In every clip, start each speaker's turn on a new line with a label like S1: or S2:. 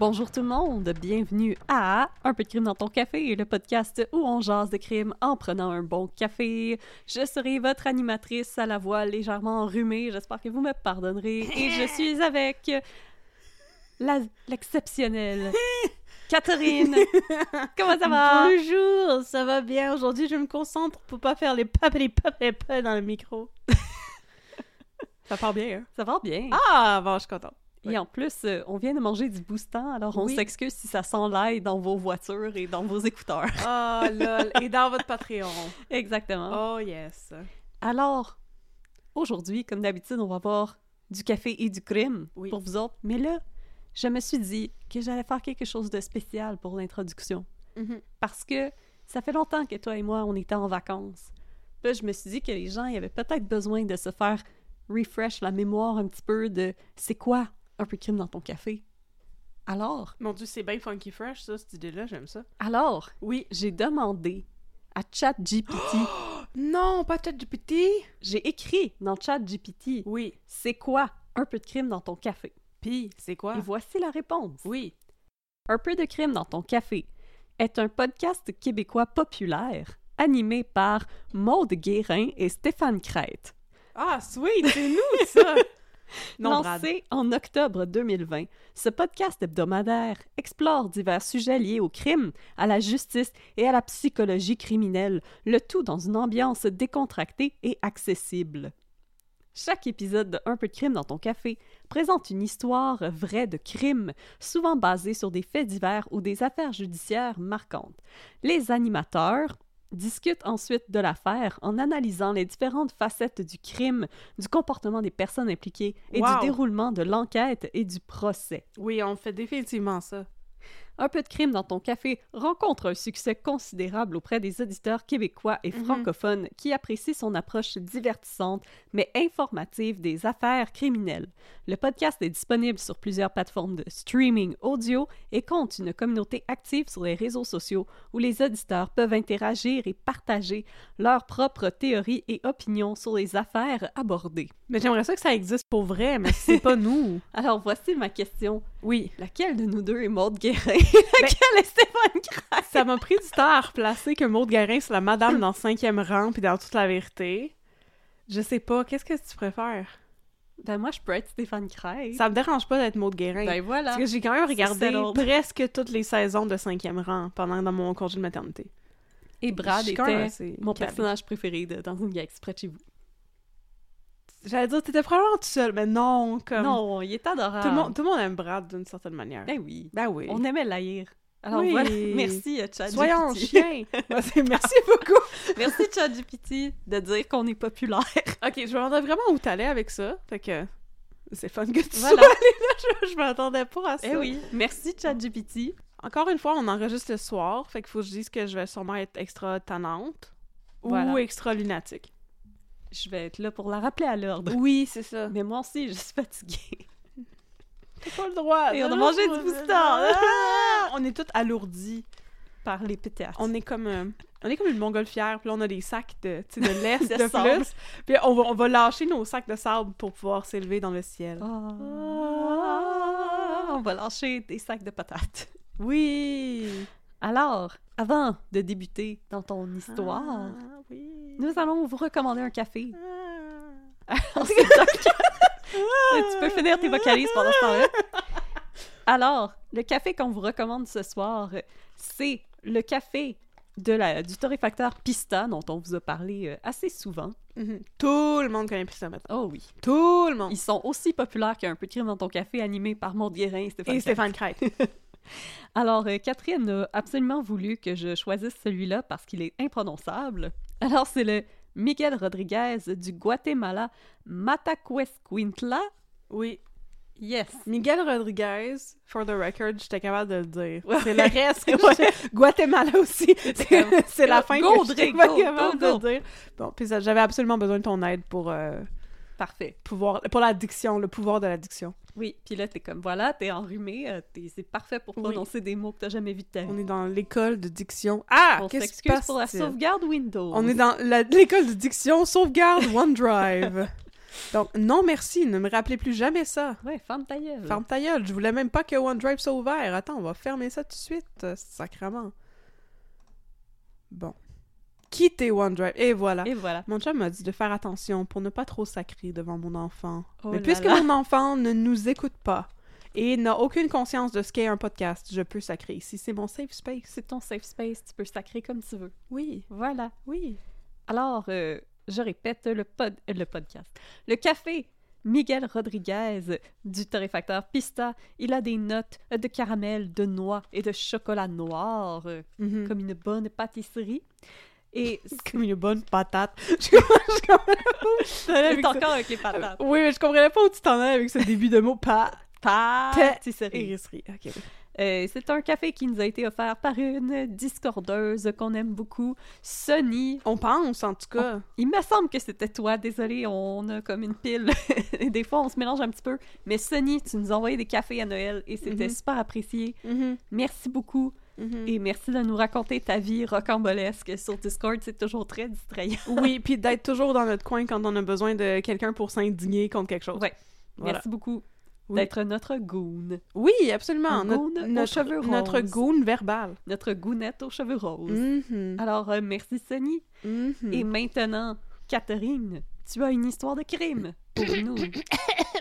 S1: Bonjour tout le monde, bienvenue à Un peu de crime dans ton café, le podcast où on jase de crime en prenant un bon café. Je serai votre animatrice à la voix légèrement enrhumée, j'espère que vous me pardonnerez. Et je suis avec l'exceptionnelle Catherine. Comment ça va?
S2: Bonjour, ça va bien. Aujourd'hui, je me concentre pour pas faire les pap les pap les pap dans le micro. ça part bien, hein?
S1: Ça va bien.
S2: Ah, bon, je suis contente.
S1: Et en plus, euh, on vient de manger du boostant, alors on
S2: Oui.
S1: s'excuse si ça sent l'ail dans vos voitures et dans vos écouteurs.
S2: Oh, lol. Et dans votre Patreon.
S1: Exactement.
S2: Oh, yes.
S1: Alors, aujourd'hui, comme d'habitude, on va avoir du café et du crime
S2: Oui.
S1: pour vous autres. Mais là, je me suis dit que j'allais faire quelque chose de spécial pour l'introduction.
S2: Mhm.
S1: Parce que ça fait longtemps que toi et moi, on était en vacances. Puis là, je me suis dit que les gens, ils avaient peut-être besoin de se faire refresh la mémoire un petit peu de c'est quoi un peu de crime dans ton café. Alors,
S2: Mon Dieu, c'est bien funky fresh, ça, cette idée-là. J'aime ça.
S1: alors,
S2: Oui.
S1: j'ai demandé à ChatGPT,
S2: Non, pas ChatGPT.
S1: j'ai écrit dans ChatGPT,
S2: Oui.
S1: c'est quoi un peu de crime dans ton café?
S2: Puis, c'est quoi?
S1: Et voici la réponse.
S2: Oui.
S1: Un peu de crime dans ton café est un podcast québécois populaire animé par Maude Guérin et Stéphane Crête.
S2: Ah, sweet, c'est nous, ça.
S1: Lancé en octobre 2020, ce podcast hebdomadaire explore divers sujets liés au crime, à la justice et à la psychologie criminelle, le tout dans une ambiance décontractée et accessible. Chaque épisode de Un peu de crime dans ton café présente une histoire vraie de crime, souvent basée sur des faits divers ou des affaires judiciaires marquantes. Les animateurs discutent ensuite de l'affaire en analysant les différentes facettes du crime, du comportement des personnes impliquées et
S2: Wow.
S1: du déroulement de l'enquête et du procès.
S2: Oui, on fait définitivement ça.
S1: Un peu de crime dans ton café rencontre un succès considérable auprès des auditeurs québécois et
S2: Mhm.
S1: francophones qui apprécient son approche divertissante mais informative des affaires criminelles. Le podcast est disponible sur plusieurs plateformes de streaming audio et compte une communauté active sur les réseaux sociaux où les auditeurs peuvent interagir et partager leurs propres théories et opinions sur les affaires abordées.
S2: Mais j'aimerais ça que ça existe pour vrai, mais c'est pas nous.
S1: Alors voici ma question.
S2: Oui.
S1: Laquelle de nous deux est Maude Guérin? Laquelle est Stéphane?
S2: Ça m'a pris du temps à replacer que Maud Garin, c'est la madame dans cinquième rang puis dans toute la vérité. Je sais pas, qu'est-ce que tu préfères?
S1: Ben moi, je peux être Stéphane Craig.
S2: Ça me dérange pas d'être Maud Guérin.
S1: Ben voilà.
S2: Parce que j'ai quand même regardé presque toutes les saisons de cinquième rang pendant dans mon congé de maternité.
S1: Et Brad était mon personnage préféré de Dans une galaxie près de chez vous.
S2: J'allais dire, t'étais probablement tout seul, mais non, comme...
S1: Non, il est adorable.
S2: Tout le, monde, tout le monde aime Brad d'une certaine manière.
S1: Ben oui.
S2: Ben oui.
S1: On aimait l'haïr. Alors
S2: Oui.
S1: voilà, merci euh, ChatGPT.
S2: Soyons chiens! C'est- Merci beaucoup!
S1: merci ChatGPT de dire qu'on est populaire.
S2: Ok, je me demandais vraiment où t'allais avec ça. Fait que c'est fun que tu
S1: Voilà.
S2: sois allé là. Je, je m'attendais pas à ça.
S1: Eh oui, merci ChatGPT.
S2: Encore une fois, on enregistre le soir. Fait qu'il faut que je dise que je vais sûrement être extra tannante.
S1: Voilà.
S2: Ou extra lunatique.
S1: Je vais être là pour la rappeler à l'ordre.
S2: Oui, c'est ça.
S1: Mais moi aussi, je suis fatiguée.
S2: T'as pas le droit.
S1: Et on a mangé du boostant.
S2: non. On est tous alourdis.
S1: Par les pétards.
S2: On est comme... euh, On est comme une montgolfière, puis là, on a des sacs de, tu sais, de laisse
S1: De
S2: de,
S1: sable.
S2: plus. Puis on va, on va lâcher nos sacs de sable pour pouvoir s'élever dans le ciel.
S1: Ah, on va lâcher des sacs de patates.
S2: Oui!
S1: Alors, avant de débuter dans ton histoire,
S2: Ah, oui.
S1: nous allons vous recommander un café.
S2: Ah.
S1: Tu peux finir tes vocalises pendant ce temps-là. Alors, le café qu'on vous recommande ce soir, c'est le café de la, du torréfacteur Pista, dont on vous a parlé euh, assez souvent.
S2: Mhm. Tout le monde connaît plus ça maintenant.
S1: Oh oui.
S2: Tout le monde.
S1: Ils sont aussi populaires qu'un peu de crime dans ton café, animé par Maud Guérin et Stéphane
S2: Et
S1: Crête.
S2: Stéphane Crête.
S1: Alors, euh, Catherine a absolument voulu que je choisisse celui-là parce qu'il est imprononçable. Alors, c'est le Miguel Rodriguez du Guatemala Matacuescuintla.
S2: Oui.
S1: Yes.
S2: Miguel Rodriguez, for the record, j'étais capable de le dire.
S1: Ouais.
S2: C'est le reste. que j'étais- Guatemala aussi. C'est la fin
S1: Go,
S2: que j'étais
S1: go,
S2: capable
S1: go, go.
S2: de dire. Bon, puis j'avais absolument besoin de ton aide pour euh,
S1: Parfait.
S2: pouvoir, pour l'addiction, le pouvoir de l'addiction.
S1: Oui, puis là, t'es comme, voilà, t'es enrhumé, euh, t'es- c'est parfait pour
S2: Oui.
S1: prononcer des mots que t'as jamais vus de ta vie.
S2: On est dans l'école de diction. Ah,
S1: On
S2: qu'est-ce qui passe
S1: pour la sauvegarde Windows.
S2: On est dans la- l'école de diction sauvegarde OneDrive. Donc, non merci, ne me rappelez plus jamais ça.
S1: Ouais, ferme ta gueule.
S2: Ferme ta gueule, je voulais même pas que OneDrive soit ouvert. Attends, on va fermer ça tout de suite, euh, sacrement. Bon. Quittez OneDrive, et voilà.
S1: Et voilà.
S2: Mon chum m'a dit de faire attention pour ne pas trop sacrer devant mon enfant.
S1: Oh
S2: Mais
S1: là
S2: puisque
S1: là.
S2: mon enfant ne nous écoute pas et n'a aucune conscience de ce qu'est un podcast, je peux sacrer ici. C'est mon safe space.
S1: C'est ton safe space, tu peux sacrer comme tu veux.
S2: Oui,
S1: Voilà.
S2: oui.
S1: Alors, euh, je répète, le, pod, le podcast. Le café Miguel Rodriguez du torréfacteur Pista, il a des notes de caramel, de noix et de chocolat noir, euh,
S2: Mhm.
S1: comme une bonne pâtisserie. Et
S2: Comme une bonne patate. je comprenais pas où tu
S1: encore avec les patates.
S2: Oui, mais je comprenais pas où tu t'en allais avec ce début de mot. Pa...
S1: Pâtisserie.
S2: Érisserie. Ok, oui.
S1: Euh, c'est un café qui nous a été offert par une discordeuse qu'on aime beaucoup, Sonny.
S2: On pense, en tout cas.
S1: Il me semble que c'était toi, désolé, on a comme une pile. Des fois, on se mélange un petit peu. Mais Sonny, tu nous as envoyé des cafés à Noël et c'était
S2: Mhm.
S1: super apprécié.
S2: Mhm,
S1: Merci beaucoup.
S2: Mhm.
S1: Et merci de nous raconter ta vie rocambolesque sur Discord. C'est toujours très distrayant.
S2: Oui, puis d'être toujours dans notre coin quand on a besoin de quelqu'un pour s'indigner contre quelque chose.
S1: Ouais.
S2: Voilà.
S1: Merci beaucoup
S2: Oui.
S1: d'être notre goon.
S2: Oui, absolument. Notre, notre,
S1: cheveux
S2: notre goon verbal.
S1: Notre gounette aux cheveux roses.
S2: Mhm,
S1: Alors, euh, merci Sonny.
S2: mhm.
S1: Et maintenant, Catherine, tu as une histoire de crime pour nous.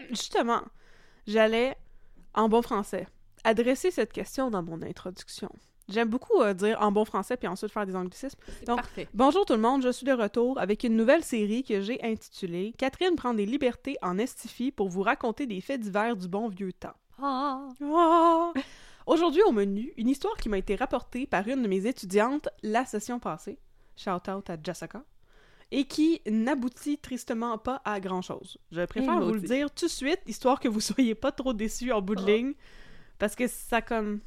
S2: Justement, j'allais, en bon français, adresser cette question dans mon introduction. J'aime beaucoup euh, dire en bon français puis ensuite faire des anglicismes. Donc,
S1: Parfait.
S2: Bonjour tout le monde, je suis de retour avec une nouvelle série que j'ai intitulée Catherine prend des libertés en estifie pour vous raconter des faits divers du bon vieux temps.
S1: Ah,
S2: Ah! Aujourd'hui au menu, une histoire qui m'a été rapportée par une de mes étudiantes la session passée. Shout out à Jessica. Et qui n'aboutit tristement pas à grand chose. Je préfère
S1: Et
S2: vous le dire tout de suite, histoire que vous soyez pas trop déçus en bout de
S1: Oh.
S2: ligne. Parce que ça comme.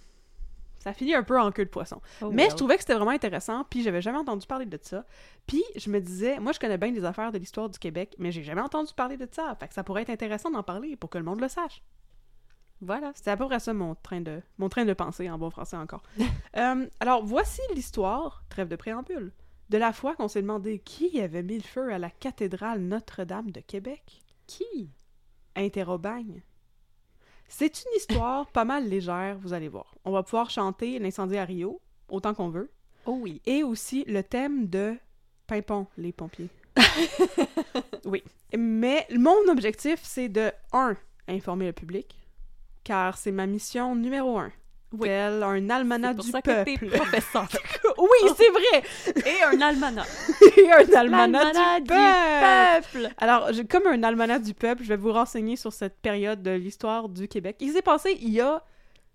S2: Ça finit un peu en queue de poisson.
S1: oh
S2: Mais je trouvais que c'était vraiment intéressant, puis j'avais jamais entendu parler de ça. Puis je me disais, moi je connais bien des affaires de l'histoire du Québec, mais j'ai jamais entendu parler de ça. Fait que ça pourrait être intéressant d'en parler pour que le monde le sache.
S1: Voilà.
S2: C'était à peu près ça mon train de, mon train de pensée en bon français encore. Euh, alors voici l'histoire, trêve de préambule, de la fois qu'on s'est demandé qui avait mis le feu à la cathédrale Notre-Dame de Québec.
S1: Qui?
S2: Interrobagne. C'est une histoire pas mal légère, vous allez voir. On va pouvoir chanter l'incendie à Rio, autant qu'on veut.
S1: Oh oui.
S2: Et aussi le thème de Pimpon, les pompiers. oui. Mais mon objectif, c'est de, un, informer le public, car c'est ma mission numéro un.
S1: Oui.
S2: Tel un almanach du
S1: ça que
S2: peuple.
S1: professeur.
S2: oui, c'est vrai!
S1: Et un almanach.
S2: Et un almanach du
S1: du
S2: peuple! Alors, comme un almanach du peuple, je vais vous renseigner sur cette période de l'histoire du Québec. Il s'est passé il y a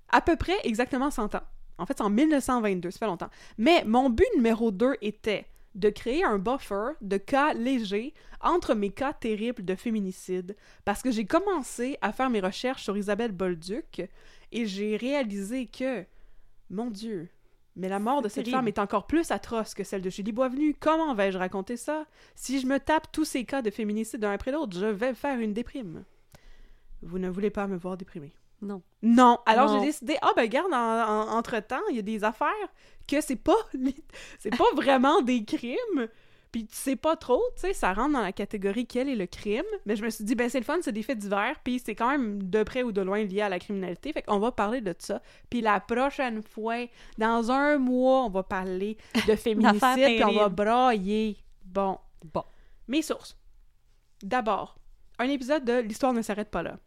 S2: à peu près exactement 100 ans. En fait, c'est en 1922, ça fait longtemps. Mais mon but numéro 2 était de créer un buffer de cas légers entre mes cas terribles de féminicide, parce que j'ai commencé à faire mes recherches sur Isabelle Bolduc et j'ai réalisé que, mon Dieu, mais la mort de cette
S1: terrible.
S2: femme est encore plus atroce que celle de Julie Boisvenu. Comment vais-je raconter ça? Si je me tape tous ces cas de féminicide d'un après l'autre, je vais faire une déprime. Vous ne voulez pas me voir déprimée?
S1: Non.
S2: Non. Alors j'ai décidé, ah ben regarde, en, en- entre-temps, il y a des affaires que c'est pas c'est pas vraiment des crimes. Puis tu sais pas trop, tu sais, ça rentre dans la catégorie quel est le crime. Mais je me suis dit, ben c'est le fun, c'est des faits divers, puis c'est quand même de près ou de loin lié à la criminalité. Fait qu'on va parler de ça. Puis la prochaine fois, dans un mois, on va parler de féminicide, puis on va brailler. Bon.
S1: Bon.
S2: Mes sources. D'abord, un épisode de L'histoire ne s'arrête pas là,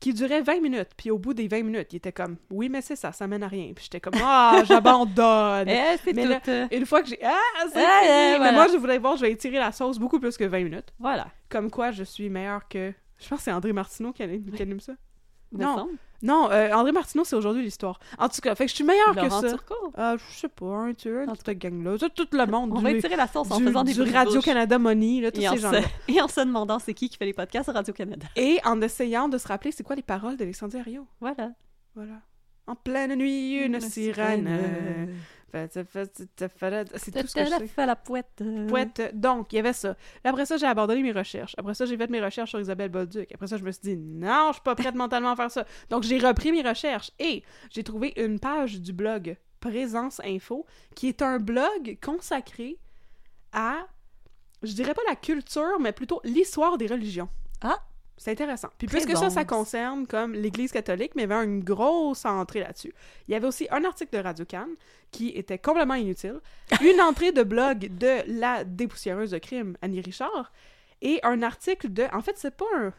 S2: qui durait 20 minutes, puis au bout des 20 minutes, il était comme « Oui, mais c'est ça, ça mène à rien. » Puis j'étais comme « Ah, j'abandonne!
S1: Eh,
S2: Mais là-
S1: tout. euh,
S2: Une fois que j'ai « Ah, c'est
S1: Ah,
S2: fini! Mais moi, je voulais voir, je vais étirer la sauce beaucoup plus que 20 minutes.
S1: Voilà.
S2: Comme quoi, je suis meilleure que... Je pense que c'est André Martineau qui anime, qui anime ça. Non. Non, euh, André Martineau, c'est aujourd'hui l'histoire. En tout cas, fait que je suis meilleure que ça. Euh, je sais pas, un tueur,
S1: En
S2: toute cette gang-là. Tout le monde.
S1: On
S2: du,
S1: va étirer la sauce en
S2: du-
S1: faisant des
S2: du Radio-Canada Money, là, tous ces gens-là.
S1: se... et en se demandant c'est qui qui fait les podcasts à Radio-Canada.
S2: Et en essayant de se rappeler c'est quoi les paroles d'Alexandre Ario.
S1: Voilà.
S2: Voilà. En pleine nuit, une sirène. C'est tout ce que je sais.
S1: fait la pouette. euh.
S2: Pouette. Donc, il y avait ça. Après ça, j'ai abandonné mes recherches. Après ça, j'ai fait mes recherches sur Isabelle Bolduc. Après ça, je me suis dit, non, je suis pas prête mentalement à faire ça. Donc, j'ai repris mes recherches et j'ai trouvé une page du blog Présence Info, qui est un blog consacré à, je dirais pas la culture, mais plutôt l'histoire des religions.
S1: Ah!
S2: C'est intéressant. Puis
S1: Très
S2: puisque ça, ça concerne comme l'Église catholique, mais il y avait une grosse entrée là-dessus. Il y avait aussi un article de Radio Cannes qui était complètement inutile, une entrée de blog de la dépoussiéreuse de crime Annie Richard et un article de... En fait, c'est pas un...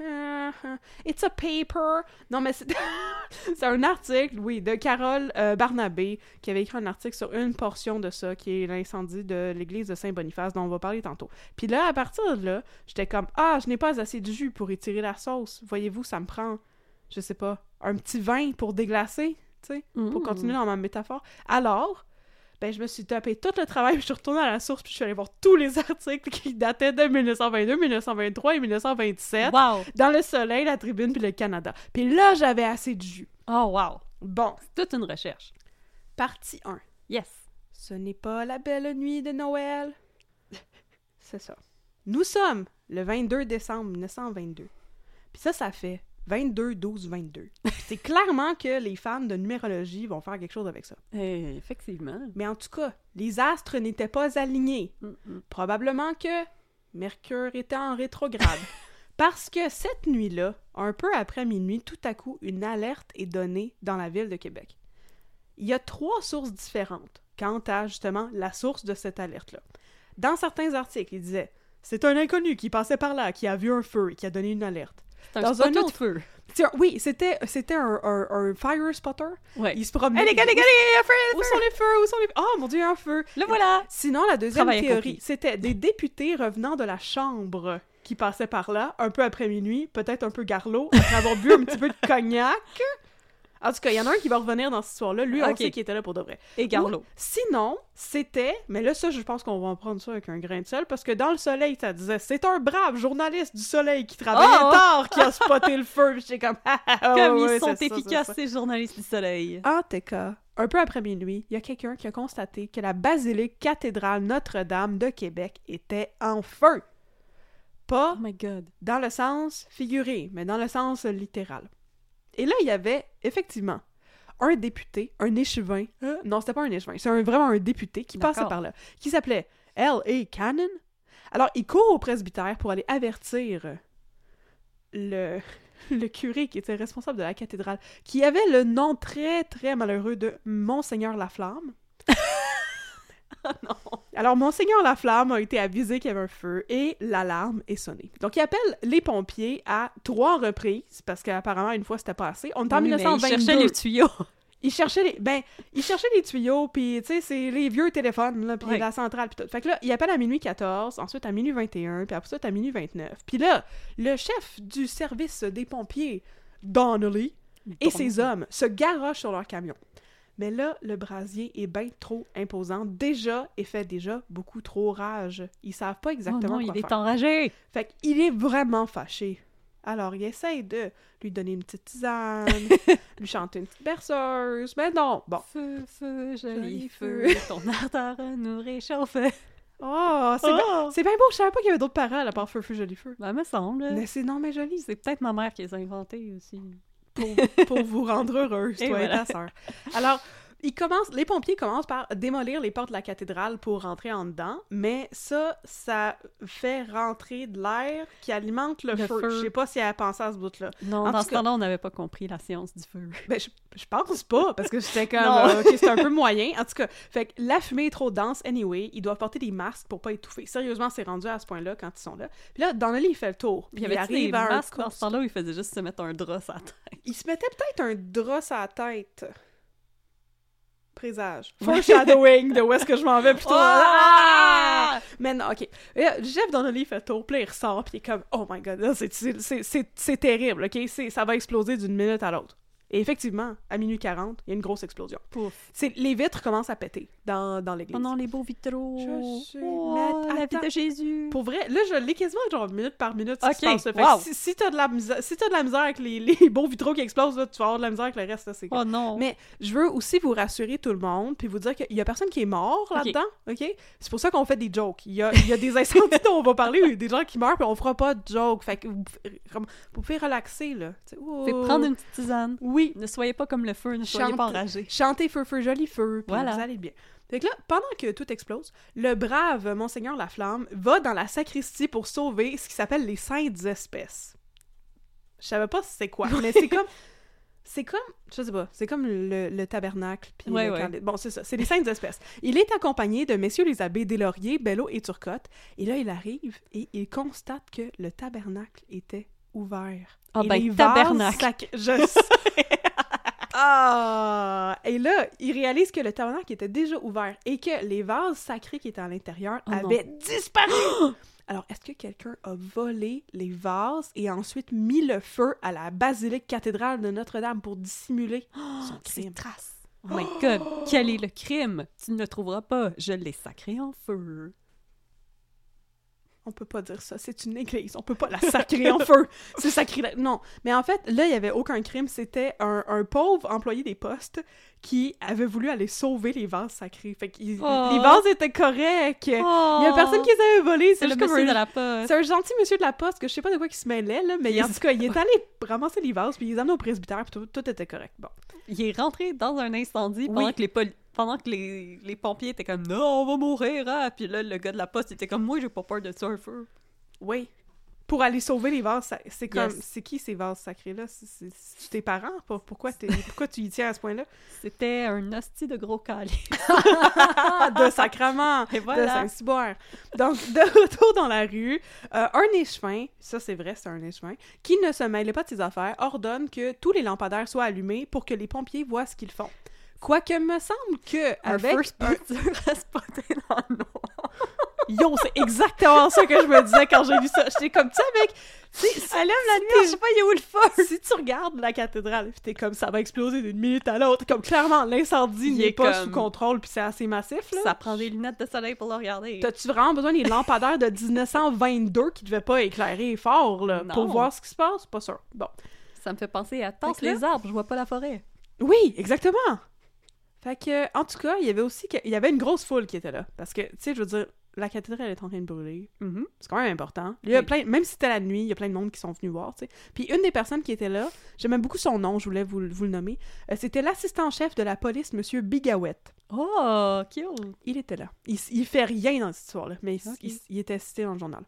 S2: it's a paper. Non, mais c'est un article, oui, de Carole euh, Barnabé, qui avait écrit un article sur une portion de ça, qui est l'incendie de l'église de Saint-Boniface, dont on va parler tantôt. Puis là, à partir de là, j'étais comme Ah, je n'ai pas assez de jus pour étirer la sauce. Voyez-vous, ça me prend, je sais pas, un petit vin pour déglacer, tu sais, pour
S1: Mm.
S2: continuer dans ma métaphore. Alors, ben, je me suis tapé tout le travail, puis je suis retournée à la source, puis je suis allée voir tous les articles qui dataient de 1922, 1923 et 1927
S1: Wow!
S2: dans le Soleil, la Tribune puis le Canada. Puis là, j'avais assez de jus.
S1: Oh, wow!
S2: Bon,
S1: Toute une recherche.
S2: partie 1.
S1: Yes.
S2: Ce n'est pas la belle nuit de Noël. C'est ça. Nous sommes le 22 décembre 1922. Puis ça, ça fait 22, 12, 22. Puis C'est clairement que les fans de numérologie vont faire quelque chose avec ça.
S1: Eh, effectivement.
S2: Mais en tout cas, les astres n'étaient pas alignés.
S1: Mm, mm.
S2: Probablement que Mercure était en rétrograde. Parce que cette nuit-là, un peu après minuit, tout à coup, une alerte est donnée dans la ville de Québec. Il y a trois sources différentes quant à justement la source de cette alerte-là. Dans certains articles, il disait c'est un inconnu qui passait par là, qui a vu un feu et qui a donné une alerte.
S1: Un
S2: Dans un autre-
S1: feu.
S2: Oui, c'était c'était un, un- un fire spotter.
S1: Ouais.
S2: Il se promenait.
S1: Hey, les gars, les gars, les
S2: Où sont les feux? Où sont les? Oh mon dieu, un feu!
S1: Le voilà!
S2: Sinon, la deuxième
S1: Travail
S2: théorie, c'était des députés revenant de la chambre qui passaient par là, un peu après minuit, peut-être un peu garlot, après avoir bu un petit peu de cognac. En tout cas, il y en a un qui va revenir dans cette histoire-là. Lui, on
S1: Ok.
S2: sait qu'il était là pour de vrai.
S1: Et Garlot.
S2: Ou sinon, c'était, mais là, ça, je pense qu'on va en prendre ça avec un grain de sel, parce que dans le soleil, ça disait, c'est un brave journaliste du soleil qui travaillait
S1: Oh!
S2: tard qui a spoté le feu. J'étais comme, ah,
S1: Comme ils
S2: ouais,
S1: sont efficaces,
S2: ça.
S1: ces journalistes du soleil.
S2: En tout cas, un peu après minuit, il y a quelqu'un qui a constaté que la basilique cathédrale Notre-Dame de Québec était en feu. Pas
S1: Oh my god.
S2: dans le sens figuré, mais dans le sens littéral. Et là, il y avait effectivement un député, un échevin. euh, non, c'était pas un échevin, c'est vraiment un député qui passait par là, qui s'appelait L.A. Cannon. Alors, il court au presbytère pour aller avertir le, le curé qui était responsable de la cathédrale, qui avait le nom très, très malheureux de Monseigneur Laflamme. Alors, Monseigneur Laflamme a été avisé qu'il y avait un feu et l'alarme est sonnée. Donc, il appelle les pompiers à trois reprises, parce qu'apparemment, une fois, c'était pas assez. On est en
S1: Oui, mais ils
S2: 1922.
S1: cherchaient les tuyaux.
S2: Ils cherchaient les... Ben, ils cherchaient les tuyaux, puis, tu sais, c'est les vieux téléphones, là, puis la centrale, puis tout. Fait que là, il appelle à minuit 14, ensuite à minuit 21, puis après ça, à minuit 29. Puis là, le chef du service des pompiers, Donnelly, et ses hommes se garochent sur leur camion. Mais là, le brasier est bien trop imposant déjà et fait déjà beaucoup trop rage. Ils savent pas
S1: Oh
S2: exactement
S1: non,
S2: quoi
S1: il est enragé.
S2: Fait qu'il est vraiment fâché. Alors, il essaye de lui donner une petite tisane, lui chanter une petite berceuse, mais non, bon.
S1: Feu, feu, joli
S2: Joli
S1: feu, ton ardeur nous réchauffe.
S2: Oh, c'est bien,
S1: Oh!
S2: c'est bien beau, je savais pas qu'il y avait d'autres paroles à part feu, feu, joli feu.
S1: Ben, me semble.
S2: Mais c'est non, mais joli.
S1: C'est peut-être ma mère qui les a inventés aussi.
S2: Pour, pour vous rendre heureuse, toi et
S1: voilà.
S2: ta sœur. Alors, ils commencent, les pompiers commencent par démolir les portes de la cathédrale pour rentrer en dedans, mais ça, ça fait rentrer de l'air qui alimente le,
S1: Le
S2: feu.
S1: feu.
S2: Je sais pas si elle a pensé à ce bout-là.
S1: Non,
S2: En
S1: dans ce temps-là, on n'avait pas compris la science du feu.
S2: Ben, je, je pense pas, parce que j'étais comme, euh, c'est un peu moyen. En tout cas, fait que la fumée est trop dense, anyway. Ils doivent porter des masques pour pas étouffer. Sérieusement, c'est rendu à ce point-là quand ils sont là. Puis là, Donnelly, il fait le tour. Puis
S1: Il y avait des
S2: arrive à un
S1: masques dans ce temps-là où il faisait juste se mettre un drap sur la tête?
S2: Il se mettait peut-être un drap sur la tête. Présage. Foreshadowing de où est-ce que je m'en vais plutôt. Ah! Mais non, ok. Là, Jeff Donnelly fait le tour, puis il ressort, puis il est comme, oh my god, c'est- terrible, ok? Ça va exploser d'une minute à l'autre. Et effectivement, à minuit 40, il y a une grosse explosion. C'est Les vitres commencent à péter dans, dans l'église.
S1: Oh non, les beaux vitraux.
S2: Je sais,
S1: Oh, la vie de Jésus.
S2: Pour vrai, là, je l'ai quasiment genre minute par minute ce qui se passe. Fait si, si t'as de la misère, si t'as de la misère avec les, les beaux vitraux qui explosent, là, tu vas avoir de la misère avec le reste. là, C'est
S1: Oh non.
S2: Mais je veux aussi vous rassurer tout le monde, puis vous dire qu'il y a personne qui est mort là-dedans, ok? C'est pour ça qu'on fait des jokes. Il y a, il y a des incendies dont on va parler, des gens qui meurent, puis on fera pas de jokes. Fait que vous, vous pouvez relaxer, là. Oh.
S1: Fait prendre une petite tisane.
S2: Oui.
S1: Ne soyez pas comme le feu, ne soyez
S2: Chante-
S1: pas enragés.
S2: Chantez feu, feu, joli feu, puis
S1: Voilà.
S2: vous allez bien. Fait que là, pendant que tout explose, le brave Monseigneur Laflamme va dans la sacristie pour sauver ce qui s'appelle les saintes espèces. Je savais pas c'est quoi, mais c'est comme... C'est comme, je sais pas, c'est comme le, le tabernacle. Puis
S1: Ouais,
S2: Bon, c'est ça, c'est les saintes espèces. Il est accompagné de messieurs les abbés Deslauriers, Bello et Turcotte. Et là, il arrive et il constate que le tabernacle était ouvert.
S1: Ah
S2: Et
S1: ben,
S2: les vases
S1: tabernacle.
S2: sacrés- Je sais. Ah! Et là, il réalise que le tabernacle était déjà ouvert et que les vases sacrés qui étaient à l'intérieur
S1: Oh non.
S2: avaient disparu. Alors, est-ce que quelqu'un a volé les vases et ensuite mis le feu à la basilique cathédrale de Notre-Dame pour dissimuler son crime?
S1: traces. Oh my god, quel est le crime? Tu ne le trouveras pas. Je l'ai sacré en feu.
S2: On peut pas dire ça. C'est une église. On peut pas la sacrer en feu. C'est sacré. Non. Mais en fait, là, il y avait aucun crime. C'était un, un pauvre employé des postes qui avait voulu aller sauver les vases sacrés. Fait que
S1: Oh.
S2: les vases étaient corrects. Il y a personne qui les avait volés.
S1: C'est le monsieur
S2: un-
S1: de la poste.
S2: C'est un gentil monsieur de la poste que je sais pas de quoi il se mêlait, là, mais
S1: Il
S2: en tout cas, il est allé ramasser les vases, puis il les a amenés au presbytère, puis tout, tout était correct. Bon.
S1: Il est rentré dans un incendie pendant
S2: Oui.
S1: que les pendant que les, les pompiers étaient comme non, on va mourir. hein. Puis là, le gars de la poste était comme moi, j'ai pas peur de ça, un feu.
S2: Oui. Pour aller sauver les vases, c'est comme...
S1: Yes.
S2: C'est qui ces vases sacrés-là? C'est- C'est tes parents? Pour- Pourquoi, pourquoi tu y tiens à ce point-là?
S1: C'était un hostie de gros calice.
S2: de sacrement!
S1: Et
S2: de
S1: voilà.
S2: Saint-Cyboire. Donc, de retour dans la rue, euh, un échevin, ça c'est vrai, c'est un échevin, qui ne se mêlait pas de ses affaires, ordonne que tous les lampadaires soient allumés pour que les pompiers voient ce qu'ils font. Quoique me semble que
S1: Un
S2: avec
S1: first picture à spotter dans le noir.
S2: Yo, c'est exactement ça que je me disais quand j'ai vu ça. J'étais comme, tu tu sais,
S1: Elle aime la nuit, je sais pas, il est où le feu?
S2: si tu regardes la cathédrale, pis t'es comme, ça va exploser d'une minute à l'autre, comme clairement, l'incendie n'est
S1: est
S2: pas
S1: comme-
S2: sous contrôle, puis c'est assez massif, là.
S1: Ça prend des lunettes de soleil pour le regarder.
S2: T'as-tu vraiment besoin des lampadaires de 1922 qui devaient pas éclairer fort, là,
S1: Non.
S2: pour voir ce qui se passe? Pas sûr. Bon.
S1: Ça me fait penser à tasse les arbres, je vois pas la forêt.
S2: Oui, exactement! Fait que, en tout cas, il y avait aussi, que- il y avait une grosse foule qui était là. Parce que, tu sais, je veux dire, la cathédrale est en train de brûler. C'est quand même important. Il y a
S1: Oui.
S2: plein, même si c'était la nuit, il y a plein de monde qui sont venus voir, tu sais. Puis une des personnes qui était là, j'aimais beaucoup son nom, je voulais vous, vous le nommer, euh, c'était l'assistant-chef de la police, Monsieur Bigawet.
S1: Oh, cute!
S2: Il était là. Il, il fait rien dans cette histoire-là, mais il,
S1: Ok.
S2: il- il était cité dans le journal.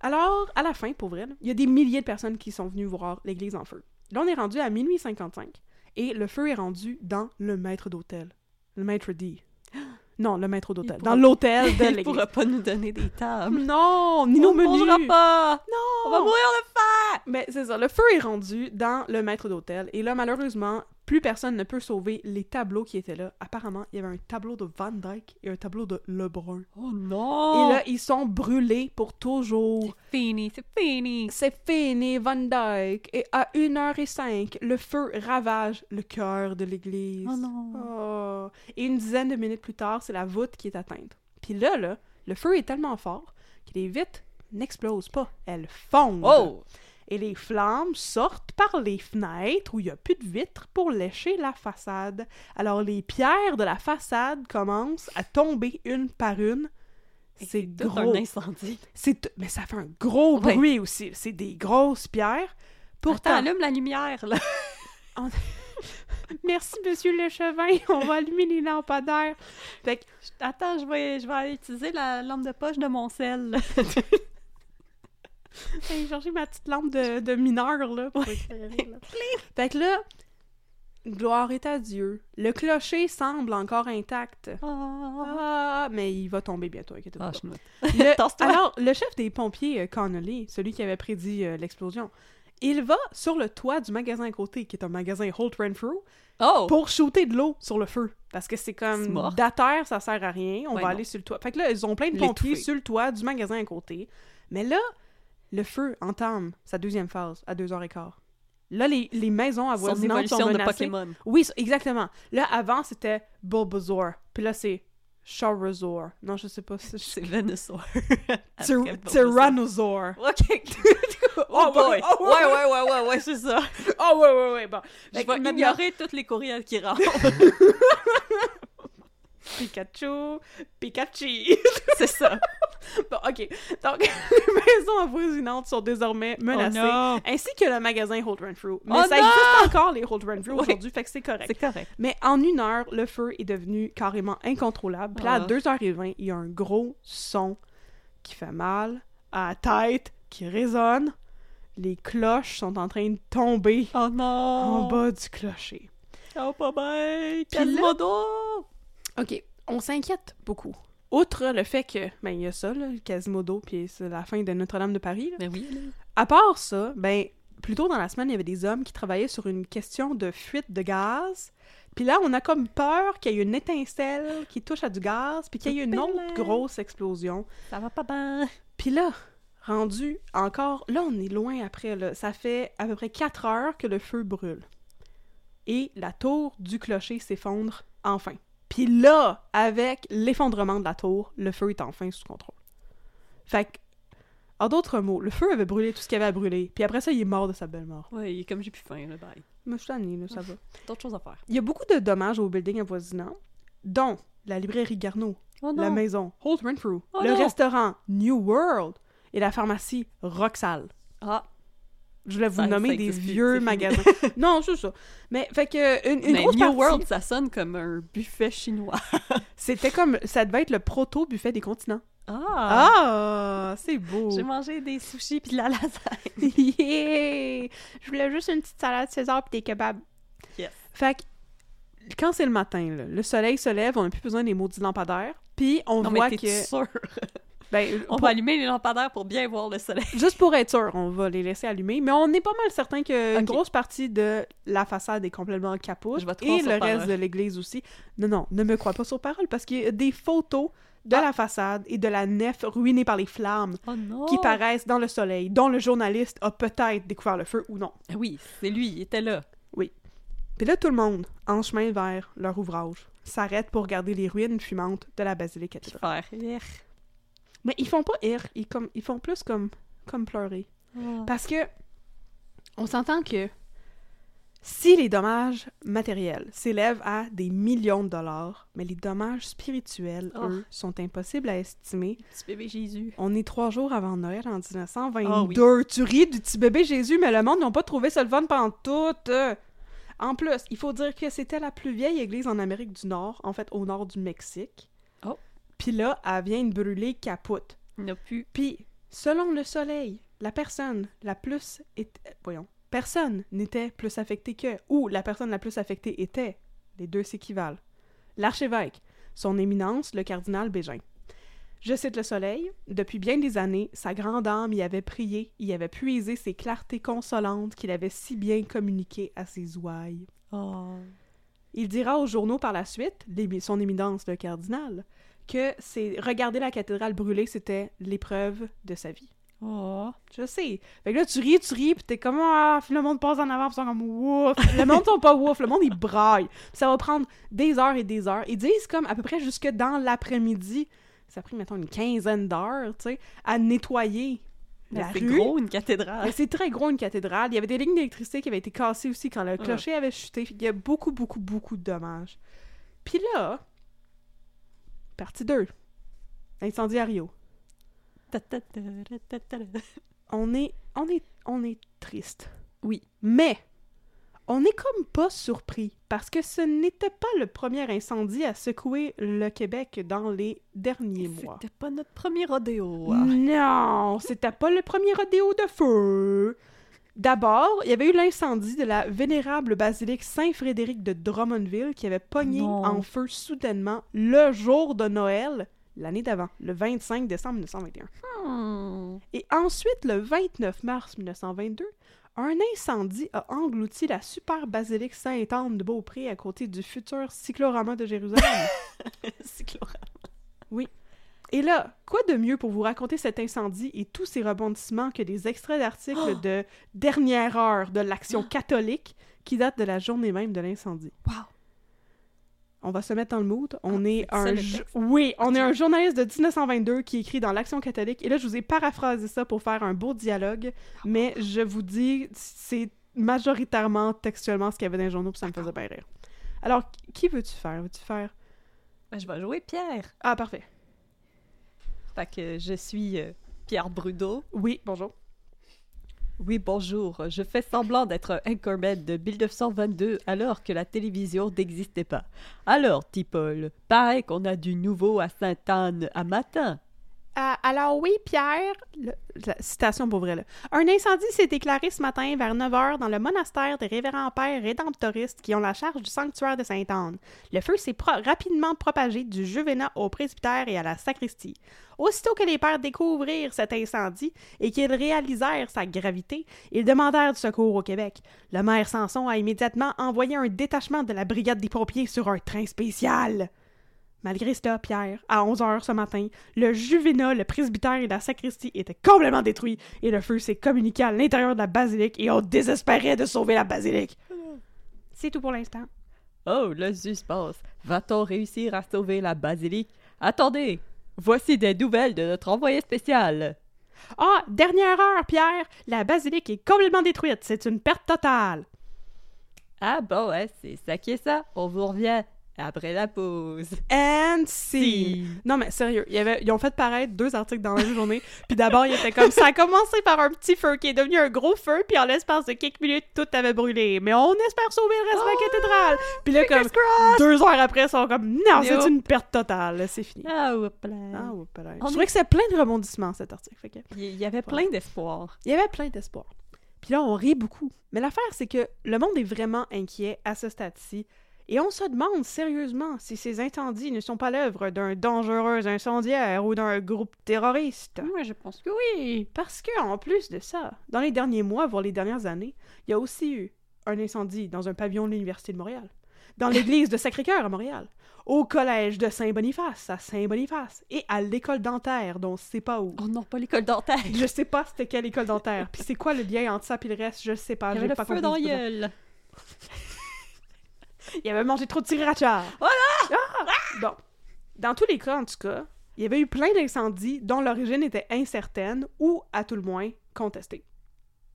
S2: Alors, à la fin, pour vrai, là, il y a des milliers de personnes qui sont venues voir l'église en feu. Là, on est rendu à minuit 55, et le feu est rendu dans le maître d'hôtel. Le maître D. Non, le maître d'hôtel.
S1: Il
S2: Dans
S1: pourra-
S2: l'hôtel de
S1: Il
S2: l'église.
S1: pourra pas nous donner des tables.
S2: Non, ni nos
S1: On ne
S2: menus.
S1: pas!
S2: Non!
S1: On va mourir de faim!
S2: Mais c'est ça, le feu est rendu dans le maître d'hôtel. Et là, malheureusement, plus personne ne peut sauver les tableaux qui étaient là. Apparemment, il y avait un tableau de Van Dyke et un tableau de Lebrun.
S1: Oh non!
S2: Et là, ils sont brûlés pour toujours.
S1: c'est fini, c'est fini!
S2: C'est fini, Van Dyke. Et à 1h05, le feu ravage le cœur de l'église.
S1: Oh non!
S2: Oh. Et une dizaine de minutes plus tard, c'est la voûte qui est atteinte. Puis là, là, le feu est tellement fort que les vitres n'explosent pas. Elles fondent.
S1: Oh!
S2: Et les flammes sortent par les fenêtres où il n'y a plus de vitres pour lécher la façade. Alors les pierres de la façade commencent à tomber une par une. C'est gros.
S1: un incendie.
S2: C'est mais ça fait un gros
S1: Ouais.
S2: bruit aussi. C'est des grosses pierres.
S1: Pourtant, allume la lumière, là!
S2: on- Merci, monsieur le chevin, on va allumer les lampadaires. Fait que,
S1: Attends, je vais, je vais aller utiliser la lampe de poche de mon sel.
S2: j'ai cherché ma petite lampe de, de mineur, là, pour. Fait que là, gloire est à Dieu. Le clocher semble encore intact. Ah, mais il va tomber bientôt, inquiétez-vous
S1: Ah.
S2: Le- alors, le chef des pompiers, euh, Connolly, celui qui avait prédit euh, l'explosion, il va sur le toit du magasin à côté, qui est un magasin Holt Renfrew,
S1: Oh!
S2: pour shooter de l'eau sur le feu. Parce que c'est comme
S1: Smart.
S2: d'atterre, ça sert à rien. On
S1: Ouais,
S2: va
S1: non.
S2: aller sur le toit. Fait que là, ils ont plein de pompiers sur le toit du magasin à côté. Mais là, le feu entame sa deuxième phase à 2h15. Là, les, les maisons
S1: Son
S2: avoisinantes sont
S1: de
S2: menacées.
S1: Pokémon.
S2: Oui, exactement. Là, avant, c'était Bulbasaur. Puis là, c'est Charizard. Non, je sais pas
S1: C'est Venusaur.
S2: Tyr- Tyrannosaur.
S1: Ok.
S2: Oh,
S1: oh boy.
S2: ouais, oh,
S1: ouais, ouais, ouais, ouais, ouais, c'est ça.
S2: Oh, ouais, ouais, ouais, bon.
S1: Je vais ignorer tous les courriels qui rentrent.
S2: Pikachu, Pikachu.
S1: c'est ça.
S2: Bon, ok. Donc, les maisons avoisinantes sont désormais menacées,
S1: Oh non.
S2: ainsi que le magasin Holt Renfrew. Mais
S1: Oh
S2: ça
S1: non!
S2: existe encore, les Holt Renfrew,
S1: Ouais.
S2: aujourd'hui, fait que c'est correct.
S1: C'est correct.
S2: Mais en une heure, le feu est devenu carrément incontrôlable. Puis là, à
S1: Ah.
S2: 2h20, il y a un gros son qui fait mal à la tête, qui résonne. Les cloches sont en train de tomber
S1: Oh non.
S2: en bas du clocher.
S1: Oh, pas bien. Quasimodo.
S2: OK, on s'inquiète beaucoup. Outre le fait que, ben, il y a ça, là, le Quasimodo, puis c'est la fin de Notre-Dame de Paris. là.
S1: Mais oui, là.
S2: À part ça, ben, plus tôt dans la semaine, il y avait des hommes qui travaillaient sur une question de fuite de gaz. Puis là, on a comme peur qu'il y ait une étincelle qui touche à du gaz, puis qu'il y ait une autre grosse explosion.
S1: Ça va pas bien.
S2: Puis là, rendu encore... Là, on est loin après, là. Ça fait à peu près 4 heures que le feu brûle. Et la tour du clocher s'effondre enfin. Puis là, avec l'effondrement de la tour, le feu est enfin sous contrôle. Fait que, en d'autres mots, le feu avait brûlé tout ce qu'il y avait à brûler. Puis après ça, il est mort de sa belle mort.
S1: Ouais, il est comme j'ai plus faim, là, bye.
S2: Mais je suis tannée, là, ça va.
S1: D'autres choses à faire.
S2: Il y a beaucoup de dommages aux buildings avoisinants, dont la librairie Garneau,
S1: Oh
S2: la maison Holt Renfrew,
S1: Oh
S2: le
S1: non!
S2: restaurant New World et la pharmacie Roxal.
S1: Ah,
S2: Je voulais vous
S1: Ça-
S2: nommer
S1: ça
S2: des vieux magasins. non, c'est ça. Mais fait que une, une
S1: mais
S2: grosse
S1: New
S2: partie,
S1: World, ça sonne comme un buffet chinois.
S2: c'était comme ça devait être le proto buffet des continents.
S1: Ah!
S2: Ah, c'est beau.
S1: J'ai mangé des sushis puis de la lasagne.
S2: yeah! Je voulais juste une petite salade César puis des kebabs.
S1: Yes.
S2: Fait que quand c'est le matin, là, le soleil se lève, on n'a plus besoin des maudits lampadaires. Puis on
S1: Non,
S2: voit
S1: mais
S2: que? Ben,
S1: On
S2: pour-
S1: va allumer les lampadaires pour bien voir le soleil.
S2: Juste pour être sûr, on va les laisser allumer, mais on est pas mal certain que une
S1: Ok.
S2: grosse partie de la façade est complètement capote
S1: Je vais te
S2: et le reste de l'église aussi. Non, non, ne me crois pas sur parole parce qu'il y a des photos de
S1: Ah.
S2: la façade et de la nef ruinée par les flammes
S1: Oh
S2: qui paraissent dans le soleil, dont le journaliste a peut-être découvert le feu ou non.
S1: Ah Oui, c'est lui, il était là.
S2: Puis là, tout le monde, en chemin vers leur ouvrage, s'arrête pour regarder les ruines fumantes de la basilique cathédrale. Mais ils font pas rire, ils, comme, ils font plus comme, comme pleurer. Parce que on s'entend que si les dommages matériels s'élèvent à des millions de dollars, mais les dommages spirituels,
S1: Oh.
S2: eux, sont impossibles à estimer.
S1: Petit bébé Jésus.
S2: On est trois jours avant Noël en 1922.
S1: Ah oui.
S2: Tu ris du petit bébé Jésus, mais le monde n'a pas trouvé ça le fun pendant tout. En plus, il faut dire que c'était la plus vieille église en Amérique du Nord, en fait au nord du Mexique. Puis là, elle vient de brûler capote.
S1: Il n'a plus.
S2: Puis, selon le soleil, la personne la plus... est- Voyons. Personne n'était plus affectée que... Ou la personne la plus affectée était. Les deux s'équivalent. L'archevêque, son éminence, le cardinal Bégin. Je cite le soleil. Depuis bien des années, sa grande âme y avait prié, y avait puisé ses clartés consolantes qu'il avait si bien communiquées à ses ouailles.
S1: Oh.
S2: Il dira aux journaux par la suite, son éminence le cardinal, que c'est regarder la cathédrale brûler, c'était l'épreuve de sa vie.
S1: Oh.
S2: Je sais. Fait que là, tu ris, tu ris, pis t'es comme, ah, le monde passe en avant, pis ils sont comme, ouf. Le monde sont pas ouf, le monde, il braille. Puis ça va prendre des heures et des heures. Ils disent comme, à peu près jusque dans l'après-midi, ça a pris, mettons, une quinzaine d'heures, tu sais, à nettoyer la
S1: C'est gros, une cathédrale.
S2: C'est très gros, une cathédrale. Il y avait des lignes d'électricité qui avaient été cassées aussi quand le clocher avait chuté. Il y a beaucoup, beaucoup, beaucoup de dommages. Puis là, partie 2. Incendie à Rio.
S1: Ta, ta, ta, ta, ta, ta, ta.
S2: On est, on est, on est triste.
S1: Oui.
S2: Mais, On n'est comme pas surpris, parce que ce n'était pas le premier incendie à secouer le Québec dans les derniers mois.
S1: C'était pas notre premier rodéo.
S2: Non, c'était pas le premier rodéo de feu. D'abord, il y avait eu l'incendie de la vénérable basilique Saint-Frédéric de Drummondville qui avait pogné
S1: Non.
S2: en feu soudainement le jour de Noël l'année d'avant, le 25 décembre 1921.
S1: Hmm.
S2: Et ensuite, le 29 mars 1922, un incendie a englouti la super basilique Sainte-Anne de Beaupré à côté du futur cyclorama de Jérusalem.
S1: Cyclorama.
S2: Et là, quoi de mieux pour vous raconter cet incendie et tous ces rebondissements que des extraits d'articles de dernière heure de l'Action catholique qui datent de la journée même de l'incendie?
S1: Wow.
S2: On va se mettre dans le mood. On
S1: Ah,
S2: est un oui, on est un journaliste de 1922 qui écrit dans l'Action catholique. Et là, je vous ai paraphrasé ça pour faire un beau dialogue, mais je vous dis, c'est majoritairement textuellement ce qu'il y avait dans les journaux, puis ça me faisait bien rire. Alors, qui veux-tu faire? Veux-tu faire?
S1: Ben, je vais jouer Pierre.
S2: Ah, parfait.
S1: Fait que je suis euh, Pierre Brudeau.
S2: Oui, bonjour.
S1: Oui, bonjour. Je fais semblant d'être un anchorman de 1922 alors que la télévision n'existait pas. Alors, Tipol, paraît qu'on a du nouveau à Sainte-Anne à matin.
S2: Alors oui, Pierre, citation pour vrai. Un incendie s'est déclaré ce matin vers 9h dans le monastère des révérends pères rédemptoristes qui ont la charge du sanctuaire de Sainte-Anne. Le feu s'est rapidement propagé du juvénat au presbytère et à la sacristie. Aussitôt que les pères découvrirent cet incendie et qu'ils réalisèrent sa gravité, ils demandèrent du secours au Québec. Le maire Sanson a immédiatement envoyé un détachement de la brigade des pompiers sur un train spécial. Malgré cela, Pierre, à 11 heures ce matin, le juvénat, le presbytère et la sacristie étaient complètement détruits et le feu s'est communiqué à l'intérieur de la basilique et on désespérait de sauver la basilique. C'est tout pour l'instant.
S1: Oh, le suspense. Va-t-on réussir à sauver la basilique? Attendez, voici des nouvelles de notre envoyé spécial.
S2: Ah, dernière heure, Pierre, la basilique est complètement détruite. C'est une perte totale.
S1: Ah bon, ouais, c'est ça qui est ça. On vous revient après la pause.
S2: And scene. Non, mais sérieux, il y avait, ils ont fait paraître deux articles dans la même journée. Puis d'abord, il était comme ça a commencé par un petit feu qui est devenu un gros feu, puis en l'espace de quelques minutes, tout avait brûlé. Mais on espère sauver le reste de la cathédrale. Puis là, comme deux heures après, ils sont comme non, c'est
S1: Yup.
S2: une perte totale, c'est fini.
S1: Ah, là.
S2: Ah.
S1: On
S2: Je
S1: est-
S2: trouvais que c'est plein de rebondissements, cet article. Fait que-
S1: Il y avait plein d'espoir.
S2: Il y avait plein d'espoir. Puis là, on rit beaucoup. Mais l'affaire, c'est que le monde est vraiment inquiet à ce stade-ci. Et on se demande sérieusement si ces incendies ne sont pas l'œuvre d'un dangereux incendiaire ou d'un groupe terroriste.
S1: Moi, je pense que oui.
S2: Parce que, en plus de ça, dans les derniers mois, voire les dernières années, il y a aussi eu un incendie dans un pavillon de l'Université de Montréal, dans l'église de Sacré-Cœur à Montréal, au collège de Saint-Boniface à Saint-Boniface et à l'école dentaire dont on sait pas où.
S1: Oh non, pas l'école dentaire.
S2: Je sais pas c'était quelle école dentaire. Puis c'est quoi le lien entre ça et le reste, je sais pas.
S1: Il y avait le
S2: pas
S1: feu dans
S2: du
S1: la
S2: tout.
S1: gueule.
S2: Il avait mangé trop de sriracha. Voilà! Bon. Dans tous les cas, en tout cas, il y avait eu plein d'incendies dont l'origine était incertaine ou, à tout le moins, contestée.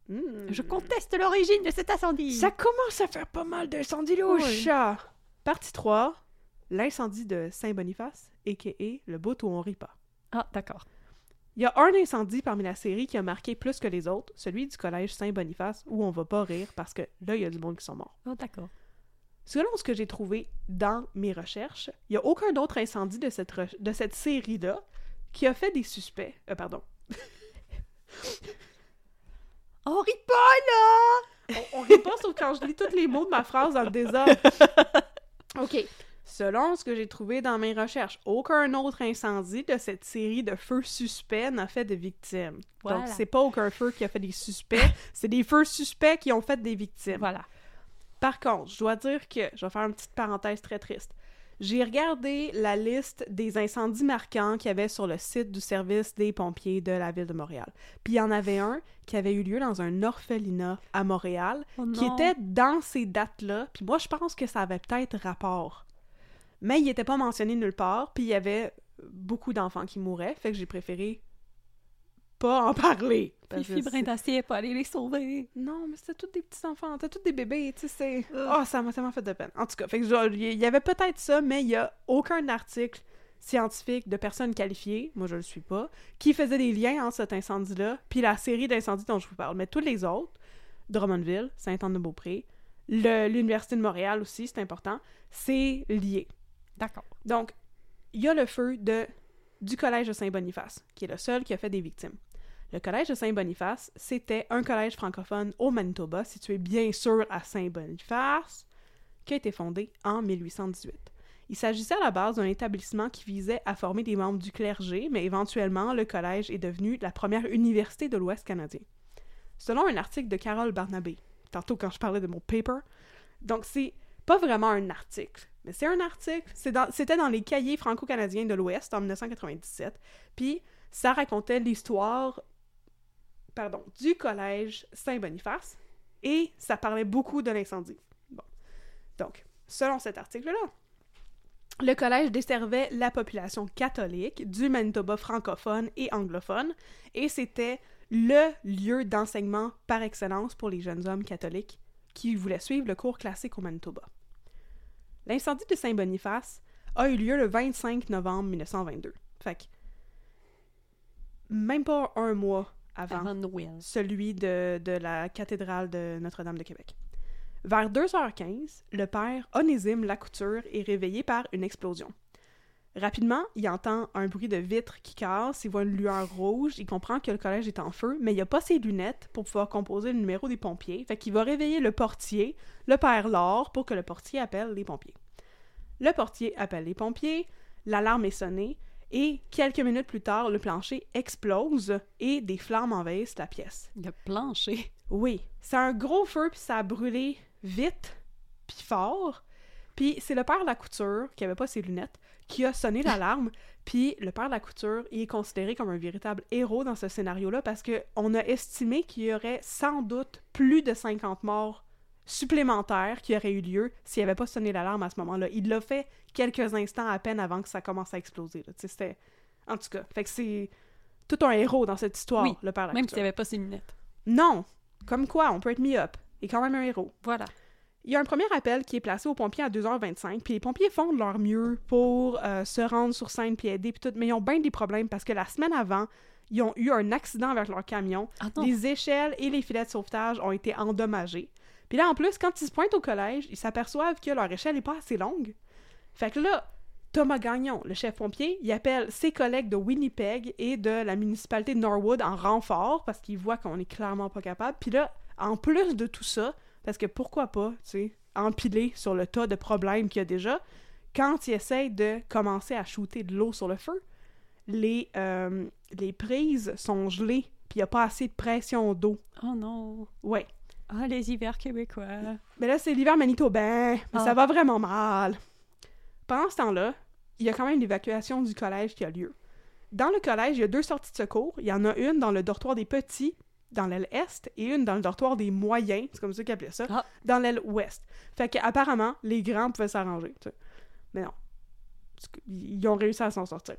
S2: Hmm.
S1: Je conteste l'origine de cet incendie.
S2: Ça commence à faire pas mal d'incendies louches. Partie 3. L'incendie de Saint-Boniface, a.k.a. le bout où on rit pas.
S1: Ah, d'accord.
S2: Il y a un incendie parmi la série qui a marqué plus que les autres, celui du collège Saint-Boniface, où on va pas rire parce que là, il y a du monde qui sont morts.
S1: Oh, d'accord.
S2: Selon ce que j'ai trouvé dans mes recherches, il n'y a aucun autre incendie de cette, de cette série-là qui a fait des suspects. Euh, pardon.
S1: On rit pas, là!
S2: On, on rit pas sauf quand je lis tous les mots de ma phrase dans le désordre. OK. Selon ce que j'ai trouvé dans mes recherches, aucun autre incendie de cette série de feux suspects n'a fait de victimes.
S1: Voilà.
S2: Donc, c'est pas aucun feu qui a fait des suspects, c'est des feux suspects qui ont fait des victimes.
S1: Voilà.
S2: Par contre, je dois dire que, je vais faire une petite parenthèse très triste. J'ai regardé la liste des incendies marquants qu'il y avait sur le site du service des pompiers de la ville de Montréal. Puis il y en avait un qui avait eu lieu dans un orphelinat à Montréal,
S1: Oh
S2: qui était dans ces dates-là. Puis moi, je pense que ça avait peut-être rapport. Mais il n'était pas mentionné nulle part, puis il y avait beaucoup d'enfants qui mouraient, fait que j'ai préféré pas en parler.
S1: Fifi
S2: que
S1: Brin d'acier pas aller les sauver.
S2: non, mais c'était tous des petits enfants, c'était tous des bébés, tu sais. Oh, ça m'a tellement fait de peine. En tout cas, fait que genre, il y avait peut-être ça, mais il y a aucun article scientifique de personnes qualifiées, moi je le suis pas, qui faisait des liens entre cet incendie-là puis la série d'incendies dont je vous parle. Mais tous les autres, Drummondville, Sainte-Anne-de-Beaupré, Le- L'Université de Montréal aussi, c'est important. C'est lié.
S1: D'accord.
S2: Donc, il y a le feu de, du Collège de Saint-Boniface, qui est le seul qui a fait des victimes. Le Collège de Saint-Boniface, c'était un collège francophone au Manitoba, situé bien sûr à Saint-Boniface, qui a été fondé en 1818. Il s'agissait à la base d'un établissement qui visait à former des membres du clergé, mais éventuellement, le collège est devenu la première université de l'Ouest canadien. Selon un article de Carole Barnabé, tantôt quand je parlais de mon paper, donc c'est pas vraiment un article, mais c'est un article. C'était dans les cahiers franco-canadiens de l'Ouest en 1997. Puis ça racontait l'histoire, du collège Saint-Boniface et ça parlait beaucoup de l'incendie. Bon. Donc, selon cet article-là, le collège desservait la population catholique du Manitoba francophone et anglophone et c'était le lieu d'enseignement par excellence pour les jeunes hommes catholiques qui voulaient suivre le cours classique au Manitoba. L'incendie de Saint-Boniface a eu lieu le 25 novembre 1922. Fait que même pas un mois avant,
S1: Avant Noël.
S2: celui de, de la cathédrale de Notre-Dame de Québec. Vers 2h15, le père Onésime Lacouture est réveillé par une explosion. Rapidement, il entend un bruit de vitres qui casse, il voit une lueur rouge, il comprend que le collège est en feu, mais il a pas ses lunettes pour pouvoir composer le numéro des pompiers, fait qu'il va réveiller le portier, le père Laure, pour que le portier appelle les pompiers. Le portier appelle les pompiers, l'alarme est sonnée, et quelques minutes plus tard, le plancher explose et des flammes envahissent la pièce.
S1: Le plancher.
S2: Oui, c'est un gros feu, puis ça a brûlé vite, puis fort. Puis c'est le père de la couture, qui avait pas ses lunettes, qui a sonné l'alarme. Puis le père de la couture, il est considéré comme un véritable héros dans ce scénario-là parce que on a estimé qu'il y aurait sans doute plus de 50 morts supplémentaires qui auraient eu lieu s'il avait pas sonné l'alarme à ce moment-là. Il l'a fait quelques instants à peine avant que ça commence à exploser. C'était... En tout cas, fait que c'est tout un héros dans cette histoire,
S1: Oui,
S2: le père de la
S1: Même
S2: couture.
S1: s'il n'y avait pas ses lunettes.
S2: Non! Comme quoi, on peut être mis up. Et quand même un héros.
S1: Voilà.
S2: Il y a un premier appel qui est placé aux pompiers à 2h25, puis les pompiers font de leur mieux pour euh, se rendre sur scène puis aider, puis tout, mais ils ont bien des problèmes parce que la semaine avant, ils ont eu un accident avec leur camion.
S1: Ah.
S2: Les échelles et les filets de sauvetage ont été endommagés. Puis là, en plus, quand ils se pointent au collège, ils s'aperçoivent que leur échelle n'est pas assez longue. Fait que là, Thomas Gagnon, le chef pompier, il appelle ses collègues de Winnipeg et de la municipalité de Norwood en renfort parce qu'il voit qu'on est clairement pas capable. Puis là, en plus de tout ça, parce que pourquoi pas, tu sais, empiler sur le tas de problèmes qu'il y a déjà, quand il essaye de commencer à shooter de l'eau sur le feu, les, euh, les prises sont gelées, puis il n'y a pas assez de pression d'eau.
S1: Oh non.
S2: Ouais.
S1: Ah, les hivers québécois.
S2: Mais là, c'est l'hiver manitobain, mais
S1: Ah.
S2: ça va vraiment mal. Pendant ce temps-là, il y a quand même l'évacuation du collège qui a lieu. Dans le collège, il y a deux sorties de secours. Il y en a une dans le dortoir des petits, dans l'aile est, et une dans le dortoir des moyens, c'est comme ça qu'ils appelaient ça,
S1: Ah.
S2: dans l'aile ouest. Fait qu'apparemment, les grands pouvaient s'arranger. tu sais. Mais non. Ils ont réussi à s'en sortir.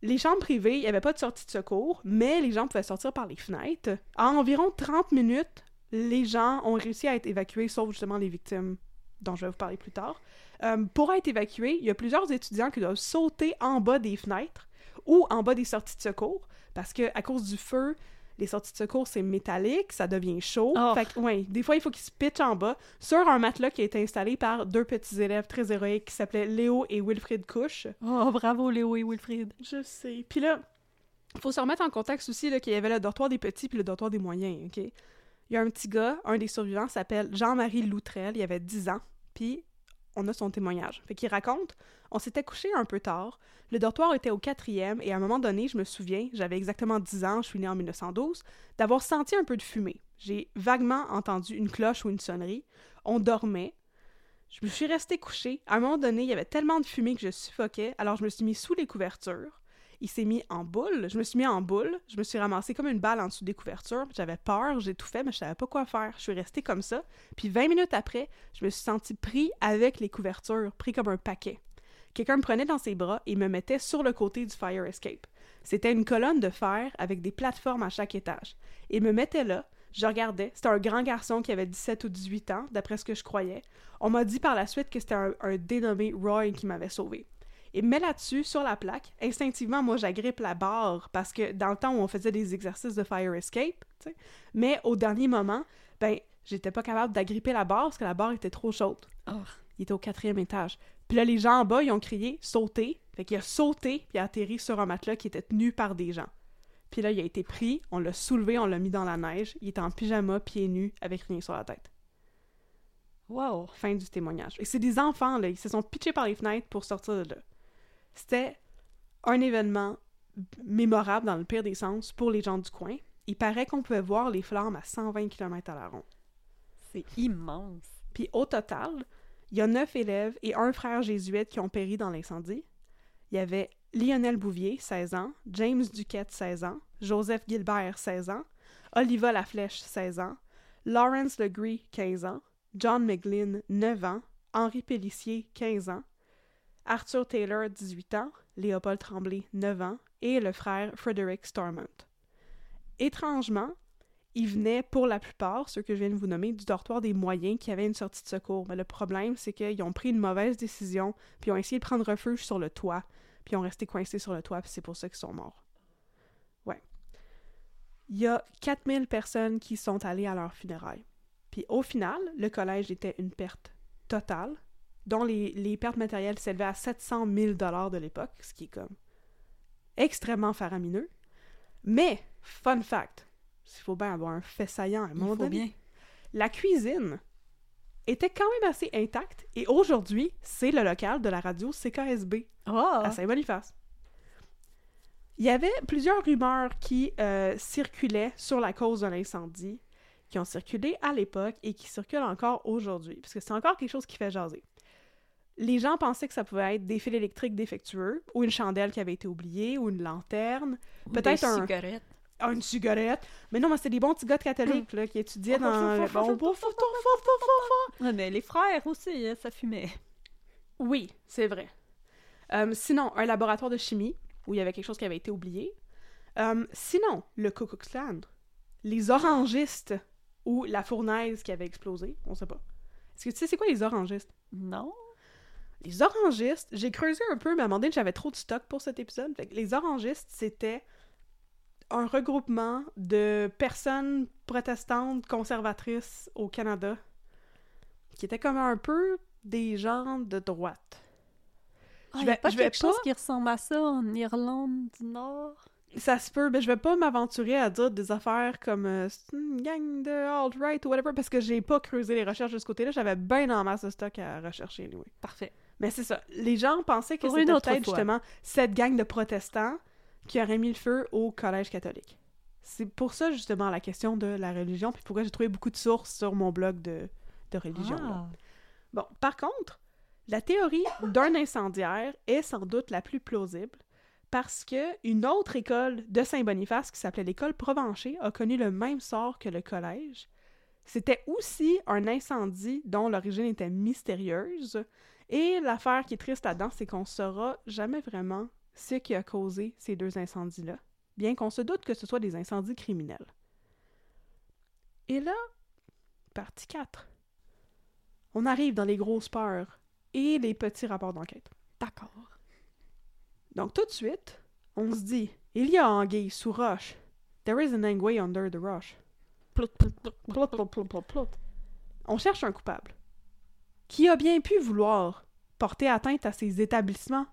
S2: Les chambres privées, il n'y avait pas de sortie de secours, mais les gens pouvaient sortir par les fenêtres. En environ 30 minutes, les gens ont réussi à être évacués, sauf justement les victimes dont je vais vous parler plus tard. Euh, pour être évacués, il y a plusieurs étudiants qui doivent sauter en bas des fenêtres ou en bas des sorties de secours, parce que à cause du feu, les sorties de secours, c'est métallique, ça devient chaud.
S1: Oh.
S2: Fait que, ouais, des fois, il faut qu'ils se pitchent en bas sur un matelas qui a été installé par deux petits élèves très héroïques qui s'appelaient Léo et Wilfrid Couche.
S1: Oh, bravo Léo et Wilfrid.
S2: Je sais. Puis là, faut se remettre en contexte aussi qu'il y avait le dortoir des petits puis le dortoir des moyens, OK? Il y a un petit gars, un des survivants, s'appelle Jean-Marie Loutrel, il avait 10 ans, puis on a son témoignage. Fait raconte, on s'était couché un peu tard, le dortoir était au quatrième, et à un moment donné, je me souviens, j'avais exactement 10 ans, je suis née en 1912, d'avoir senti un peu de fumée. J'ai vaguement entendu une cloche ou une sonnerie. On dormait. Je me suis restée couchée. À un moment donné, il y avait tellement de fumée que je suffoquais, alors je me suis mis sous les couvertures. Il s'est mis en boule. Je me suis mis en boule. Je me suis ramassée comme une balle en dessous des couvertures. J'avais peur, j'ai tout fait, mais je savais pas quoi faire. Je suis restée comme ça. Puis 20 minutes après, je me suis sentie pris avec les couvertures, pris comme un paquet. Quelqu'un me prenait dans ses bras et me mettait sur le côté du fire escape. C'était une colonne de fer avec des plateformes à chaque étage. Il me mettait là, je regardais, c'était un grand garçon qui avait 17 ou 18 ans, d'après ce que je croyais. On m'a dit par la suite que c'était un, un dénommé Roy qui m'avait sauvé. Il me met là-dessus, sur la plaque. Instinctivement, moi, j'agrippe la barre parce que dans le temps où on faisait des exercices de fire escape, mais au dernier moment, ben, J'étais pas capable d'agripper la barre parce que la barre était trop chaude.
S1: Oh.
S2: Il était au quatrième étage. Puis là, les gens en bas, ils ont crié « sauter ». Fait qu'il a sauté puis il a atterri sur un matelas qui était tenu par des gens. Puis là, il a été pris, on l'a soulevé, on l'a mis dans la neige. Il était en pyjama, pieds nus, avec rien sur la tête.
S1: Wow.
S2: Fin du témoignage. Et c'est des enfants, là. Ils se sont pitchés par les fenêtres pour sortir de là. C'était un événement mémorable dans le pire des sens pour les gens du coin. Il paraît qu'on pouvait voir les flammes à 120 km à la ronde.
S1: C'est immense.
S2: Puis au total, il y a neuf élèves et un frère jésuite qui ont péri dans l'incendie. Il y avait Lionel Bouvier, 16 ans, James Duquette, 16 ans, Joseph Gilbert, 16 ans, Oliva Laflèche, 16 ans, Lawrence Legree, 15 ans, John McGlynn, 9 ans, Henri Pellissier, 15 ans, Arthur Taylor, 18 ans, Léopold Tremblay, 9 ans, et le frère Frederick Stormont. Étrangement, ils venaient pour la plupart, ceux que je viens de vous nommer, du dortoir des moyens qui avaient une sortie de secours. Mais le problème, c'est qu'ils ont pris une mauvaise décision, puis ont essayé de prendre refuge sur le toit, puis ont resté coincés sur le toit, puis c'est pour ça qu'ils sont morts. Ouais. Il y a 4000 personnes qui sont allées à leur funérailles. Puis au final, le collège était une perte totale, dont les, les pertes matérielles s'élevaient à 700 000 de l'époque, ce qui est comme extrêmement faramineux. Mais, fun fact, il faut bien avoir un fait saillant à un moment donné.
S1: bien.
S2: La cuisine était quand même assez intacte et aujourd'hui, c'est le local de la radio CKSB
S1: Oh!
S2: à Saint-Boniface. Il y avait plusieurs rumeurs qui euh, circulaient sur la cause de l'incendie, qui ont circulé à l'époque et qui circulent encore aujourd'hui, parce que c'est encore quelque chose qui fait jaser. Les gens pensaient que ça pouvait être des fils électriques défectueux, ou une chandelle qui avait été oubliée, ou une lanterne, peut-être un,
S1: cigarette.
S2: ah, une cigarette. Mais non, mais c'était des bons petits gars de catholiques là, qui étudiaient dans le bon
S1: mais les frères aussi, hein, ça fumait.
S2: Oui, c'est vrai. Euh, sinon, un laboratoire de chimie, où il y avait quelque chose qui avait été oublié. Euh, sinon, le Ku Klux Klan, les orangistes, ou la fournaise qui avait explosé, on sait pas. Est-ce que tu sais c'est quoi les orangistes?
S1: Non?
S2: Les orangistes, j'ai creusé un peu, mais à un moment donné, j'avais trop de stock pour cet épisode. Fait que les orangistes, c'était un regroupement de personnes protestantes conservatrices au Canada qui étaient comme un peu des gens de droite.
S1: Ah,
S2: Je
S1: y a
S2: vais-
S1: pas quelque chose qui ressemble à ça en Irlande du Nord?
S2: Ça se peut, mais je vais pas m'aventurer à dire des affaires comme euh, une gang de alt-right ou whatever parce que j'ai pas creusé les recherches de ce côté-là. J'avais bien en masse de stock à rechercher, anyway.
S1: Parfait.
S2: Mais c'est ça. Les gens pensaient que c'était peut-être justement cette gang de protestants qui aurait mis le feu au collège catholique. C'est pour ça justement la question de la religion, puis pourquoi j'ai trouvé beaucoup de sources sur mon blog de, de religion.
S1: Ah.
S2: Bon, par contre, la théorie d'un incendiaire est sans doute la plus plausible parce que une autre école de Saint-Boniface qui s'appelait l'école Provencher a connu le même sort que le collège. C'était aussi un incendie dont l'origine était mystérieuse. Et l'affaire qui est triste là-dedans, c'est qu'on saura jamais vraiment ce qui a causé ces deux incendies-là, bien qu'on se doute que ce soit des incendies criminels. Et là, partie 4. On arrive dans les grosses peurs et les petits rapports d'enquête.
S1: D'accord.
S2: Donc tout de suite, on se dit, il y a anguille sous roche. There is an anguille under the
S1: plout, plout, plout, plout.
S2: On cherche un coupable. Qui a bien pu vouloir porter atteinte à ces établissements?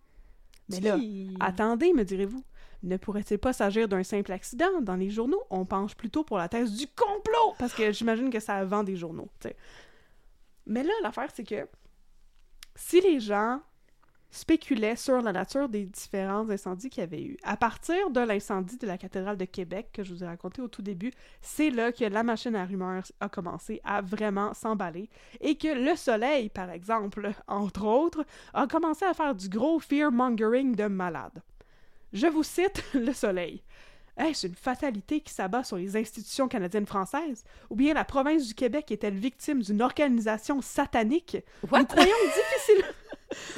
S2: Mais là, attendez, me direz-vous, ne pourrait-il pas s'agir d'un simple accident? Dans les journaux, on penche plutôt pour la thèse du complot, parce que j'imagine que ça vend des journaux. Mais là, l'affaire, c'est que si les gens spéculaient sur la nature des différents incendies qu'il y avait eu, à partir de l'incendie de la cathédrale de Québec que je vous ai raconté au tout début, c'est là que la machine à rumeurs a commencé à vraiment s'emballer et que le soleil, par exemple, entre autres, a commencé à faire du gros fear-mongering de malade. Je vous cite le soleil. Est-ce une fatalité qui s'abat sur les institutions canadiennes françaises? Ou bien la province du Québec est-elle victime d'une organisation satanique?
S1: What?
S2: Nous croyons difficilement...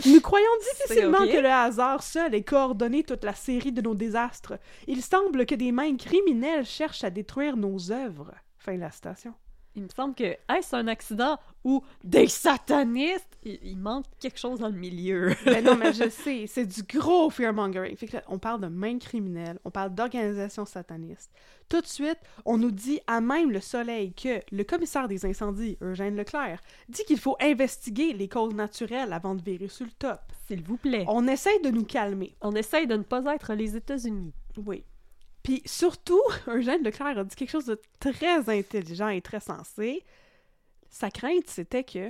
S2: Nous croyons difficilement que le hasard seul ait coordonné toute la série de nos désastres. Il semble que des mains criminelles cherchent à détruire nos œuvres. Fin de la citation.
S1: Il me semble que est-ce un accident ou des satanistes? Il, il manque quelque chose dans le milieu.
S2: Ben non, mais je sais, c'est du gros fear-mongering. Fait que là, on parle de main criminelle, on parle d'organisation sataniste. Tout de suite, on nous dit à même le soleil que le commissaire des incendies, Eugène Leclerc, dit qu'il faut investiguer les causes naturelles avant de virer sur le top.
S1: S'il vous plaît.
S2: On essaye de nous calmer.
S1: On essaye de ne pas être les États-Unis.
S2: Oui. Puis surtout, Eugène Leclerc a dit quelque chose de très intelligent et très sensé. Sa crainte, c'était que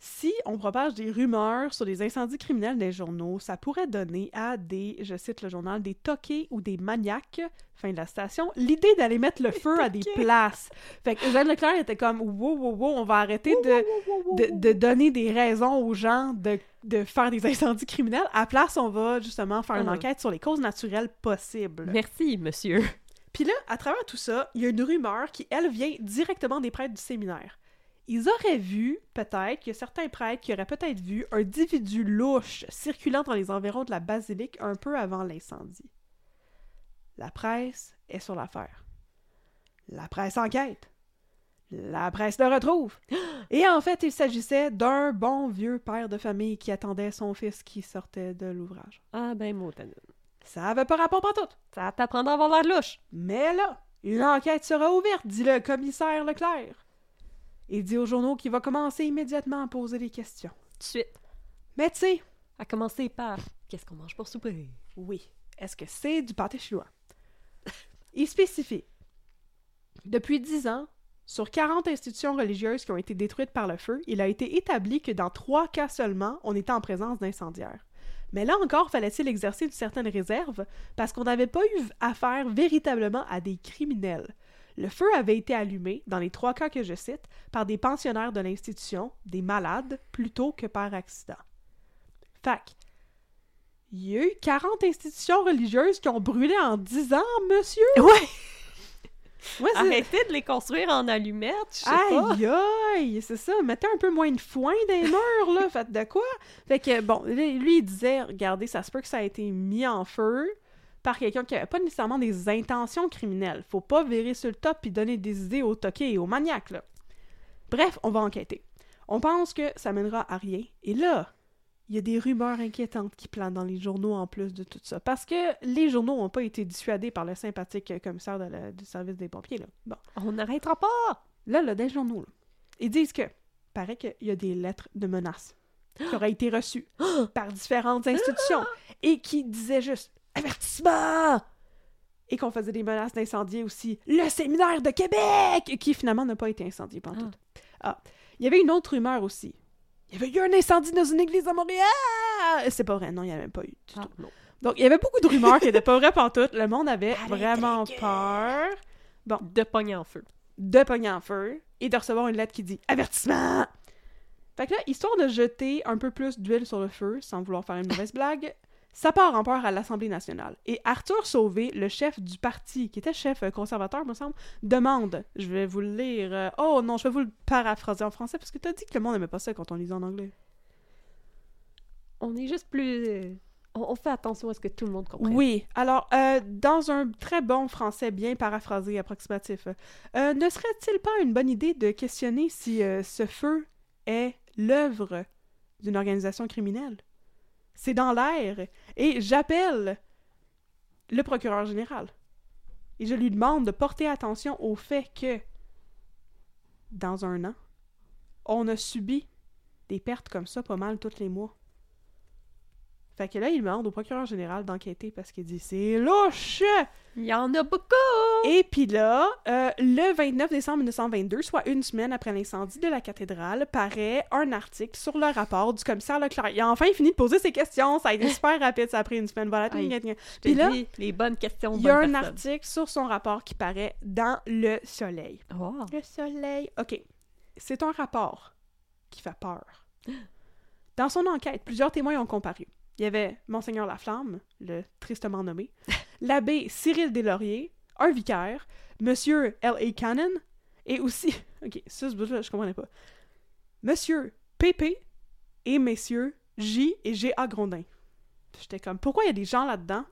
S2: si on propage des rumeurs sur des incendies criminels les journaux, ça pourrait donner à des, je cite le journal, des toqués ou des maniaques, fin de la station, l'idée d'aller mettre le feu à des places. Fait que Eugène Leclerc était comme, wow, wow, wow, on va arrêter de, de, de donner des raisons aux gens de, de faire des incendies criminels. À la place, on va justement faire une
S1: Ah.
S2: enquête sur les causes naturelles possibles.
S1: Merci, monsieur.
S2: Puis là, à travers tout ça, il y a une rumeur qui, elle, vient directement des prêtres du séminaire. Ils auraient vu, peut-être, qu'il y a certains prêtres qui auraient peut-être vu un individu louche circulant dans les environs de la basilique un peu avant l'incendie. La presse est sur l'affaire. La presse enquête. La presse le retrouve. Et en fait, il s'agissait d'un bon vieux père de famille qui attendait son fils qui sortait de l'ouvrage.
S1: Ah ben, Motanen.
S2: Ça avait pas rapport tout.
S1: Ça va t'apprendre à avoir l'air louche.
S2: Mais là, une enquête sera ouverte, dit le commissaire Leclerc. Il dit aux journaux qu'il va commencer immédiatement à poser des questions.
S1: Tout de suite.
S2: Mais tu sais,
S1: À commencer par qu'est-ce qu'on mange pour souper?
S2: oui, est-ce que c'est du pâté chinois? Il spécifie. Depuis dix ans, sur 40 institutions religieuses qui ont été détruites par le feu, il a été établi que dans trois cas seulement, on était en présence d'incendiaires. Mais là encore, fallait-il exercer une certaine réserve parce qu'on n'avait pas eu affaire véritablement à des criminels? Le feu avait été allumé, dans les trois cas que je cite, par des pensionnaires de l'institution, des malades, plutôt que par accident. Fac. Il y a eu 40 institutions religieuses qui ont brûlé en 10 ans, monsieur!
S1: Ouais!
S2: Ouais, c'est-
S1: Arrêtez de les construire en allumettes, je sais pas.
S2: Aïe aïe, c'est ça. Mettez un peu moins de foin dans les murs, là. Faites de quoi? Fait que, bon, lui, lui, il disait, regardez, ça se peut que ça a été mis en feu par quelqu'un qui avait pas nécessairement des intentions criminelles. Faut pas virer sur le top puis donner des idées aux toqués et aux maniaques, là. Bref, on va enquêter. On pense que ça mènera à rien. Et là, il y a des rumeurs inquiétantes qui planent dans les journaux en plus de tout ça. Parce que les journaux n'ont pas été dissuadés par le sympathique commissaire de la- du service des pompiers, là. Bon.
S1: On n'arrêtera pas!
S2: Là, là, les journaux, là, ils disent que, paraît qu'il y a des lettres de menaces qui auraient été reçues par différentes institutions et qui disaient juste avertissement et qu'on faisait des menaces d'incendier aussi le séminaire de Québec qui finalement n'a pas été incendié pendant tout. Ah, il y avait une autre rumeur aussi. Il y avait eu un incendie dans une église à Montréal. C'est pas vrai, non, il n'y a même pas eu. du
S1: Ah,
S2: tout.
S1: non.
S2: Donc, il y avait beaucoup de rumeurs qui n'étaient pas vraies pantoute. Le monde avait vraiment peur
S1: De pogner en feu.
S2: de pogner en feu et de recevoir une lettre qui dit avertissement. Fait que là, histoire de jeter un peu plus d'huile sur le feu, sans vouloir faire une mauvaise blague, ça part en peur à l'Assemblée nationale. Et Arthur Sauvé, le chef du parti, qui était chef euh, conservateur, me semble, demande, je vais vous le lire, euh, oh non, je vais vous le paraphraser en français, parce que t'as dit que le monde n'aimait pas ça quand on lisait en anglais.
S1: On est juste plus... euh, On, fait attention à ce que tout le monde comprenne.
S2: Oui, alors, euh, dans un très bon français bien paraphrasé, approximatif, euh, ne serait-il pas une bonne idée de questionner si ce feu est l'œuvre d'une organisation criminelle? C'est dans l'air. Et j'appelle le procureur général. Et je lui demande de porter attention au fait que, dans un an, on a subi des pertes comme ça pas mal tous les mois. Fait que là, il demande au procureur général d'enquêter parce qu'il dit c'est louche!
S1: Il y en a beaucoup!
S2: Et puis là, euh, le 29 décembre 1922, soit une semaine après l'incendie de la cathédrale, paraît un article sur le rapport du commissaire Leclerc. Il a enfin fini de poser ses questions, ça a été super rapide, ça a pris une semaine, voilà. Puis là,
S1: les bonnes questions
S2: il y a un
S1: personnes.
S2: article sur son rapport qui paraît dans Le Soleil. Le Soleil. OK. C'est un rapport qui fait peur. Dans son enquête, plusieurs témoins ont comparu. Il y avait Monseigneur Laflamme, le tristement nommé, l'abbé Cyril Deslauriers, un vicaire, Monsieur L.A. Cannon, et aussi... OK, ça, ce bout-là, je comprenais pas. Monsieur P.P. et Messieurs J. et G.A. Grondin. J'étais comme, pourquoi il y a des gens là-dedans?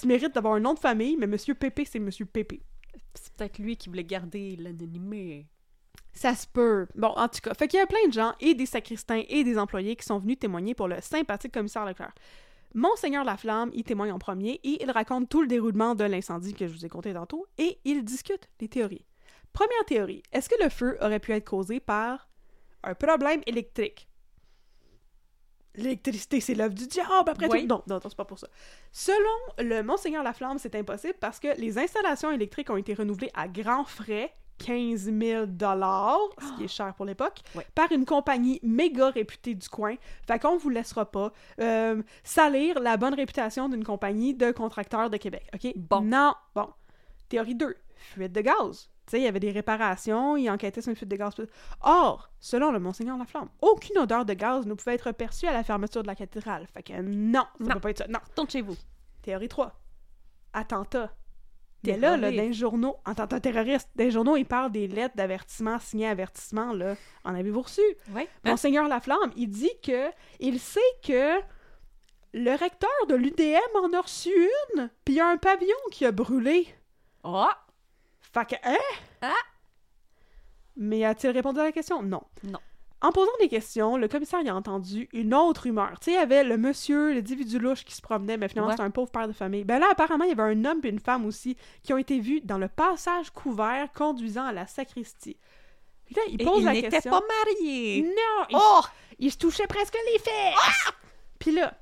S2: Qui méritent d'avoir un nom de famille, mais Monsieur P.P., c'est Monsieur P.P.
S1: C'est peut-être lui qui voulait garder l'anonymé.
S2: Ça se peut. Bon, en tout cas, fait qu'il y a plein de gens, et des sacristains et des employés qui sont venus témoigner pour le sympathique commissaire Leclerc. Monseigneur Laflamme, il témoigne en premier et il raconte tout le déroulement de l'incendie que je vous ai conté tantôt et il discute des théories. Première théorie, est-ce que le feu aurait pu être causé par un problème électrique? L'électricité, c'est l'œuvre du diable, après
S1: Oui.
S2: tout. Non, non, non, c'est pas pour ça. Selon le Monseigneur Laflamme, c'est impossible parce que les installations électriques ont été renouvelées à grands frais, 15 000 ce qui est cher pour l'époque,
S1: Ouais.
S2: par une compagnie méga réputée du coin. Fait qu'on vous laissera pas euh, salir la bonne réputation d'une compagnie de contracteurs de Québec, OK?
S1: Bon.
S2: Non. Bon. Théorie 2. Fuite de gaz. Tu sais, il y avait des réparations, il enquêtait sur une fuite de gaz. Or, selon le Monseigneur Laflamme, aucune odeur de gaz ne pouvait être perçue à la fermeture de la cathédrale. Fait que non, ça
S1: Non.
S2: peut pas être ça. Non.
S1: Retourne chez vous.
S2: Théorie 3. Attentat. Mais là, là,
S1: Terroriste.
S2: dans les journaux, attentat terroriste, les journaux, ils parlent des lettres d'avertissement signées avertissement, là. En avez-vous reçu?
S1: Ouais.
S2: Monseigneur Laflamme, il dit que il sait que le recteur de l'UDM en a reçu une, puis il y a un pavillon qui a brûlé.
S1: Oh!
S2: Fait que, hein?
S1: Ah!
S2: Mais a-t-il répondu à la question? Non.
S1: Non.
S2: En posant des questions, le commissaire y a entendu une autre rumeur. Tu sais, il y avait le monsieur, l'individu louche qui se promenait, mais finalement,
S1: Ouais.
S2: c'était un pauvre père de famille. Ben là, apparemment, il y avait un homme et une femme aussi qui ont été vus dans le passage couvert conduisant à la sacristie. Puis là, il pose
S1: il
S2: la question.
S1: pas marié.
S2: Non!
S1: Oh!
S2: il se touchait presque les fesses! Puis là,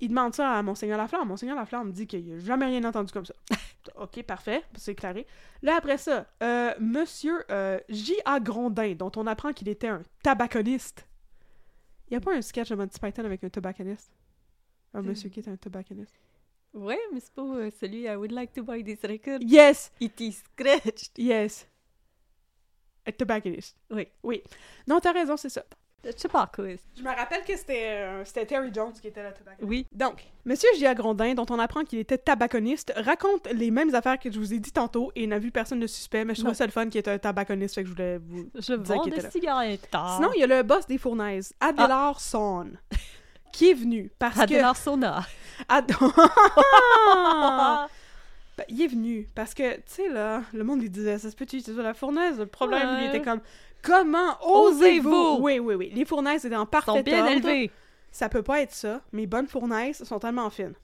S2: il demande ça à Monseigneur Laflamme. Monseigneur Laflamme dit qu'il n'a jamais rien entendu comme ça. ok, parfait, c'est éclairé. Là, après ça, euh, Monsieur euh, J.A. Grondin, dont on apprend qu'il était un tabaconiste. Il n'y a pas un sketch de Monty Python avec un tabaconiste? Un monsieur qui est un tabaconiste.
S1: Ouais, mais c'est pas euh, celui I would like to buy this record.
S2: Yes!
S1: It is scratched.
S2: Yes! Un tabaconiste.
S1: Oui.
S2: Oui. Non, t'as raison, c'est ça.
S1: Je sais pas quoi.
S2: Je me rappelle que c'était euh, c'était Terry Jones qui était le tabaconiste.
S1: Oui.
S2: Donc, Monsieur J.A. Grondin, dont on apprend qu'il était tabaconiste, raconte les mêmes affaires que je vous ai dit tantôt et n'a vu personne de suspect, mais je trouvais
S1: Non.
S2: ça le fun qu'il était un tabaconiste, fait que je voulais vous...
S1: Je
S2: Dire
S1: vends
S2: qu'il
S1: des
S2: était là.
S1: cigarettes.
S2: Sinon, il y a le boss des fournaises, Adélard Son, qui est venu parce que...
S1: l'arsona.
S2: Ad- Ben, il est venu parce que, tu sais, là, le monde lui disait, ça se peut-tu utiliser la fournaise? Le problème, lui,
S1: Ouais.
S2: était comme, comment osez-vous? Oui, oui, oui. Les fournaises étaient en parfait
S1: sont bien
S2: ordre.
S1: élevés.
S2: Ça peut pas être ça. Mes bonnes fournaises sont tellement fines.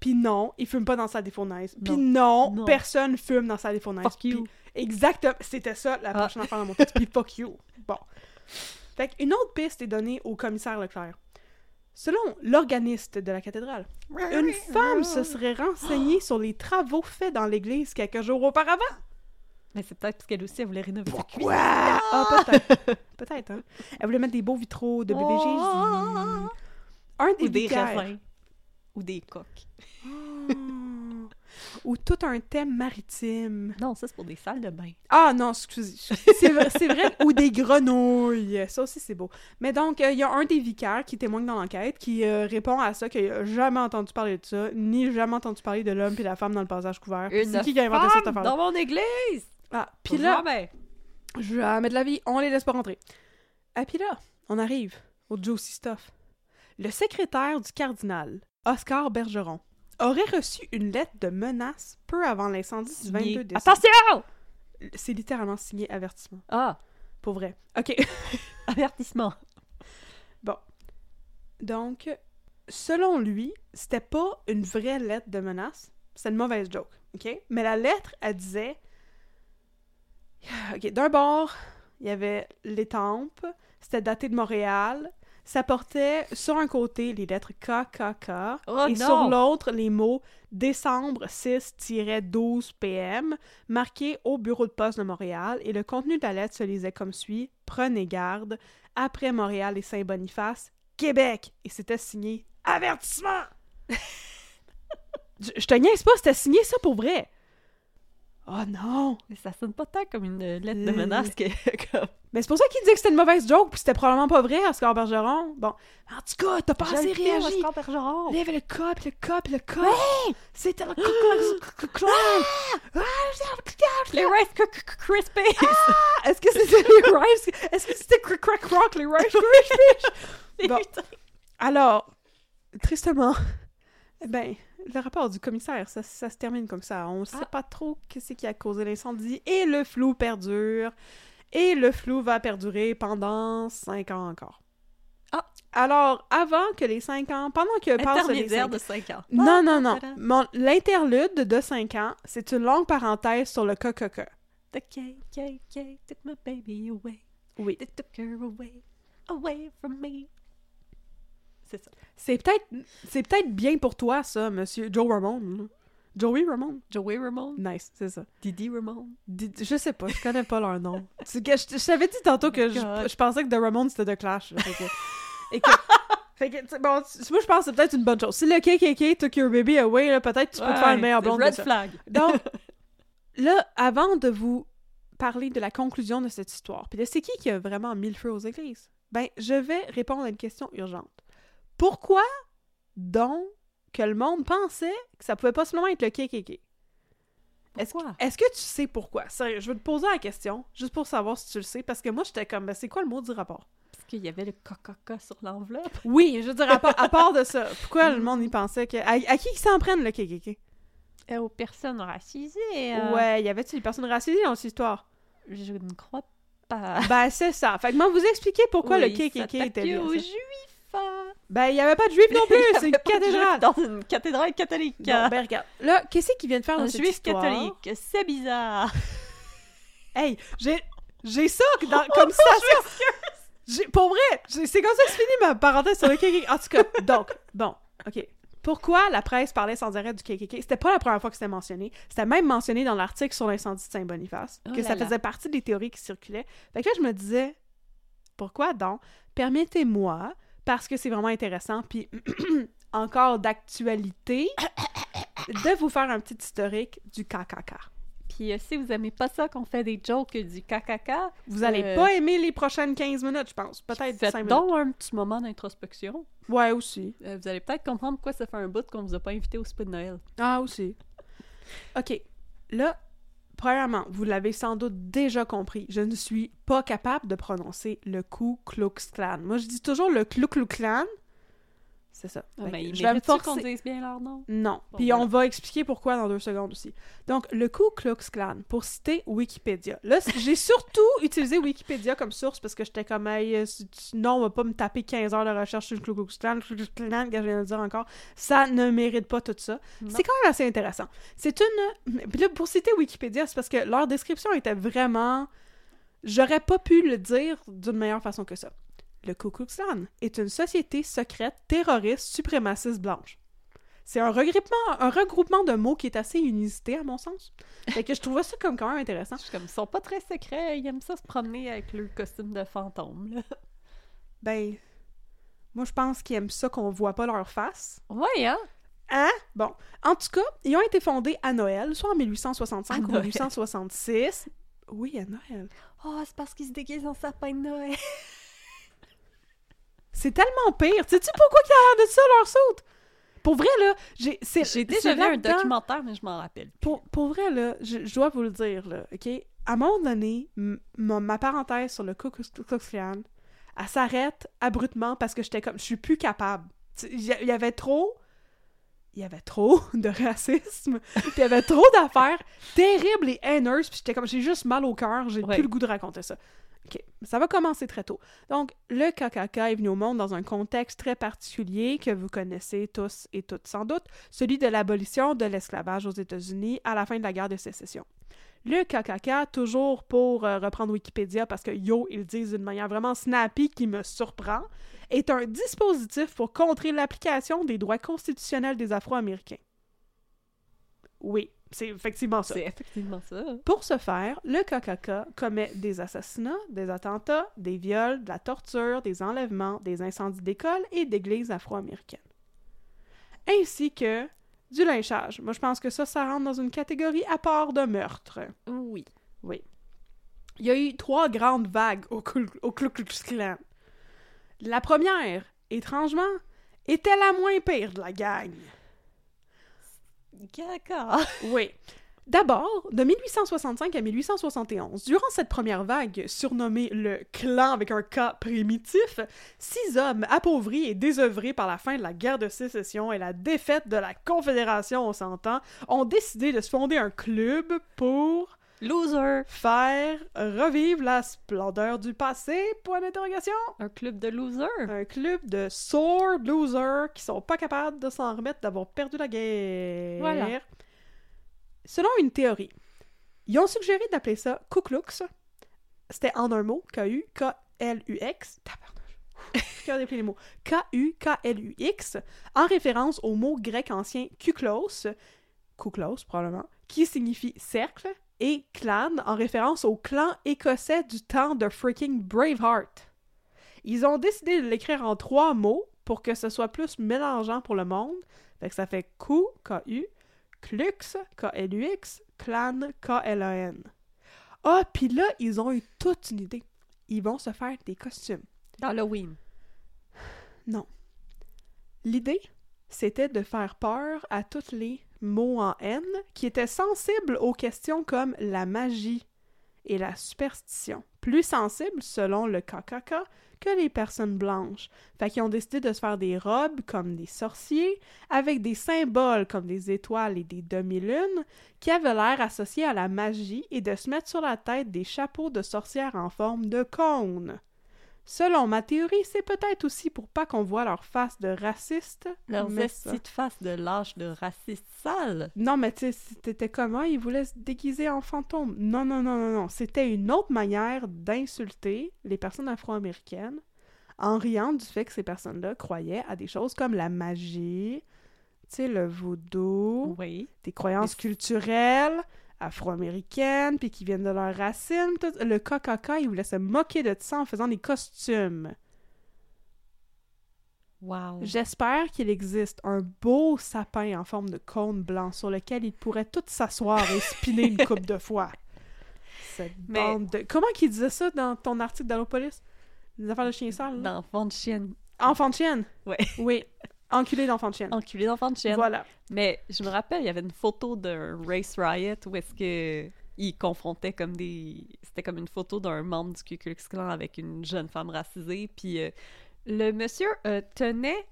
S2: Puis non, ils fument pas dans la salle des fournaises. Puis non,
S1: Non.
S2: personne fume dans la salle des fournaises.
S1: Fuck you.
S2: Exactement, c'était ça la
S1: Ah.
S2: prochaine affaire dans mon texte. Puis fuck you. Bon. Fait qu'une autre piste est donnée au commissaire Leclerc. Selon l'organiste de la cathédrale, une femme se serait renseignée sur les travaux faits dans l'église quelques jours auparavant.
S1: Mais c'est peut-être parce qu'elle aussi, elle voulait rénover sa cuisine.
S2: Ah, peut-être. peut-être, hein. Elle voulait mettre des beaux vitraux de bébé
S1: Oh.
S2: Jésus. Un des,
S1: Ou des raisins. Ou des coques.
S2: Oh. Ou tout un thème maritime.
S1: Non, ça, c'est pour des salles de bain.
S2: Ah non, excusez. C'est vrai, c'est vrai. Ou des grenouilles. Ça aussi, c'est beau. Mais donc, euh, il y a un des vicaires qui témoigne dans l'enquête qui euh, répond à ça, qu'il n'a jamais entendu parler de ça, ni jamais entendu parler de l'homme et la femme dans le passage couvert.
S1: Une
S2: C'est qui qui a inventé cette
S1: femme
S2: affaire-là?
S1: dans mon église!
S2: Ah, puis là,
S1: Jamais.
S2: jamais de la vie, on les laisse pas rentrer. Ah, puis là, on arrive au juicy stuff. Le secrétaire du cardinal, Oscar Bergeron, aurait reçu une lettre de menace peu avant l'incendie du 22 décembre.
S1: Attention!
S2: C'est littéralement signé avertissement.
S1: Ah,
S2: Pour vrai. OK.
S1: avertissement.
S2: Donc, selon lui, c'était pas une vraie lettre de menace. C'était une mauvaise joke. OK? Mais la lettre, elle disait. OK, d'un bord, il y avait l'étampe. C'était daté de Montréal. Ça portait sur un côté les lettres KKK
S1: Oh
S2: et
S1: non!
S2: sur l'autre les mots décembre 6-12 PM marqués au bureau de poste de Montréal et le contenu de la lettre se lisait comme suit Prenez garde, après Montréal et Saint-Boniface, Québec et c'était signé avertissement. je, je te niaise pas, c'était signé ça pour vrai. Oh non!
S1: Mais ça sonne pas tant comme une lettre de
S2: Euh.
S1: menace que comme...
S2: Mais c'est pour ça qu'il disait que c'était une mauvaise joke, puis c'était probablement pas vrai, Oscar Bergeron. Bon, en tout cas, t'as pas assez réagi.
S1: Oscar Bergeron.
S2: Avait le puis le puis le cas. C'était le clan.
S1: Les Rice Krispies!
S2: Ah, Est-ce que c'était les Rice? Est-ce que c'était Crack Crack Rock, les Rice Krispies? Bon. Alors, tristement, eh ben, le rapport du commissaire, ça, ça se termine comme ça. On sait
S1: Ah.
S2: pas trop qu'est-ce qui a causé l'incendie et le flou perdure. Et le flou va perdurer pendant cinq ans encore.
S1: Ah.
S2: Alors, avant que les cinq ans, pendant que passent les cinq
S1: de 5 ans.
S2: Non, non, non. Mon- L'interlude de 5 ans, c'est une longue parenthèse sur le KKK.
S1: The KKK took my baby away.
S2: Oui.
S1: They took her away, away from me. C'est ça.
S2: C'est peut-être c'est peut-être bien pour toi, ça, monsieur Joe Ramone. Joey Ramone?
S1: Joey Ramone,
S2: Nice, c'est ça.
S1: Didi Ramone?
S2: Di- Je sais pas, je connais pas leur nom. Que je, je t'avais dit tantôt que je, je pensais que The Ramones c'était The Clash. là, fait que- et que- fait que, bon, moi je pense que c'est peut-être une bonne chose. Si le KKK took your baby away, là, peut-être tu peux te faire une meilleure blonde.
S1: Red
S2: ça.
S1: flag.
S2: Donc, là, avant de vous parler de la conclusion de cette histoire, puis de c'est qui qui a vraiment mis le feu aux églises, ben, je vais répondre à une question urgente. Pourquoi donc que le monde pensait que ça pouvait possiblement être le KKK? Est-ce
S1: Pourquoi?
S2: est-ce que tu sais pourquoi? Sérieux, je vais te poser la question, juste pour savoir si tu le sais, parce que moi, j'étais comme, ben, c'est quoi le mot du rapport?
S1: Parce qu'il y avait le KKK sur l'enveloppe.
S2: Oui, je veux dire, à part, à part de ça, pourquoi le monde y pensait que... À, à qui ils s'en prennent, le KKK?
S1: Euh, aux personnes racisées. euh,
S2: Ouais, y avait-tu des personnes racisées dans cette histoire?
S1: Je ne crois pas.
S2: Ben, c'est ça. Fait que moi, vous expliquer pourquoi
S1: Oui,
S2: le KKK était bien.
S1: aux
S2: ça.
S1: juifs. Hein.
S2: Ben, il y avait pas de juifs non plus, c'est une
S1: pas
S2: cathédrale.
S1: Dans une cathédrale catholique.
S2: Bon, ben, regarde. Là, qu'est-ce qu'ils viennent faire
S1: un
S2: dans cette
S1: juif
S2: histoire?
S1: catholique. C'est bizarre.
S2: Hey, j'ai... J'ai ça dans- comme citation. J'ai- Pour vrai, c'est comme ça que se finit ma parenthèse sur le KKK. En tout cas, donc, bon, OK. Pourquoi la presse parlait sans arrêt du KKK? C'était pas la première fois que c'était mentionné. C'était même mentionné dans l'article sur l'incendie de Saint-Boniface,
S1: Oh
S2: que ça
S1: là.
S2: faisait partie des théories qui circulaient. Fait que là, je me disais, pourquoi donc? Permettez-moi, parce que c'est vraiment intéressant, puis encore d'actualité, de vous faire un petit historique du KKK.
S1: Puis euh, si vous aimez pas ça qu'on fait des jokes du KKK,
S2: Vous allez
S1: Euh,
S2: pas aimer les prochaines 15 minutes, je pense. Peut-être 5
S1: faites
S2: minutes.
S1: donc un petit moment d'introspection.
S2: Ouais, aussi.
S1: Euh, vous allez peut-être comprendre pourquoi ça fait un bout qu'on vous a pas invité au spin de Noël.
S2: Ah, aussi. OK. Là, premièrement, vous l'avez sans doute déjà compris, je ne suis pas capable de prononcer le Ku Klux. Moi, je dis toujours le Ku. C'est ça.
S1: Ah, mais il
S2: je vais me
S1: qu'on dise bien leur nom?
S2: Non.
S1: Bon,
S2: Puis
S1: voilà.
S2: on va expliquer pourquoi dans deux secondes aussi. Donc, le Ku Klux Klan, pour citer Wikipédia. Là, j'ai surtout utilisé Wikipédia comme source parce que j'étais comme, hey, euh, non, on va pas me taper 15 heures de recherche sur le Ku Klux Klan, Ku Klux Klan, que je viens de dire encore. Ça ne mérite pas tout ça. C'est quand même assez intéressant. C'est une. Puis là, pour citer Wikipédia, c'est parce que leur description était vraiment. J'aurais pas pu le dire d'une meilleure façon que ça. Le Ku Klux Klan est une société secrète terroriste suprémaciste blanche. C'est un regroupement, un regroupement de mots qui est assez unisité à mon sens. Fait que je trouvais ça comme quand même intéressant.
S1: Je suis comme, ils sont pas très secrets, ils aiment ça se promener avec leur costume de fantôme, là.
S2: Ben, moi je pense qu'ils aiment ça qu'on voit pas leur face.
S1: Ouais, hein?
S2: Hein? Bon. En tout cas, ils ont été fondés à Noël, soit en 1865
S1: À
S2: ou
S1: Noël.
S2: 1866. Oui, à Noël.
S1: Oh, c'est parce qu'ils se déguisent en sapin de Noël.
S2: C'est tellement pire. Sais-tu pourquoi ils ont l'air de ça, leur saute? Pour vrai, là, j'ai... c'est-
S1: J'ai déjà vu un documentaire, mais je m'en rappelle.
S2: Pour, pour vrai, là, je, je dois vous le dire, là, OK? À un moment donné, ma, parenthèse sur le Ku Klux Klux Klan, elle s'arrête abruptement parce que j'étais comme... Je suis plus capable. Il y, a- avait trop... Il y avait trop de racisme, puis il y avait trop d'affaires terribles et haineuses, puis j'étais comme... J'ai juste mal au cœur, j'ai
S1: Ouais.
S2: plus le goût de raconter ça. OK, ça va commencer très tôt. Donc, le KKK est venu au monde dans un contexte très particulier que vous connaissez tous et toutes sans doute, celui de l'abolition de l'esclavage aux États-Unis à la fin de la guerre de sécession. Le KKK, toujours pour euh, reprendre Wikipédia, parce que yo, ils disent d'une manière vraiment snappy qui me surprend, est un dispositif pour contrer l'application des droits constitutionnels des Afro-Américains. Oui, c'est effectivement ça.
S1: C'est effectivement ça.
S2: Pour ce faire, le KKK commet des assassinats, des attentats, des viols, de la torture, des enlèvements, des incendies d'écoles et d'églises afro-américaines. Ainsi que du lynchage. Moi, je pense que ça, ça rentre dans une catégorie à part de meurtre.
S1: Oui.
S2: Oui. Il y a eu trois grandes vagues au, au Ku Klux Klan. La première, étrangement, était la moins pire de la gang.
S1: Caca.
S2: Oui. D'abord, de 1865 à 1871, durant cette première vague, surnommée le clan avec un K primitif, six hommes appauvris et désœuvrés par la fin de la guerre de sécession et la défaite de la Confédération, on s'entend, ont décidé de se fonder un club pour
S1: Loser!
S2: Faire revivre la splendeur du passé, point d'interrogation.
S1: Un club de losers!
S2: Un club de sore losers qui sont pas capables de s'en remettre d'avoir perdu la guerre.
S1: Voilà.
S2: Selon une théorie, ils ont suggéré d'appeler ça Ku Klux. C'était en un mot, K-U-K-L-U-X. Les mots. K-U-K-L-U-X, en référence au mot grec ancien kuklos, kuklos probablement, qui signifie cercle, et clan, en référence au clan écossais du temps de freaking Braveheart. Ils ont décidé de l'écrire en trois mots pour que ce soit plus mélangeant pour le monde. Fait que ça fait Ku, K-U, Klux, K-L-U-X, Clan, K-L-A-N. Ah, puis là, ils ont eu toute une idée. Ils vont se faire des costumes.
S1: Halloween.
S2: Non. L'idée, c'était de faire peur à tous les mots en N qui étaient sensibles aux questions comme la magie et la superstition. Plus sensibles, selon le KKK, que les personnes blanches. Fait qu'ils ont décidé de se faire des robes comme des sorciers, avec des symboles comme des étoiles et des demi-lunes, qui avaient l'air associés à la magie, et de se mettre sur la tête des chapeaux de sorcières en forme de cône. Selon ma théorie, c'est peut-être aussi pour pas qu'on voit leur face de raciste. Ça-
S1: petites faces de lâche de raciste sale.
S2: Non, mais tu sais, c'était comment? Ils voulaient se déguiser en fantôme. Non, non, non, non, non. C'était une autre manière d'insulter les personnes afro-américaines en riant du fait que ces personnes-là croyaient à des choses comme la magie, tu sais, le voodoo,
S1: Oui.
S2: des croyances culturelles afro-américaines, puis qui viennent de leurs racines. tout. Le KKK, ils voulaient se moquer de ça en faisant des costumes.
S1: Wow.
S2: J'espère qu'il existe un beau sapin en forme de cône blanc sur lequel ils pourraient tous s'asseoir et spinner une coupe de fois. Cette
S1: Mais-
S2: bande de... Comment qu'il disait ça dans ton article d'Allopolis? Des affaires de chien sale?
S1: D'enfant de chienne.
S2: Enfant de chienne?
S1: Ouais.
S2: Oui. Enculé d'enfant de chienne.
S1: Enculé d'enfant de chienne.
S2: Voilà.
S1: Mais je me rappelle, il y avait une photo d'un Race Riot où est-ce que ils confrontaient comme des... C'était comme une photo d'un membre du Ku Klux Klan avec une jeune femme racisée, puis euh, le monsieur euh, tenait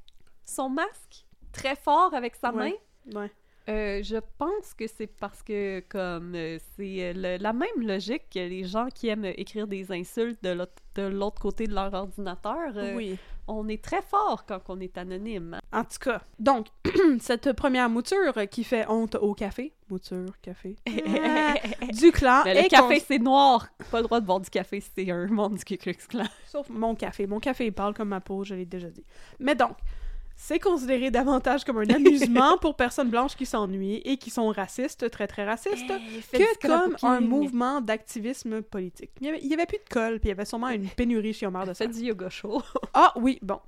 S1: son masque très fort avec sa main.
S2: Ouais.
S1: Euh, je pense que c'est parce que comme euh, c'est euh, la même logique que les gens qui aiment écrire des insultes de l'autre côté de leur ordinateur.
S2: Oui.
S1: On est très fort quand on est anonyme.
S2: En tout cas, donc, cette première mouture qui fait honte au café, mouture, café, Ah, du clan
S1: Mais le café, c'est noir. Pas le droit de boire du café, c'est un membre du Ku Klux Klan.
S2: Sauf mon café. Mon café, il parle comme ma peau, je l'ai déjà dit. Mais donc, c'est considéré davantage comme un amusement pour personnes blanches qui s'ennuient et qui sont racistes, très très racistes, que comme un mouvement d'activisme politique. Il y, avait, il y avait plus de colle, puis il y avait sûrement une pénurie chez Omar de ça.
S1: Du yoga show.
S2: Ah oui, bon.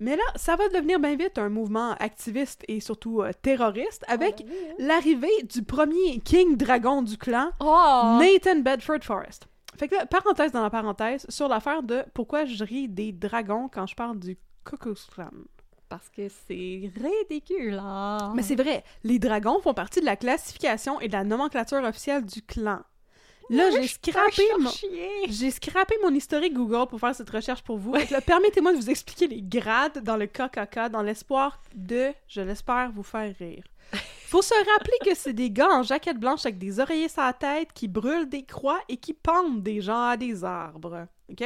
S2: Mais là, ça va devenir bien vite un mouvement activiste et surtout euh, terroriste avec l'arrivée du premier King Dragon du clan,
S1: Oh!
S2: Nathan Bedford Forrest. Fait que là, parenthèse dans la parenthèse, sur l'affaire de pourquoi je ris des dragons quand je parle du Klux Klan.
S1: Parce que c'est ridicule, là.
S2: Mais c'est vrai, les dragons font partie de la classification et de la nomenclature officielle du clan. Là, j'ai scrappé mon... J'ai scrappé mon historique Google pour faire cette recherche pour vous. Là, Permettez-moi de vous expliquer les grades dans le KKK dans l'espoir de, je l'espère, vous faire rire. Faut se rappeler que c'est des gars en jaquette blanche avec des oreillers sur la tête qui brûlent des croix et qui pendent des gens à des arbres. OK?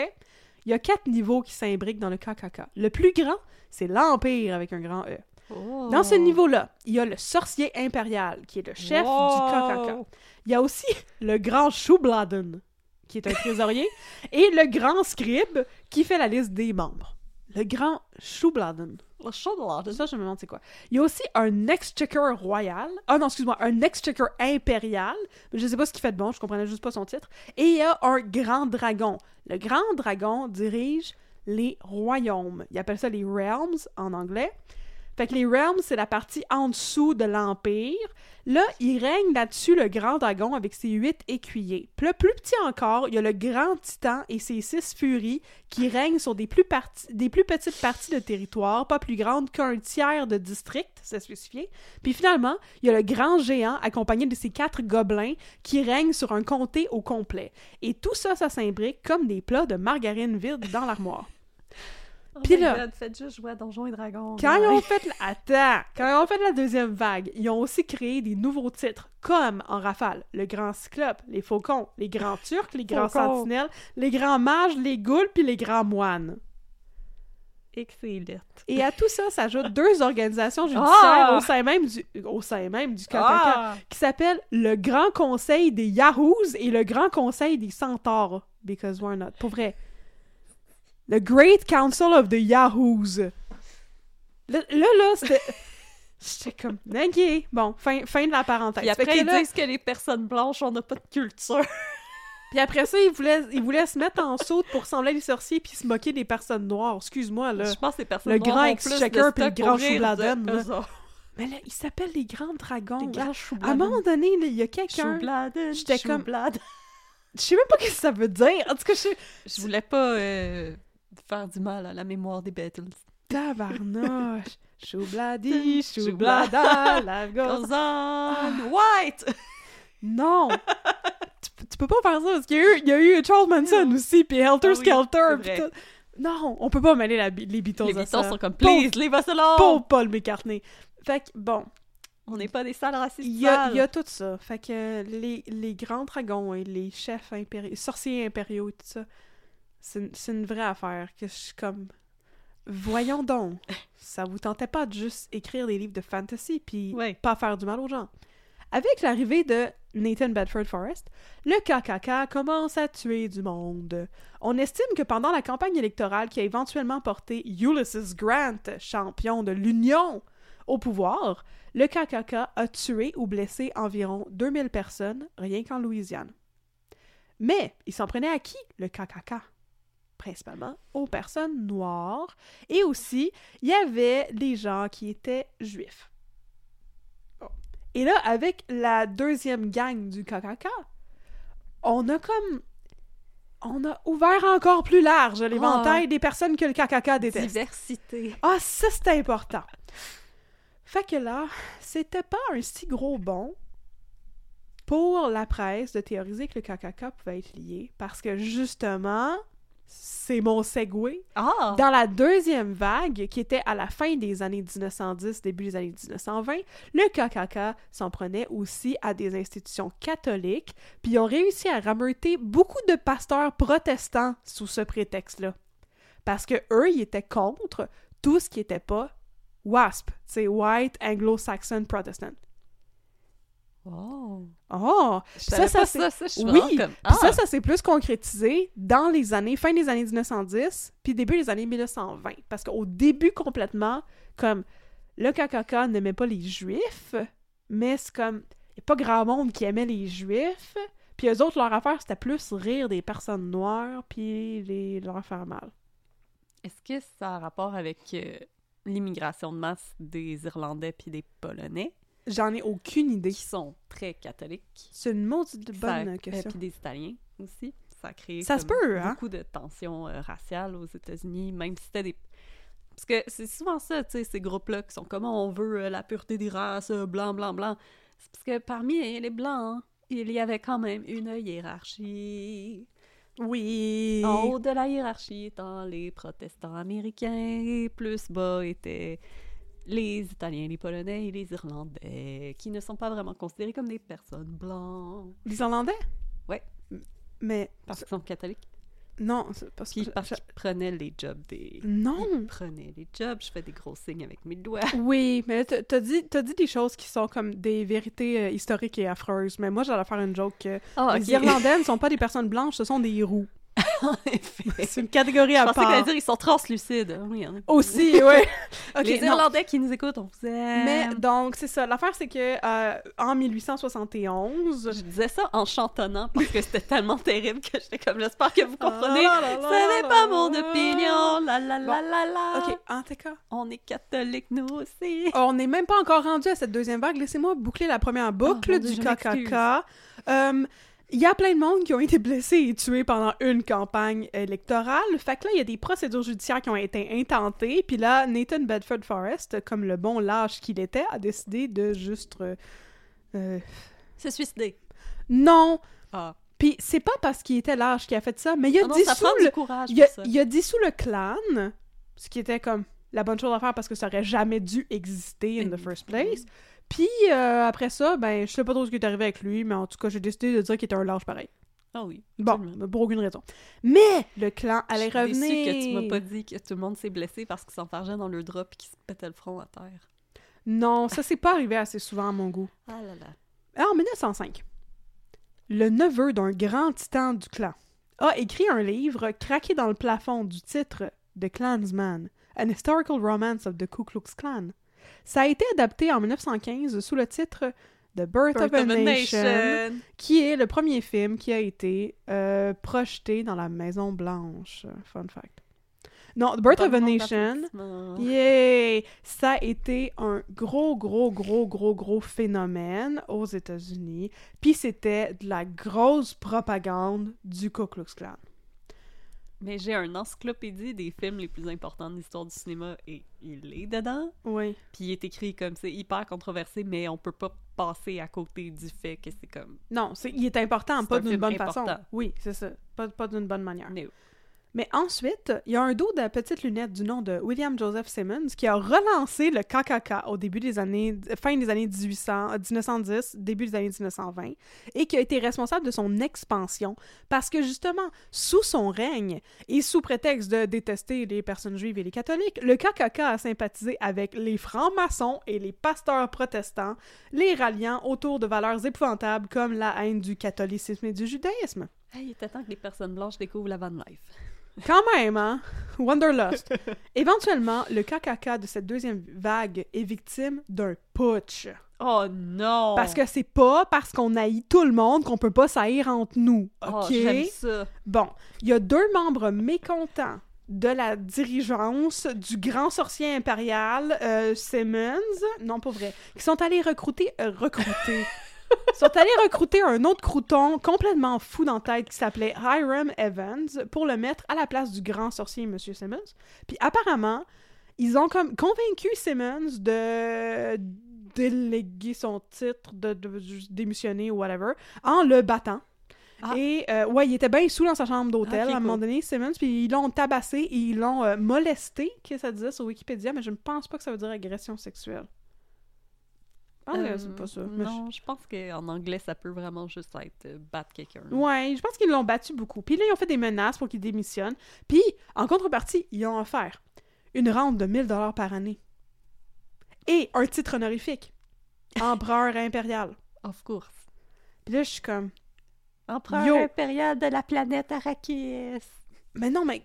S2: Il y a quatre niveaux qui s'imbriquent dans le KKK. Le plus grand, c'est l'Empire avec un grand E.
S1: Oh.
S2: Dans ce niveau-là, il y a le sorcier impérial, qui est le chef du KKK. Il y a aussi le grand Schubladen, qui est un trésorier, et le grand scribe, qui fait la liste des membres. Le grand Schubladen.
S1: Le chocolat.
S2: Ça, je me demande c'est quoi. Il y a aussi un exchequer royal. Ah non, excuse-moi, un exchequer impérial. Mais je sais pas ce qu'il fait de bon, je comprenais juste pas son titre. Et il y a un grand dragon. Le grand dragon dirige les royaumes. Il appelle ça les realms en anglais. Fait que les realms, c'est la partie en dessous de l'Empire. Là, il règne là-dessus le grand dragon avec ses huit écuyers. Puis plus petit encore, il y a le grand titan et ses six furies qui règnent sur des plus, parti- des plus petites parties de territoire, pas plus grandes qu'un tiers de district, c'est spécifié. Puis finalement, il y a le grand géant accompagné de ses quatre gobelins qui règnent sur un comté au complet. Et tout ça, ça s'imbrique comme des plats de margarine vide dans l'armoire. Puis là-
S1: faites juste jouer à Donjons et Dragons.
S2: Quand ils
S1: là.
S2: ont fait... la- Attends! Quand ils ont fait la deuxième vague, ils ont aussi créé des nouveaux titres, comme en rafale, le Grand Cyclope, les Faucons, les Grands Turcs, les Grands. Sentinelles, les Grands Mages, les Goules, puis les Grands Moines.
S1: Excellent.
S2: Et à tout ça s'ajoutent deux organisations judiciaires
S1: Ah!
S2: au sein même du, au sein même du KKK
S1: Ah!
S2: qui s'appellent le Grand Conseil des Yahoos et le Grand Conseil des Centaures. Because why not? Pour vrai. Le Great Council of the Yahoos. Là, là, là, c'était... J'étais comme, ok, bon, fin, fin de la parenthèse.
S1: Puis après,
S2: que
S1: ils
S2: là-
S1: disent que les personnes blanches, on n'a pas de culture.
S2: puis après ça, ils voulaient, ils voulaient se mettre en saute pour sembler des sorciers puis se moquer des personnes noires. Excuse-moi, là.
S1: Je pense que les personnes
S2: Le
S1: noires
S2: grand
S1: plus de
S2: exchequer puis le grand choubladen. Mais là, ils s'appellent les Grands Dragons.
S1: Les grands
S2: À un moment donné, il y a quelqu'un... J'étais comme-. Je sais même pas ce que ça veut dire. En tout cas, je
S1: Je voulais pas euh, faire du mal à la mémoire des Beatles.
S2: Tabarnoche. Choubladi,
S1: Choubla-
S2: choublada, la.
S1: Goes on white!
S2: Non! tu, tu peux pas faire ça parce qu'il y, a eu- il y a eu Charles Manson aussi, puis Helter
S1: Ah oui,
S2: Skelter. tout. Non, on peut pas mêler la, les Beatles
S1: Les Beatles
S2: ça.
S1: sont comme Please, leave us alone!
S2: Pauvre Paul McCartney. Fait que, bon,
S1: On n'est pas des sales racistes.
S2: il y, a, y tout ça. Fait que les, les grands dragons et les chefs impériaux, sorciers impériaux et tout ça, c'est une- vraie affaire que je suis comme... Voyons donc, ça vous tentait pas de juste écrire des livres de fantasy puis
S1: Ouais.
S2: pas faire du mal aux gens. Avec l'arrivée de Nathan Bedford Forrest, le KKK commence à tuer du monde. On estime que pendant la campagne électorale qui a éventuellement porté Ulysses Grant, champion de l'Union, au pouvoir, le KKK a tué ou blessé environ 2000 personnes rien qu'en Louisiane. Mais il s'en prenait à qui, le KKK? Principalement aux personnes noires. Et aussi, il y avait les gens qui étaient juifs. Bon. Et là, avec la deuxième gang du KKK, on a comme... On a ouvert encore plus large l'éventail des personnes que le KKK déteste.
S1: Diversité.
S2: Ah, ça, c'est important. Fait que là, c'était pas un si gros bond pour la presse de théoriser que le KKK pouvait être lié, parce que justement, c'est mon segue.
S1: Ah!
S2: Dans la deuxième vague, qui était à la fin des années 1910, début des années 1920, le KKK s'en prenait aussi à des institutions catholiques, puis ils ont réussi à rameuter beaucoup de pasteurs protestants sous ce prétexte-là. Parce que eux, ils étaient contre tout ce qui était pas WASP, c'est White Anglo-Saxon Protestant.
S1: Oh!
S2: Oh! Ça,
S1: ça, ça,
S2: oui,
S1: comme...
S2: Puis
S1: Ah!
S2: ça, ça s'est plus concrétisé dans les années, fin des années 1910, puis début des années 1920. Parce qu'au début, complètement, comme, le KKK n'aimait pas les Juifs, mais c'est comme, il n'y a pas grand monde qui aimait les Juifs, puis eux autres, leur affaire, c'était plus rire des personnes noires, puis les, leur faire mal.
S1: Est-ce que ça a rapport avec euh, l'immigration de masse des Irlandais puis des Polonais,
S2: J'en ai aucune idée.
S1: qui sont très catholiques?
S2: C'est une maudite
S1: Ça-
S2: bonne
S1: euh,
S2: question.
S1: Puis des Italiens aussi. Ça a créé
S2: Ça se peut, hein?
S1: beaucoup de tensions euh, raciales aux États-Unis, même si c'était des... Parce que c'est souvent ça, tu sais, ces groupes-là qui sont comme on veut euh, la pureté des races, euh, blanc, blanc, blanc. C'est parce que parmi les blancs, il y avait quand même une hiérarchie.
S2: Oui!
S1: En haut de la hiérarchie étant les protestants américains, et plus bas étaient les Italiens, les Polonais et les Irlandais, qui ne sont pas vraiment considérés comme des personnes blanches.
S2: Les Irlandais?
S1: Ouais.
S2: Mais,
S1: Parce qu'ils sont catholiques.
S2: non, parce
S1: qu'ils prenaient les jobs des...
S2: Non!
S1: Ils prenaient les jobs. Je fais des gros signes avec mes doigts.
S2: Oui, mais t'as dit, dit des choses qui sont comme des vérités euh, historiques et affreuses. Mais moi, j'allais faire une joke que
S1: Ah,
S2: les Irlandais ne sont pas des personnes blanches, ce sont des roux.
S1: en effet.
S2: C'est une catégorie
S1: Je
S2: à
S1: pensais qu'elle allait
S2: part.
S1: dire ils sont translucides. Oui, en a.
S2: Aussi, oui.
S1: Les
S2: non.
S1: Irlandais qui nous écoutent, on vous aime.
S2: Mais donc, c'est ça. L'affaire, c'est que euh, en 1871...
S1: Je disais ça en chantonnant parce que c'était tellement terrible que j'étais comme j'espère que vous comprenez.
S2: Ah, là, là,
S1: Ce n'est pas mon opinion. La la la la la.
S2: Ok, en tout cas,
S1: On est catholiques nous aussi.
S2: on n'est même pas encore rendu à cette deuxième vague. Laissez-moi boucler la première boucle
S1: Oh, Dieu,
S2: du
S1: je.
S2: KKK. Euh, Il y a plein de monde qui ont été blessés et tués pendant une campagne électorale. Fait que là, il y a des procédures judiciaires qui ont été intentées. Puis là, Nathan Bedford Forrest, comme le bon lâche qu'il était, a décidé de juste... euh, euh,
S1: Se suicider.
S2: non!
S1: Ah.
S2: Puis c'est pas parce qu'il était lâche qu'il a fait ça, mais il a
S1: Ah non,
S2: dissous le...
S1: du courage
S2: Il a,
S1: ça.
S2: il a dissous le clan, ce qui était comme la bonne chose à faire parce que ça aurait jamais dû exister in the first place. Puis euh, après ça, ben, je sais pas trop ce qui est arrivé avec lui, mais en tout cas, j'ai décidé de dire qu'il était un lâche pareil.
S1: Ah oui.
S2: Bon,
S1: absolument.
S2: pour aucune raison. Mais le clan allait
S1: Je suis
S2: revenir.
S1: que tu m'as pas dit que tout le monde s'est blessé parce qu'ils s'enfargeaient dans le drap et qu'ils se pétaient le front à terre.
S2: Non, ça s'est pas arrivé assez souvent à mon goût.
S1: Ah là là.
S2: Alors, en 1905, le neveu d'un grand titan du clan a écrit un livre craqué dans le plafond du titre The Clansman, An Historical Romance of the Ku Klux Klan. Ça a été adapté en 1915 sous le titre The Birth, of, a, Nation, qui est le premier film qui a été euh, projeté dans la Maison Blanche. Fun fact. Non, The Birth of a Nation. Yay! Ça a été un gros, gros, gros, gros, gros phénomène aux États-Unis. Puis c'était de la grosse propagande du Ku Klux Klan.
S1: Mais j'ai un encyclopédie des films les plus importants de l'histoire du cinéma et il est dedans.
S2: Oui.
S1: Puis il est écrit comme c'est hyper controversé, mais on peut pas passer à côté du fait que c'est comme.
S2: Non, c'est, il est important, pas
S1: un
S2: d'une bonne
S1: important.
S2: façon. Oui, c'est ça. Pas, pas d'une bonne manière.
S1: No.
S2: Mais ensuite, il y a un dos de petites lunettes du nom de William Joseph Simmons qui a relancé le KKK au début des années, fin des années 1800, 1910, début des années 1920, et qui a été responsable de son expansion parce que justement, sous son règne et sous prétexte de détester les personnes juives et les catholiques, le KKK a sympathisé avec les francs-maçons et les pasteurs protestants, les ralliant autour de valeurs épouvantables comme la haine du catholicisme et du judaïsme.
S1: Hey, il était temps que les personnes blanches découvrent la van life.
S2: Quand même, hein? Wanderlust. Éventuellement, le KKK de cette deuxième vague est victime d'un putsch.
S1: Oh non!
S2: Parce que c'est pas parce qu'on haït tout le monde qu'on peut pas s'haïr entre nous,
S1: Oh,
S2: OK?
S1: ça.
S2: bon, il y a deux membres mécontents de la dirigeance du grand sorcier impérial euh, Simmons, non pas vrai, qui sont allés recruter, euh, recruter, sont allés recruter un autre crouton complètement fou dans la tête qui s'appelait Hiram Evans pour le mettre à la place du grand sorcier Monsieur Simmons. Puis apparemment, ils ont comme convaincu Simmons de déléguer son titre, de, de- de démissionner ou whatever, en le battant.
S1: Ah.
S2: Et euh, ouais, il était bien sous dans sa chambre d'hôtel
S1: Ok,
S2: à un moment donné, Simmons, puis ils l'ont tabassé et ils l'ont euh, molesté, que ça disait sur Wikipédia, mais je ne pense pas que ça veut dire agression sexuelle. Ah,
S1: Euh,
S2: c'est pas ça. mais
S1: Non, je pense qu'en anglais, ça peut vraiment juste être euh, battre quelqu'un.
S2: Ouais, je pense qu'ils l'ont battu beaucoup. Puis là, ils ont fait des menaces pour qu'il démissionne. Puis, en contrepartie, ils ont offert une rente de 1000 dollars par année. Et un titre honorifique. Empereur impérial.
S1: Of course.
S2: Puis là, je suis comme...
S1: Empereur
S2: Yo.
S1: impérial de la planète Arrakis.
S2: Mais non, mais...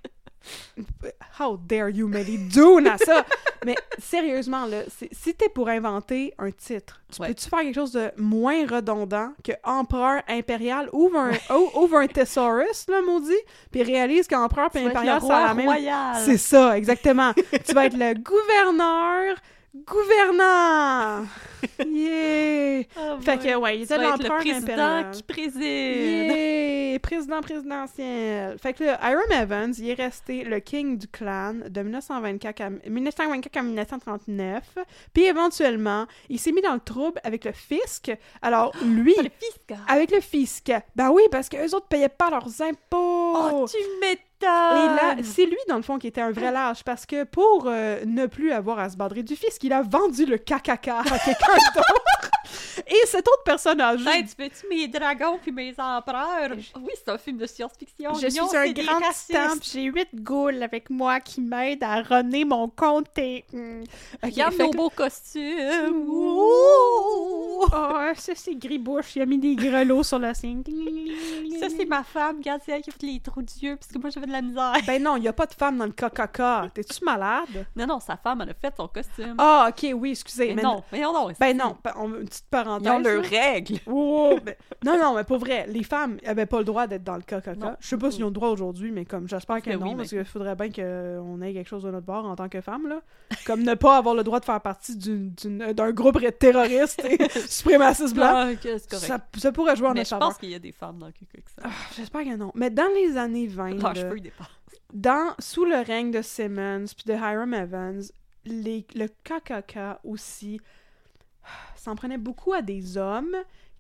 S2: How dare you, Melly? Dune à ça! mais sérieusement, là, si t'es pour inventer un titre, tu
S1: Ouais.
S2: peux-tu faire quelque chose de moins redondant que Empereur impérial? Ouvre un, ou- ouvre un thesaurus, là, maudit, puis réalise qu'Empereur et impérial, ça la même... C'est ça, exactement. tu vas être le gouverneur gouvernant. Yeah.
S1: Oh
S2: Fait que ouais, il était
S1: le
S2: l'empereur
S1: président
S2: impérial.
S1: qui préside.
S2: Yeah! Président présidentiel. Fait que là, Hiram Evans, il est resté le king du clan de 1924 à, 1924 à 1939. Puis éventuellement, il s'est mis dans le trouble avec le fisc. Alors lui,
S1: Oh, le fisc.
S2: avec le fisc. Ben oui, parce qu'eux autres payaient pas leurs impôts.
S1: Oh, tu m'étonnes.
S2: Et là, c'est lui, dans le fond, qui était un vrai lâche, parce que pour euh, ne plus avoir à se badrer du fisc, il a vendu le KKK à quelqu'un d'autre. Et cette autre juste...
S1: Hey, tu veux-tu mes dragons puis mes empereurs? Oui, c'est un film de science-fiction.
S2: Je suis un grand puis j'ai huit ghouls avec moi qui m'aident à runner mon comté. Hmm. Ok,
S1: Regarde
S2: fait
S1: nos
S2: que-
S1: beaux costumes.
S2: Ouh! Oh, ça c'est Gribouche, il a mis des grelots sur la scène.
S1: Ça, c'est ma femme. Regarde, c'est elle qui a fait les trous d'yeux parce que moi, j'avais de la misère.
S2: Ben non, il y a pas de femme dans le KKK. T'es-tu malade?
S1: Non, non, sa femme, elle a fait son costume.
S2: Ah, ok, oui, excusez.
S1: mais
S2: mais
S1: non, mais non, non.
S2: Ben non, pa- on- petite parenthèse.
S1: Ils ont leurs règles.
S2: Ben- non, non, mais pour vrai, les femmes avaient pas le droit d'être dans le KKK.
S1: Non.
S2: Je sais pas s'ils ont le droit aujourd'hui, mais comme j'espère que
S1: Que
S2: non,
S1: oui,
S2: parce qu'il faudrait bien qu'on ait quelque chose de notre bord en tant que femme, là. Comme ne pas avoir le droit de faire partie d'un groupe terroriste et suprémaciste blanc.
S1: Ah.
S2: Ça, ça pourrait jouer en
S1: mais
S2: notre
S1: je pense qu'il y a des femmes dans le ça.
S2: Ah, J'espère que non. Mais dans les années 20,
S1: Leurs
S2: là,
S1: cheveux, ils dépassent.
S2: dans, sous le règne de Simmons puis de Hiram Evans, les, le KKK aussi s'en prenait beaucoup à des hommes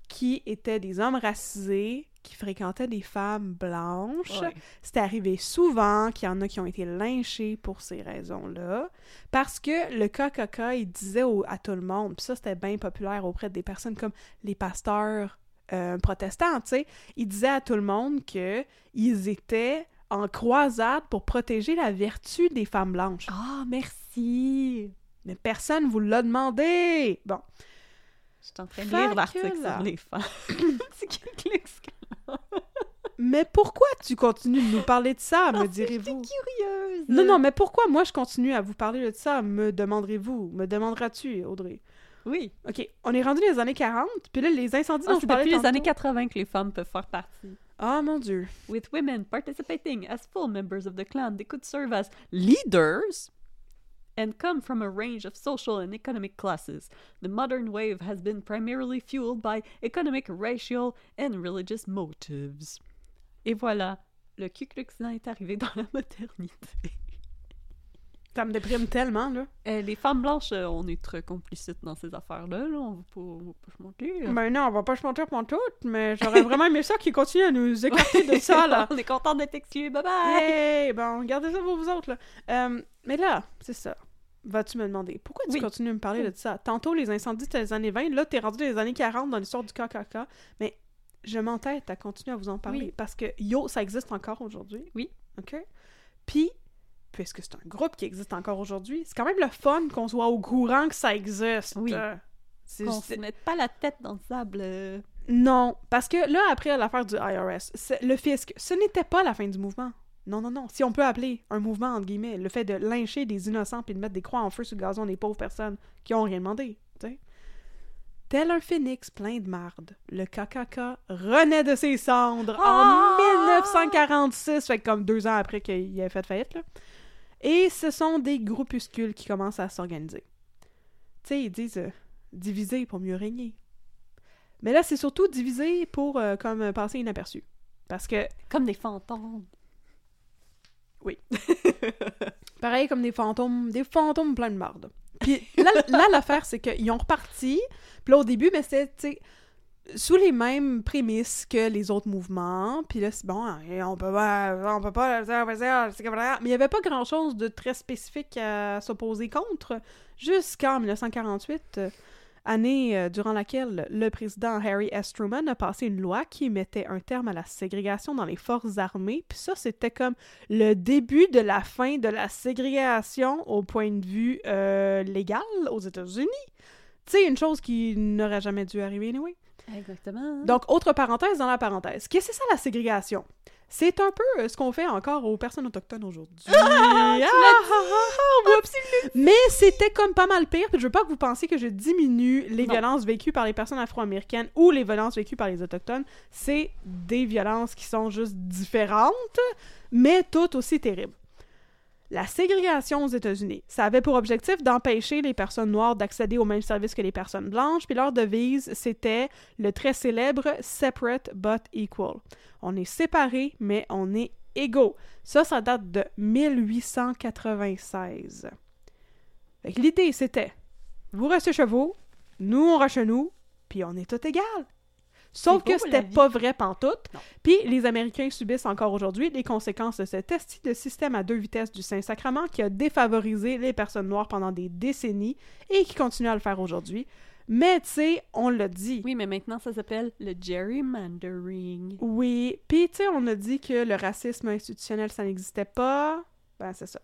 S2: qui étaient des hommes racisés qui fréquentaient des femmes blanches.
S1: Ouais.
S2: C'est arrivé souvent qu'il y en a qui ont été lynchés pour ces raisons-là. Parce que le KKK, il disait au- à tout le monde, puis ça c'était bien populaire auprès des personnes comme les pasteurs euh, protestants, tu sais. Il disait à tout le monde que ils étaient en croisade pour protéger la vertu des femmes blanches.
S1: Ah, merci!
S2: Mais personne vous l'a demandé! Bon.
S1: Je suis en train de lire l'article sur les femmes.
S2: Mais pourquoi tu continues de nous parler de ça, me direz-vous?
S1: curieuse!
S2: Non, non, mais pourquoi moi je continue à vous parler de ça, me demanderez-vous? Me demanderas-tu, Audrey?
S1: Oui.
S2: OK, on est rendu dans les années 40, puis là, les incendies
S1: Ah,
S2: dont
S1: c'est
S2: je parlais
S1: depuis les années 80 que les femmes peuvent faire partie.
S2: Ah, mon Dieu.
S1: With women participating as full members of the clan, they could serve as leaders and come from a range of social and economic classes. The modern wave has been primarily fueled by economic, racial, and religious motives. Et voilà, le Ku Klux Klan est arrivé dans la modernité.
S2: Ça me déprime tellement, là.
S1: Euh, les femmes blanches, euh, on est très complicites dans ces affaires-là, là. On va pas, on va pas se mentir.
S2: Ben non, on va pas se mentir pour tout, mais j'aurais vraiment aimé ça qu'ils continuent à nous écarter de ça, là.
S1: on est content d'être exclus, bye bye!
S2: Hey, bon, gardez ça pour vous autres, là. Euh, mais là, c'est ça. Vas-tu me demander, pourquoi tu
S1: Oui.
S2: continues à me parler de ça? Tantôt, les incendies, c'était les années 20, là, t'es rendu dans les années 40 dans l'histoire du KKK, mais je m'entête à continuer à vous en parler,
S1: Oui.
S2: parce que, yo, ça existe encore aujourd'hui.
S1: Oui.
S2: OK? Puis, puisque c'est un groupe qui existe encore aujourd'hui, c'est quand même le fun qu'on soit au courant que ça existe.
S1: Oui.
S2: Euh,
S1: Qu'on se mette pas la tête dans le sable. euh.
S2: non, parce que là, après l'affaire du IRS, le fisc, ce n'était pas la fin du mouvement. Non, non, non. Si on peut appeler un mouvement, entre guillemets, le fait de lyncher des innocents puis de mettre des croix en feu sur le gazon des pauvres personnes qui ont rien demandé. Tel un phénix plein de marde, le KKK renaît de ses cendres
S1: Ah!
S2: en 1946, fait que comme deux ans après qu'il ait fait faillite, là. Et ce sont des groupuscules qui commencent à s'organiser. Tu sais, ils disent euh, diviser pour mieux régner. Mais là, c'est surtout divisé pour euh, comme passer inaperçu. Parce que,
S1: Comme des fantômes.
S2: pareil comme des fantômes, des fantômes pleins de marde. Puis là, l'affaire, c'est qu'ils ont reparti. Puis là, au début, mais c'était, sous les mêmes prémices que les autres mouvements. Puis là, c'est bon, hein, on peut pas, on peut pas, mais il y avait pas grand-chose de très spécifique à s'opposer contre jusqu'en 1948. Année euh, durant laquelle le président Harry S. Truman a passé une loi qui mettait un terme à la ségrégation dans les forces armées. Puis ça, c'était comme le début de la fin de la ségrégation au point de vue euh, légal aux États-Unis. Tu sais, une chose qui n'aurait jamais dû arriver, anyway.
S1: Exactement.
S2: Donc, autre parenthèse dans la parenthèse. Qu'est-ce que c'est ça, la ségrégation? C'est un peu euh, ce qu'on fait encore aux personnes autochtones aujourd'hui. Ah, ah, ah, oups. Mais c'était comme pas mal pire, puis je veux pas que vous pensiez que je diminue les
S1: Non.
S2: violences vécues par les personnes afro-américaines ou les violences vécues par les autochtones. C'est des violences qui sont juste différentes, mais toutes aussi terribles. La ségrégation aux États-Unis, ça avait pour objectif d'empêcher les personnes noires d'accéder aux mêmes services que les personnes blanches, puis leur devise, c'était le très célèbre Separate but Equal. On est séparés, mais on est égaux. Ça, ça date de 1896. Fait que l'idée, c'était vous restez chez vous, nous on reste chez nous, puis on est tous égales. Sauf que c'était pas vrai pantoute. Puis les Américains subissent encore aujourd'hui les conséquences de cet esti de système à deux vitesses du Saint-Sacrement qui a défavorisé les personnes noires pendant des décennies et qui continue à le faire aujourd'hui. Mais tu sais, on l'a dit.
S1: Oui, mais maintenant, ça s'appelle le gerrymandering.
S2: Oui, puis tu sais, on a dit que le racisme institutionnel, ça n'existait pas. Ben, c'est ça.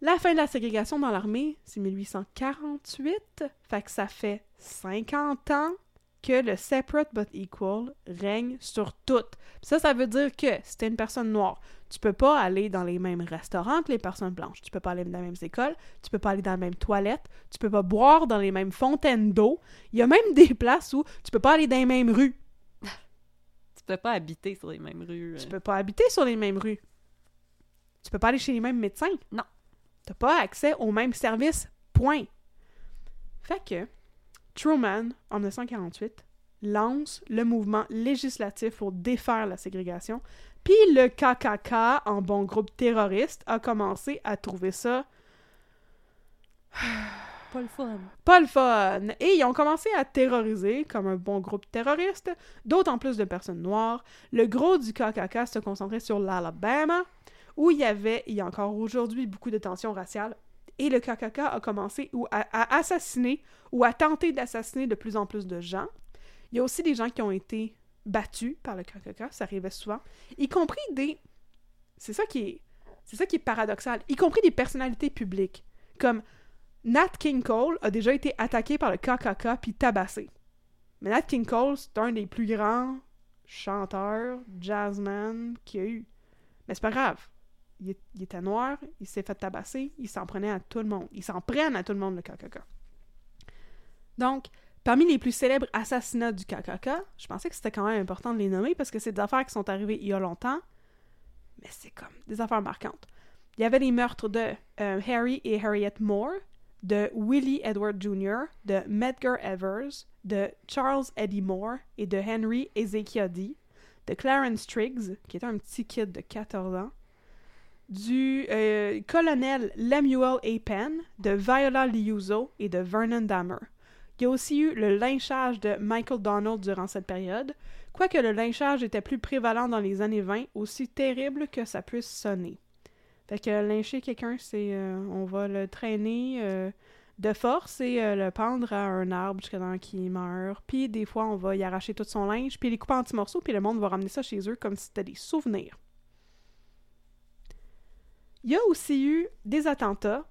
S2: La fin de la ségrégation dans l'armée, c'est 1848. Fait que ça fait 50 ans que le separate but equal règne sur tout. Puis ça, ça veut dire que si t'es une personne noire, tu peux pas aller dans les mêmes restaurants que les personnes blanches. Tu peux pas aller dans les mêmes écoles. Tu peux pas aller dans les mêmes toilettes. Tu peux pas boire dans les mêmes fontaines d'eau. Il y a même des places où tu peux pas aller dans les mêmes rues.
S1: Tu peux pas habiter sur les mêmes rues.
S2: Tu
S1: euh.
S2: peux pas habiter sur les mêmes rues. Tu peux pas aller chez les mêmes médecins.
S1: Non.
S2: T'as pas accès aux mêmes services. Point. Fait que Truman, en 1948, lance le mouvement législatif pour défaire la ségrégation. Puis le KKK, en bon groupe terroriste, a commencé à trouver ça
S1: Pas le fun.
S2: Pas le fun! Et ils ont commencé à terroriser, comme un bon groupe terroriste, d'autant plus de personnes noires. Le gros du KKK se concentrait sur l'Alabama, où il y avait, il y a encore aujourd'hui, beaucoup de tensions raciales. Et le KKK a commencé ou à, assassiner ou à tenter d'assassiner de plus en plus de gens. Il y a aussi des gens qui ont été battus par le KKK, ça arrivait souvent, y compris des... C'est ça qui est... C'est ça qui est paradoxal, y compris des personnalités publiques. Comme Nat King Cole a déjà été attaqué par le KKK puis tabassé. Mais Nat King Cole, c'est un des plus grands chanteurs, jazzman qu'il y a eu. Mais c'est pas grave. Il, était noir, il s'est fait tabasser, il s'en prenait à tout le monde. Il s'en prenne à tout le monde, le KKK. Donc, parmi les plus célèbres assassinats du KKK, je pensais que c'était quand même important de les nommer parce que c'est des affaires qui sont arrivées il y a longtemps, mais c'est comme des affaires marquantes. Il y avait les meurtres de euh, Harry et Harriet Moore, de Willie Edward Jr., de Medgar Evers, de Charles Eddie Moore et de Henry Ezekiadi, de Clarence Triggs, qui était un petit kid de 14 ans, du euh, colonel Lemuel A. Penn, de Viola Liuzzo et de Vernon Dahmer. Il y a aussi eu le lynchage de Michael Donald durant cette période, quoique le lynchage était plus prévalent dans les années 20, aussi terrible que ça puisse sonner. Fait que lyncher quelqu'un, c'est euh, on va le traîner euh, de force et le pendre à un arbre jusqu'à temps qu'il meure. Puis des fois, on va y arracher tout son linge, puis les couper en petits morceaux, puis le monde va ramener ça chez eux comme si c'était des souvenirs. Il y a aussi eu des attentats,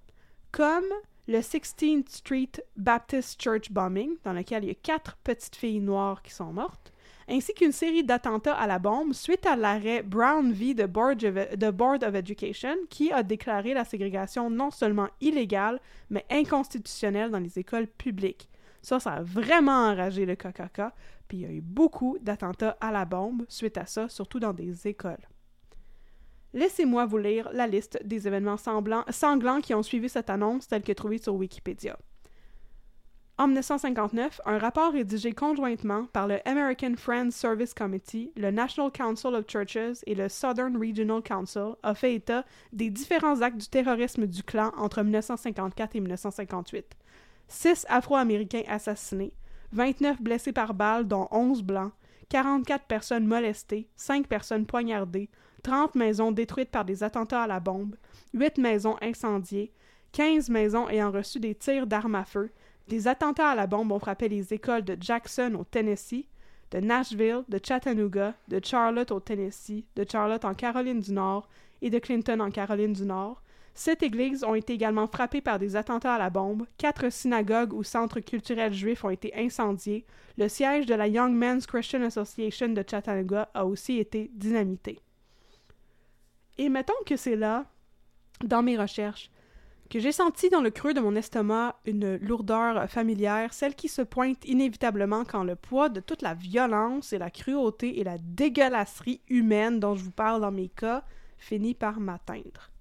S2: comme le 16th Street Baptist Church bombing, dans lequel il y a quatre petites filles noires qui sont mortes, ainsi qu'une série d'attentats à la bombe suite à l'arrêt Brown v. The Board, of, the Board of Education, qui a déclaré la ségrégation non seulement illégale, mais inconstitutionnelle dans les écoles publiques. Ça, ça a vraiment enragé le KKK, puis il y a eu beaucoup d'attentats à la bombe suite à ça, surtout dans des écoles. Laissez-moi vous lire la liste des événements sanglants qui ont suivi cette annonce telle que trouvée sur Wikipédia. En 1959, un rapport rédigé conjointement par le American Friends Service Committee, le National Council of Churches et le Southern Regional Council a fait état des différents actes du terrorisme du clan entre 1954 et 1958. Six Afro-Américains assassinés, 29 blessés par balle, dont 11 blancs, 44 personnes molestées, 5 personnes poignardées, 30 maisons détruites par des attentats à la bombe, 8 maisons incendiées, 15 maisons ayant reçu des tirs d'armes à feu, des attentats à la bombe ont frappé les écoles de Jackson au Tennessee, de Nashville, de Chattanooga, de Charlotte au Tennessee, de Charlotte en Caroline du Nord et de Clinton en Caroline du Nord. Sept églises ont été également frappées par des attentats à la bombe, quatre synagogues ou centres culturels juifs ont été incendiés, le siège de la Young Men's Christian Association de Chattanooga a aussi été dynamité. Et mettons que c'est là, dans mes recherches, que j'ai senti dans le creux de mon estomac une lourdeur familière, celle qui se pointe inévitablement quand le poids de toute la violence et la cruauté et la dégueulasserie humaine dont je vous parle dans mes cas finit par m'atteindre.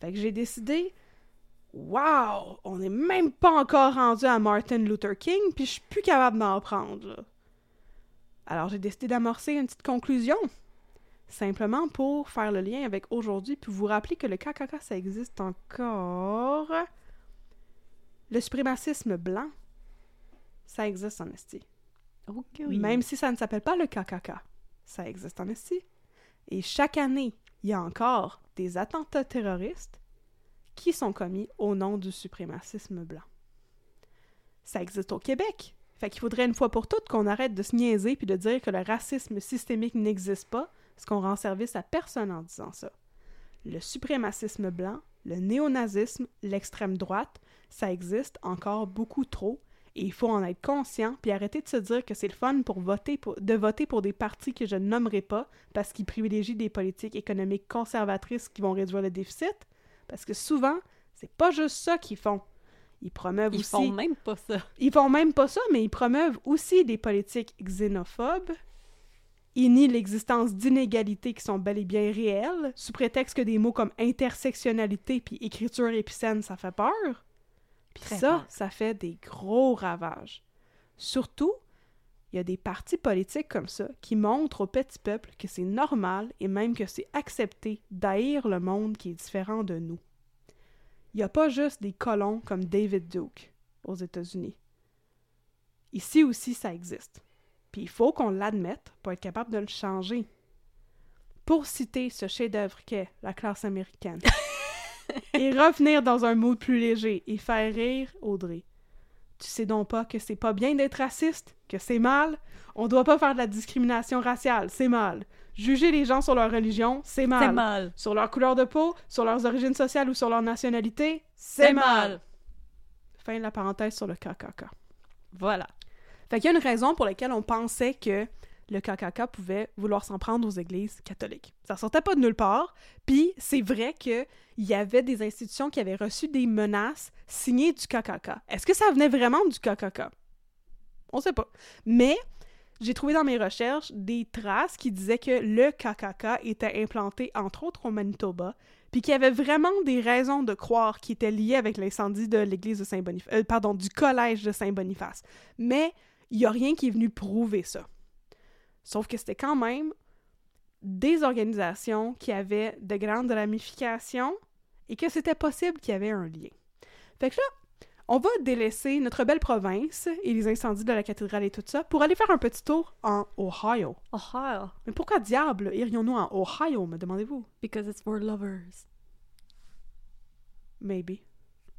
S2: Fait que j'ai décidé, waouh, on n'est même pas encore rendu à Martin Luther King, puis je suis plus capable d'en prendre. là. Alors j'ai décidé d'amorcer une petite conclusion simplement pour faire le lien avec aujourd'hui, puis vous rappeler que le KKK, ça existe encore. Le suprémacisme blanc, ça existe en esti.
S1: Ok, oui.
S2: Même si ça ne s'appelle pas le KKK, ça existe en esti. Et chaque année, il y a encore des attentats terroristes qui sont commis au nom du suprémacisme blanc. Ça existe au Québec. Fait qu'il faudrait une fois pour toutes qu'on arrête de se niaiser puis de dire que le racisme systémique n'existe pas, parce qu'on rend service à personne en disant ça. Le suprémacisme blanc, le néonazisme, l'extrême droite, ça existe encore beaucoup trop il faut en être conscient puis arrêter de se dire que c'est le fun pour voter pour, de voter pour des partis que je ne nommerai pas parce qu'ils privilégient des politiques économiques conservatrices qui vont réduire le déficit parce que souvent, c'est pas juste ça qu'ils font. Ils promeuvent
S1: Ils
S2: aussi
S1: font même pas ça.
S2: ils font même pas ça, mais ils promeuvent aussi des politiques xénophobes. Ils nient l'existence d'inégalités qui sont bel et bien réelles, sous prétexte que des mots comme intersectionnalité puis écriture épicène, ça fait peur. Puis ça, ça fait des gros ravages. Surtout, il y a des partis politiques comme ça qui montrent au petit peuple que c'est normal et même que c'est accepté d'haïr le monde qui est différent de nous. il n'y a pas juste des colons comme David Duke aux États-Unis. Ici aussi, ça existe. Puis il faut qu'on l'admette pour être capable de le changer. Pour citer ce chef-d'œuvre qu'est la classe américaine. et revenir dans un mood plus léger et faire rire Audrey. Tu sais donc pas que c'est pas bien d'être raciste, que c'est mal. On doit pas faire de la discrimination raciale, c'est mal. Juger les gens sur leur religion, c'est mal.
S1: C'est mal.
S2: Sur leur couleur de peau, sur leurs origines sociales ou sur leur nationalité, c'est mal. Fin de la parenthèse sur le KKK.
S1: Voilà.
S2: Fait qu'il y a une raison pour laquelle on pensait que le KKK pouvait vouloir s'en prendre aux églises catholiques. Ça sortait pas de nulle part, puis c'est vrai qu'il y avait des institutions qui avaient reçu des menaces signées du KKK. Est-ce que ça venait vraiment du KKK? On sait pas. Mais j'ai trouvé dans mes recherches des traces qui disaient que le KKK était implanté entre autres au Manitoba, puis qu'il y avait vraiment des raisons de croire qu'il était lié avec l'incendie de l'église de Saint-Boniface, euh, pardon, du collège de Saint-Boniface. Mais il y a rien qui est venu prouver ça. Sauf que c'était quand même des organisations qui avaient de grandes ramifications et que c'était possible qu'il y avait un lien. Fait que là, on va délaisser notre belle province et les incendies de la cathédrale et tout ça pour aller faire un petit tour en Ohio.
S1: Ohio.
S2: Mais pourquoi diable irions-nous en Ohio, me demandez-vous?
S1: Because it's for lovers.
S2: Maybe.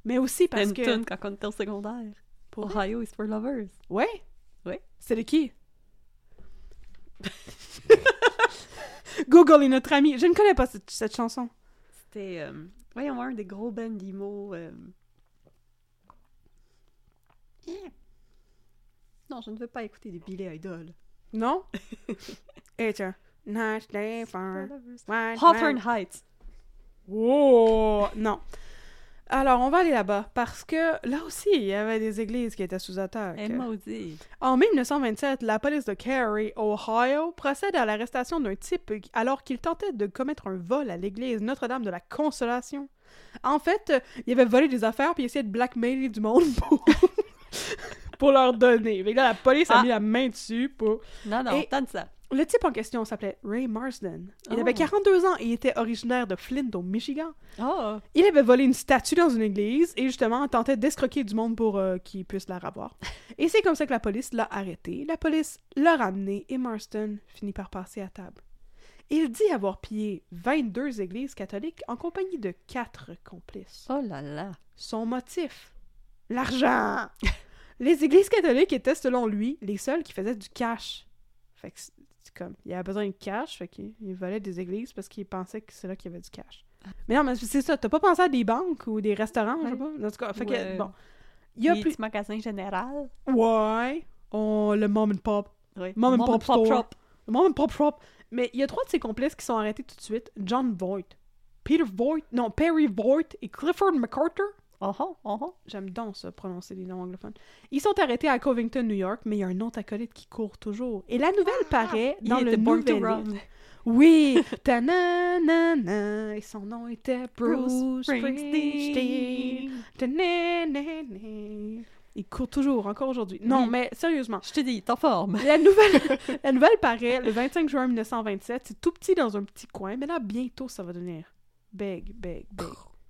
S2: Mais aussi parce
S1: Une
S2: que...
S1: tune quand on était au secondaire.
S2: Pour
S1: Ohio is for lovers.
S2: Ouais?
S1: Ouais.
S2: C'est de qui? Google est notre ami. Je ne connais pas cette, cette chanson.
S1: C'était, euh, voyons, un des gros bands d'emo. euh. Non, je ne veux pas écouter des Billy Idol.
S2: Non? It's a nice day for...
S1: Hawthorne. Heights.
S2: Wow! Non. Alors, on va aller là-bas, parce que là aussi, il y avait des églises qui étaient sous attaque.
S1: Eh, maudit.
S2: En 1927, la police de Cary, Ohio, procède à l'arrestation d'un type alors qu'il tentait de commettre un vol à l'église Notre-Dame de la Consolation. En fait, euh, il avait volé des affaires puis essayé de blackmailer du monde pour, pour leur donner. Que là, la police a
S1: Ah.
S2: mis la main dessus pour...
S1: Non, non,
S2: Et-
S1: donne ça.
S2: Le type en question s'appelait Ray Marsden. Il
S1: Oh.
S2: avait 42 ans et était originaire de Flint, au Michigan.
S1: Oh!
S2: Il avait volé une statue dans une église et justement tentait d'escroquer du monde pour euh, qu'il puisse la revoir. Et c'est comme ça que la police l'a arrêté. La police l'a ramené et Marston finit par passer à table. Il dit avoir pillé 22 églises catholiques en compagnie de quatre complices.
S1: Oh là là.
S2: Son motif? L'argent Les églises catholiques étaient, selon lui, les seules qui faisaient du cash. Fait que c'est comme, il avait besoin de cash, fait qu'il il volait des églises parce qu'il pensait que c'est là qu'il y avait du cash. Mais non, mais c'est ça, t'as pas pensé à des banques ou des restaurants, je sais pas? En tout cas, fait que,
S1: Ouais.
S2: bon. Il y a plus...
S1: petits magasins général.
S2: Ouais. Oh, le mom and pop.
S1: Oui.
S2: Mom and
S1: Mom
S2: pop store.
S1: shop.
S2: Le mom and pop shop. Mais il y a trois de ses complices qui sont arrêtés tout de suite. John Voight. Peter Voight. Non, Perry Voight et Clifford MacArthur.
S1: Oh oh, oh oh.
S2: J'aime donc ça, prononcer les noms anglophones. Ils sont arrêtés à Covington, New York, mais il y a un autre acolyte qui court toujours. Et la nouvelle paraît dans le nouvel
S1: run.
S2: livre. Oui! Ta-na-na-na, Et son nom était Bruce Springsteen. Ta-na-na-na. Il court toujours, encore aujourd'hui. Non,
S1: Oui.
S2: mais sérieusement.
S1: Je te dis, t'en forme.
S2: La nouvelle, la nouvelle paraît le 25 juin 1927. C'est tout petit dans un petit coin, mais là, bientôt, ça va devenir big, big, big.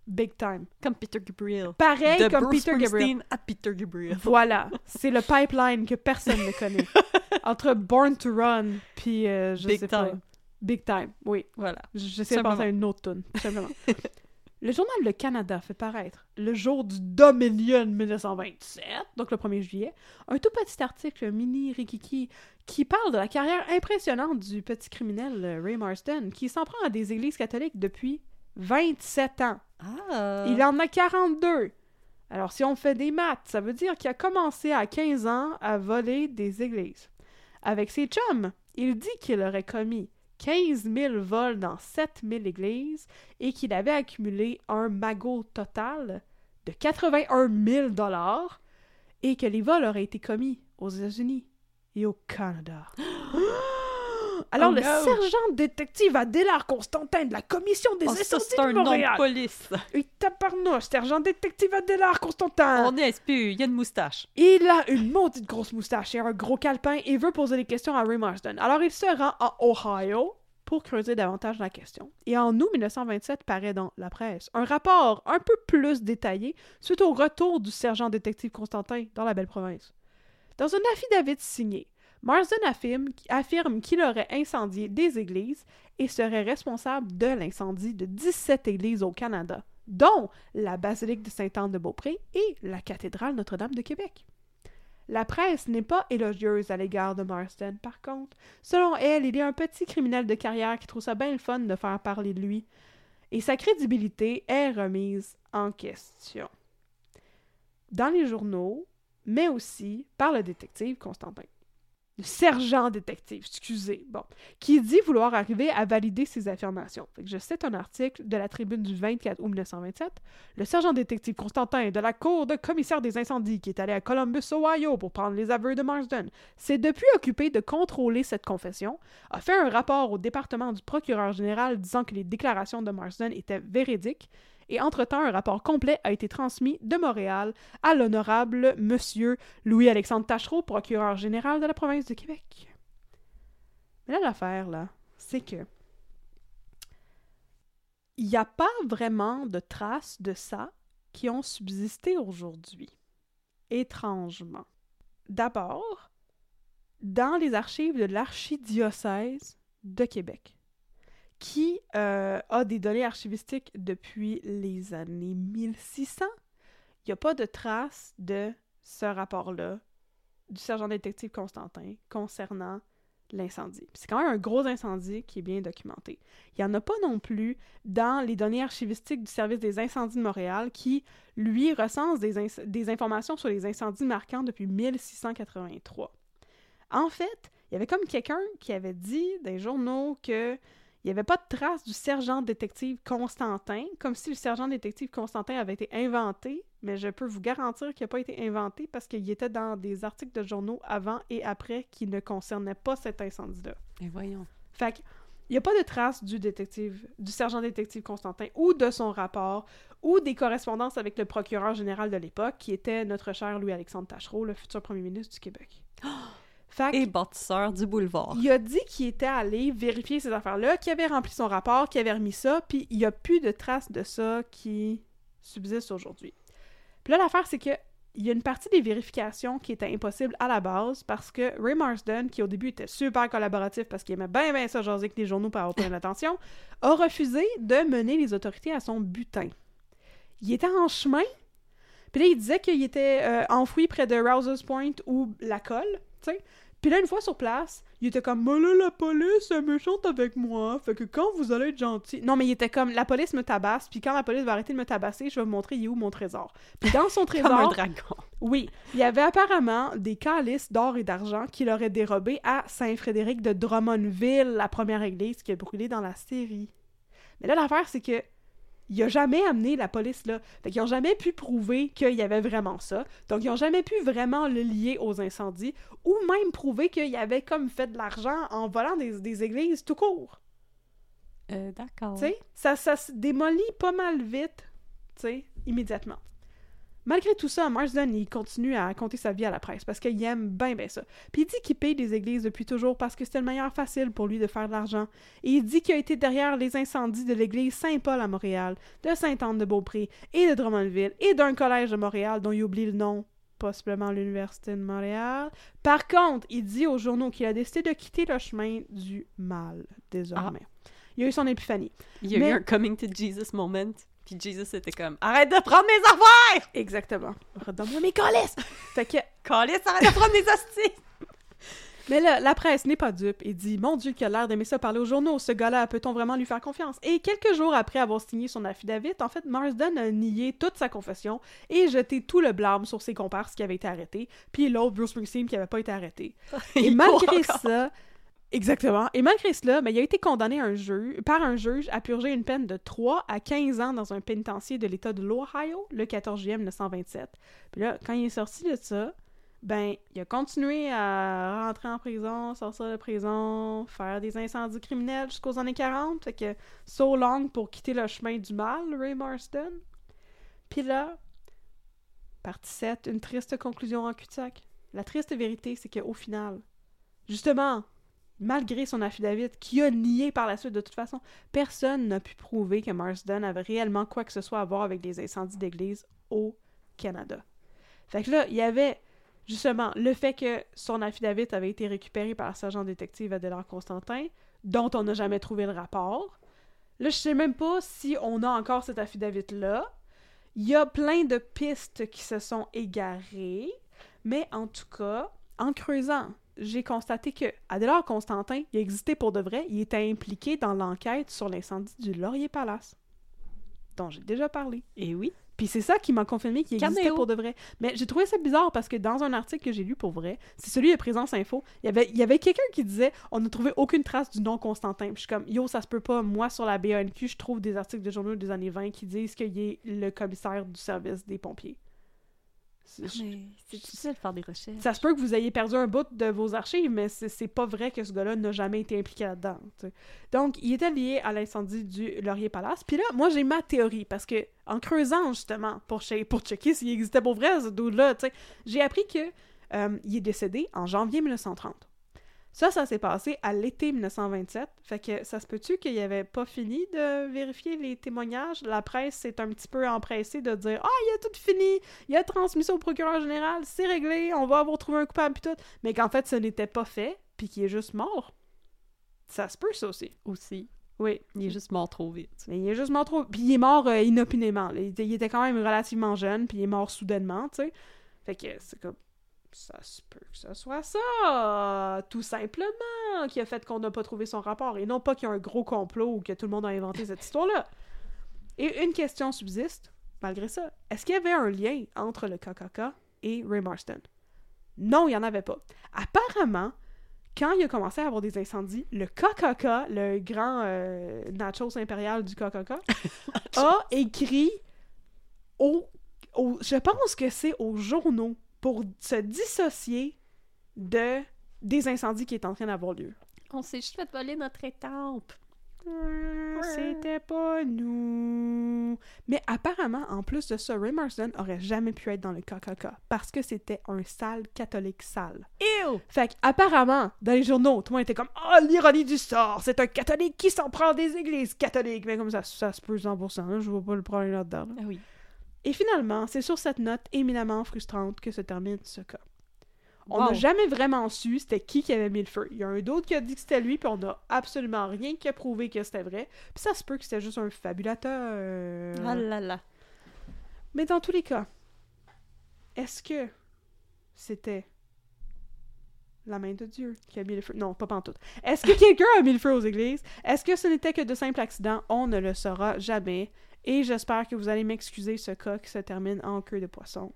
S2: Big time.
S1: Comme Peter Gabriel.
S2: Pareil
S1: De
S2: comme
S1: Bruce
S2: Peter Gabriel.
S1: À Peter Gabriel.
S2: Voilà, c'est le pipeline que personne ne connaît. Entre Born to Run puis euh, je
S1: Big
S2: sais pas.
S1: Time.
S2: Big Time, oui.
S1: Voilà.
S2: J'essaie de penser à une autre tune, simplement. le journal Le Canada fait paraître, le jour du Dominion 1927, donc le 1er juillet, un tout petit article mini rikiki qui parle de la carrière impressionnante du petit criminel euh, Ray Marston qui s'en prend à des églises catholiques depuis 27 ans.
S1: Ah.
S2: Il en a 42. Alors, si on fait des maths, ça veut dire qu'il a commencé à 15 ans à voler des églises. Avec ses chums, il dit qu'il aurait commis 15 000 vols dans 7 000 églises et qu'il avait accumulé un magot total de 81 000 dollars et que les vols auraient été commis aux États-Unis et au Canada. Alors,
S1: Oh
S2: le
S1: no.
S2: sergent détective Adélard Constantin de la Commission des
S1: Oh,
S2: incendies
S1: c'est un
S2: de
S1: nom
S2: Montréal
S1: de police.
S2: et tabarnouche, sergent détective Adélard Constantin.
S1: On est plus, il y a une moustache.
S2: Il a une maudite grosse moustache et un gros calepin et veut poser des questions à Ray Marsden. Alors il se rend en Ohio pour creuser davantage la question. Et en août 1927 paraît dans la presse un rapport un peu plus détaillé suite au retour du sergent détective Constantin dans la belle province. Dans un affidavit signé, Marsden affirme, qu'il aurait incendié des églises et serait responsable de l'incendie de 17 églises au Canada, dont la basilique de Sainte-Anne-de-Beaupré et la cathédrale Notre-Dame de Québec. La presse n'est pas élogieuse à l'égard de Marsden, par contre. Selon elle, il est un petit criminel de carrière qui trouve ça bien le fun de faire parler de lui. Et sa crédibilité est remise en question. Dans les journaux, mais aussi par le détective Constantin sergent détective, excusez, bon, qui dit vouloir arriver à valider ses affirmations. je cite un article de la tribune du 24 août 1927. Le sergent détective Constantin de la cour de commissaire des incendies qui est allé à Columbus, Ohio pour prendre les aveux de Marsden, s'est depuis occupé de contrôler cette confession, a fait un rapport au département du procureur général disant que les déclarations de Marsden étaient véridiques et entre-temps, un rapport complet a été transmis de Montréal à l'honorable Monsieur Louis-Alexandre Tachereau, procureur général de la province de Québec. Mais là, l'affaire, là, c'est que il n'y a pas vraiment de traces de ça qui ont subsisté aujourd'hui. Étrangement. D'abord, dans les archives de l'archidiocèse de Québec, qui euh, a des données archivistiques depuis les années 1600. Il n'y a pas de trace de ce rapport-là du sergent détective Constantin concernant l'incendie. C'est quand même un gros incendie qui est bien documenté. Il n'y en a pas non plus dans les données archivistiques du service des incendies de Montréal qui, lui, recense des, des informations sur les incendies marquants depuis 1683. En fait, il y avait comme quelqu'un qui avait dit dans les journaux que il n'y avait pas de trace du sergent détective Constantin, comme si le sergent détective Constantin avait été inventé, mais je peux vous garantir qu'il n'a pas été inventé parce qu'il était dans des articles de journaux avant et après qui ne concernaient pas cet incendie-là.
S1: Et voyons.
S2: Fait il n'y a pas de trace du détective, du sergent détective Constantin ou de son rapport ou des correspondances avec le procureur général de l'époque qui était notre cher Louis-Alexandre Tachereau, le futur premier ministre du Québec.
S1: Oh! Et bâtisseur du boulevard.
S2: Il a dit qu'il était allé vérifier ces affaires-là, qu'il avait rempli son rapport, qu'il avait remis ça, puis il n'y a plus de traces de ça qui subsistent aujourd'hui. Puis là, l'affaire, c'est que il y a une partie des vérifications qui était impossible à la base parce que Ray Marsden, qui au début était super collaboratif parce qu'il aimait bien bien ça jaser avec les journaux pour avoir plein d'attention, a refusé de mener les autorités à son butin. Il était en chemin, puis là, il disait qu'il était euh, enfoui près de Rouse's Point ou la colle, tu sais. Puis là, une fois sur place, il était comme, moi là, la police est méchante avec moi. Fait que quand vous allez être gentil. Non, mais il était comme, la police me tabasse, puis quand la police va arrêter de me tabasser, je vais vous montrer, il est où mon trésor. Puis dans son trésor.
S1: comme un dragon.
S2: Oui. Il y avait apparemment des calices d'or et d'argent qu'il aurait dérobés à Saint-Frédéric de Drummondville, la première église qui a brûlé dans la série. Mais là, l'affaire, c'est que il a jamais amené la police là. Fait qu'ils ont jamais pu prouver qu'il y avait vraiment ça. Donc, ils ont jamais pu vraiment le lier aux incendies ou même prouver qu'il y avait comme fait de l'argent en volant des, églises tout court.
S1: Euh, d'accord.
S2: Tu sais, ça, ça se démolit pas mal vite, tu sais, immédiatement. Malgré tout ça, Marsden, il continue à raconter sa vie à la presse parce qu'il aime bien bien ça. Puis il dit qu'il paye des églises depuis toujours parce que c'était le meilleur facile pour lui de faire de l'argent. Et il dit qu'il a été derrière les incendies de l'église Saint-Paul à Montréal, de Sainte-Anne-de-Beaupré et de Drummondville et d'un collège de Montréal dont il oublie le nom, possiblement l'Université de Montréal. Par contre, il dit aux journaux qu'il a décidé de quitter le chemin du mal désormais. Ah. Il a eu son épiphanie.
S1: Il y a eu un coming to Jesus moment. Puis Jesus était comme Arrête de prendre mes affaires!
S2: Exactement. Redonne-moi mes colis! fait que.
S1: Colis, arrête de prendre mes hosties!
S2: Mais là, la presse n'est pas dupe et dit Mon Dieu, qu'il a l'air d'aimer ça parler aux journaux. Ce gars-là, peut-on vraiment lui faire confiance? Et quelques jours après avoir signé son affidavit, en fait, Marsden a nié toute sa confession et jeté tout le blâme sur ses comparses qui avaient été arrêtés, puis l'autre, Bruce Springsteen, qui n'avait pas été arrêté. et malgré ça, Exactement. Et malgré cela, ben, il a été condamné un par un juge à purger une peine de 3 à 15 ans dans un pénitencier de l'État de l'Ohio le 14 juillet 1927. Puis là, quand il est sorti de ça, ben, il a continué à rentrer en prison, sortir de prison, faire des incendies criminels jusqu'aux années 40. Fait que, so long pour quitter le chemin du mal, Ray Marston. Puis là, partie 7, une triste conclusion en cul-de-sac. La triste vérité, c'est qu'au final, justement, malgré son affidavit, qui a nié par la suite de toute façon, personne n'a pu prouver que Marsden avait réellement quoi que ce soit à voir avec des incendies d'église au Canada. Fait que là, il y avait justement le fait que son affidavit avait été récupéré par la sergent détective Adélard Constantin, dont on n'a jamais trouvé le rapport. Là, je sais même pas si on a encore cet affidavit-là. Il y a plein de pistes qui se sont égarées, mais en tout cas, en creusant, j'ai constaté que Adélard Constantin, il existait pour de vrai, il était impliqué dans l'enquête sur l'incendie du Laurier Palace, dont j'ai déjà parlé.
S1: Et oui.
S2: Puis c'est ça qui m'a confirmé qu'il existait
S1: Caméo.
S2: pour de vrai. Mais j'ai trouvé ça bizarre parce que dans un article que j'ai lu pour vrai, c'est celui de Présence Info, il y avait, il y avait quelqu'un qui disait on n'a trouvé aucune trace du nom Constantin. Puis je suis comme yo, ça se peut pas. Moi, sur la BANQ, je trouve des articles de journaux des années 20 qui disent qu'il est le commissaire du service des pompiers. C'est-
S1: difficile de faire des recherches.
S2: ça se peut que vous ayez perdu un bout de vos archives, mais c'est pas vrai que ce gars-là n'a jamais été impliqué là-dedans. Donc, il était lié à l'incendie du Laurier Palace. Puis là, moi, j'ai ma théorie, parce que en creusant, justement, pour, che- pour checker s'il existait pour vrai, ce dude-là, j'ai appris que euh, il est décédé en janvier 1930. Ça, ça s'est passé à l'été 1927. Fait que ça se peut-tu qu'il avait pas fini de vérifier les témoignages? La presse s'est un petit peu empressée de dire « Ah, il a tout fini! Il a transmis ça au procureur général, c'est réglé, on va avoir trouvé un coupable puis tout. » Mais qu'en fait, ce n'était pas fait, puis qu'il est juste mort. Ça se peut, ça aussi.
S1: Aussi.
S2: Oui.
S1: Il est juste mort trop vite.
S2: Mais il est juste mort trop... Puis il est mort euh, inopinément. Il était, il était quand même relativement jeune, puis il est mort soudainement, tu sais. Fait que c'est comme... Ça se peut que ce soit ça, tout simplement, qui a fait qu'on n'a pas trouvé son rapport, et non pas qu'il y a un gros complot ou que tout le monde a inventé cette histoire-là. Et une question subsiste, malgré ça. Est-ce qu'il y avait un lien entre le KKK et Ray Marston? Non, il n'y en avait pas. Apparemment, quand il a commencé à avoir des incendies, le KKK, le grand euh, nachos impérial du KKK, a écrit au, au- Je pense que c'est aux journaux pour se dissocier de des incendies qui est en train d'avoir lieu.
S1: On s'est juste fait voler notre étampe.
S2: C'était pas nous. Mais apparemment, en plus de ça, Ray Marsden aurait jamais pu être dans le KKK parce que c'était un sale catholique sale.
S1: Ew!
S2: Fait qu'apparemment, dans les journaux, tout le monde était comme Oh, l'ironie du sort, c'est un catholique qui s'en prend des églises catholiques. Mais comme ça, ça se peut 100%, là, je vois pas le problème là-dedans. là.
S1: Ah oui.
S2: Et finalement, c'est sur cette note éminemment frustrante que se termine ce cas. On n'a
S1: Wow.
S2: jamais vraiment su c'était qui qui avait mis le feu. Il y a un d'autre qui a dit que c'était lui, puis on n'a absolument rien qui a prouvé que c'était vrai. Puis ça se peut que c'était juste un fabulateur.
S1: Ah là là.
S2: Mais dans tous les cas, est-ce que c'était la main de Dieu qui a mis le feu? Non, pas pantoute. Est-ce que quelqu'un a mis le feu aux églises? Est-ce que ce n'était que de simples accidents? On ne le saura jamais. Et j'espère que vous allez m'excuser ce cas qui se termine en queue de poisson.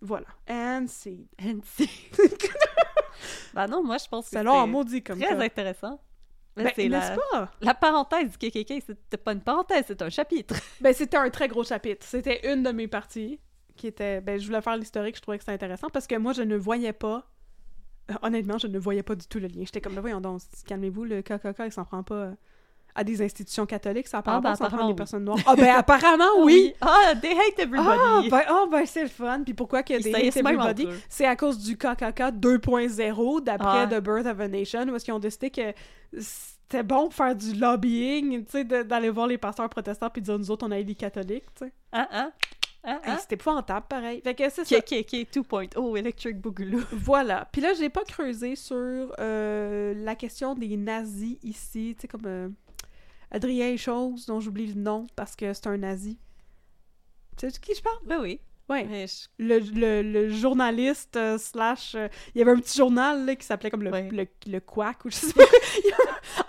S2: Voilà. And see.
S1: NC. bah non, moi je pense que
S2: C'est long en maudit comme
S1: très
S2: ça.
S1: intéressant.
S2: Ben,
S1: c'est
S2: n'est-ce
S1: la...
S2: pas?
S1: la parenthèse du KKK, c'était pas une parenthèse, c'est un chapitre.
S2: Ben, c'était un très gros chapitre. C'était une de mes parties qui était... Ben, je voulais faire l'historique, je trouvais que c'était intéressant parce que moi, je ne voyais pas... euh, honnêtement, je ne voyais pas du tout le lien. J'étais comme, là, voyons donc, calmez-vous, le KKK, il s'en prend pas euh, à des institutions catholiques, ça
S1: Ah,
S2: apparemment,
S1: ben,
S2: prend à
S1: apparemment,
S2: des
S1: oui.
S2: personnes noires. Ah, ben, apparemment, oui!
S1: Ah, they hate
S2: Ah,
S1: everybody!
S2: ben, ah, ben, c'est le fun. Puis pourquoi que
S1: saillissent
S2: hate everybody? C'est à cause du KKK 2.0 d'après
S1: Ah.
S2: The Birth of a Nation, où est-ce qu'ils ont décidé que c'était bon de faire du lobbying, tu sais, d'aller voir les pasteurs protestants puis dire nous autres on a les catholiques, tu sais.
S1: Hein, hein? Hein,
S2: Hey,
S1: hein?
S2: C'était épouvantable, pareil. Fait que c'est ça.
S1: KKK 2.0, Electric Boogaloo.
S2: Voilà. Puis là, j'ai pas creusé sur euh, la question des nazis ici. Tu sais, comme euh, Adrien Chose, dont j'oublie le nom parce que c'est un nazi. Tu sais de qui je parle?
S1: Ben oui.
S2: Ouais.
S1: Je-
S2: Le, le, le journaliste euh, slash... euh, il y avait un petit journal là, qui s'appelait comme le,
S1: Ouais.
S2: le, le Quack ou je sais pas.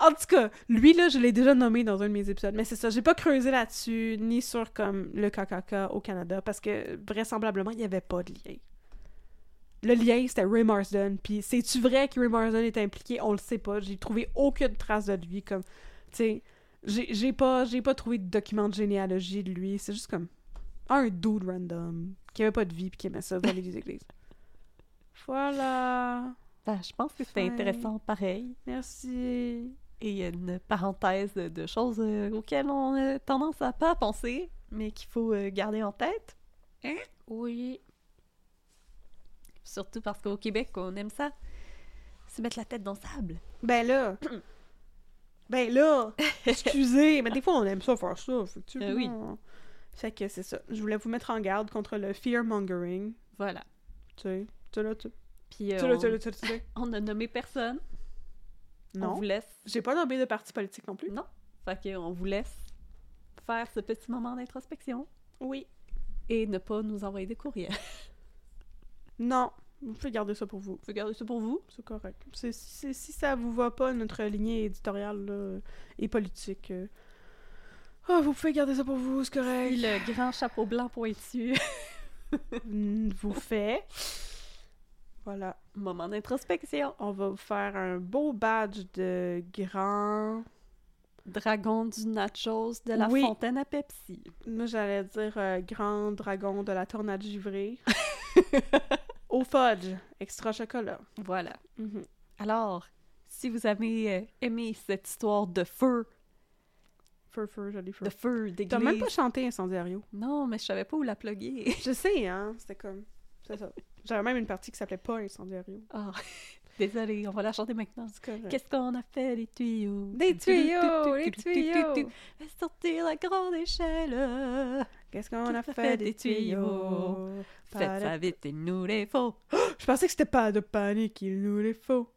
S2: en tout cas, lui, là, je l'ai déjà nommé dans un de mes épisodes. Mais c'est ça, j'ai pas creusé là-dessus, ni sur comme le KKK au Canada, parce que vraisemblablement, il y avait pas de lien. Le lien, c'était Ray Marsden. Puis, c'est-tu vrai que Ray Marsden est impliqué? On le sait pas. J'ai trouvé aucune trace de lui. Comme, tu sais, j'ai j'ai pas, j'ai pas trouvé de document de généalogie de lui. C'est juste comme un dude random qui avait pas de vie puis qui aimait ça voler des églises. Voilà.
S1: ben, je pense que c'était intéressant pareil.
S2: Merci.
S1: Et il y a une parenthèse de, choses euh, auxquelles on a tendance à pas penser, mais qu'il faut euh, garder en tête.
S2: Oui.
S1: Surtout parce qu'au Québec, on aime ça. se mettre la tête dans le sable.
S2: Ben là. ben là. Excusez, mais des fois, on aime ça faire ça, effectivement.
S1: Euh, oui.
S2: Fait que c'est ça. Je voulais vous mettre en garde contre le fear-mongering.
S1: Voilà.
S2: Tu sais. Tu là, tu
S1: Puis euh,
S2: là,
S1: on,
S2: là, sais.
S1: on a nommé personne. On
S2: Non.
S1: vous laisse.
S2: J'ai pas nommé de parti politique non plus.
S1: Non. Fait qu'on vous laisse faire ce petit moment d'introspection
S2: Oui.
S1: et ne pas nous envoyer des courriels.
S2: Non. Vous pouvez garder ça pour vous.
S1: Vous pouvez garder ça pour vous.
S2: C'est correct. Si ça vous va pas, notre lignée éditoriale là, et politique, euh, ah, vous pouvez garder ça pour vous, c'est correct.
S1: le grand chapeau blanc pointu.
S2: Vous fait. Voilà.
S1: moment d'introspection.
S2: On va vous faire un beau badge de grand.
S1: Dragon du nachos de la
S2: Oui.
S1: fontaine à Pepsi.
S2: Moi, j'allais dire euh, grand dragon de la tornade givrée. Au fudge, extra chocolat.
S1: Voilà.
S2: Mhm.
S1: Alors, si vous avez euh, aimé cette histoire de feu,
S2: Feu, feu, joli feu.
S1: de feu, d'église...
S2: T'as même pas chanté Incendiario.
S1: Non, mais je savais pas où la plugger.
S2: Je sais, hein. C'était comme. C'est ça. J'avais même une partie qui s'appelait pas Incendiario.
S1: Ah, désolée, on va la chanter maintenant. Qu'est-ce qu'on a fait des tuyaux?
S2: Des tuyaux, des tuyaux.
S1: Fais sortir la grande échelle.
S2: Qu'est-ce qu'on a fait des tuyaux?
S1: Faites ça vite, il nous les faut.
S2: Je pensais que c'était pas de panique, il nous les faut.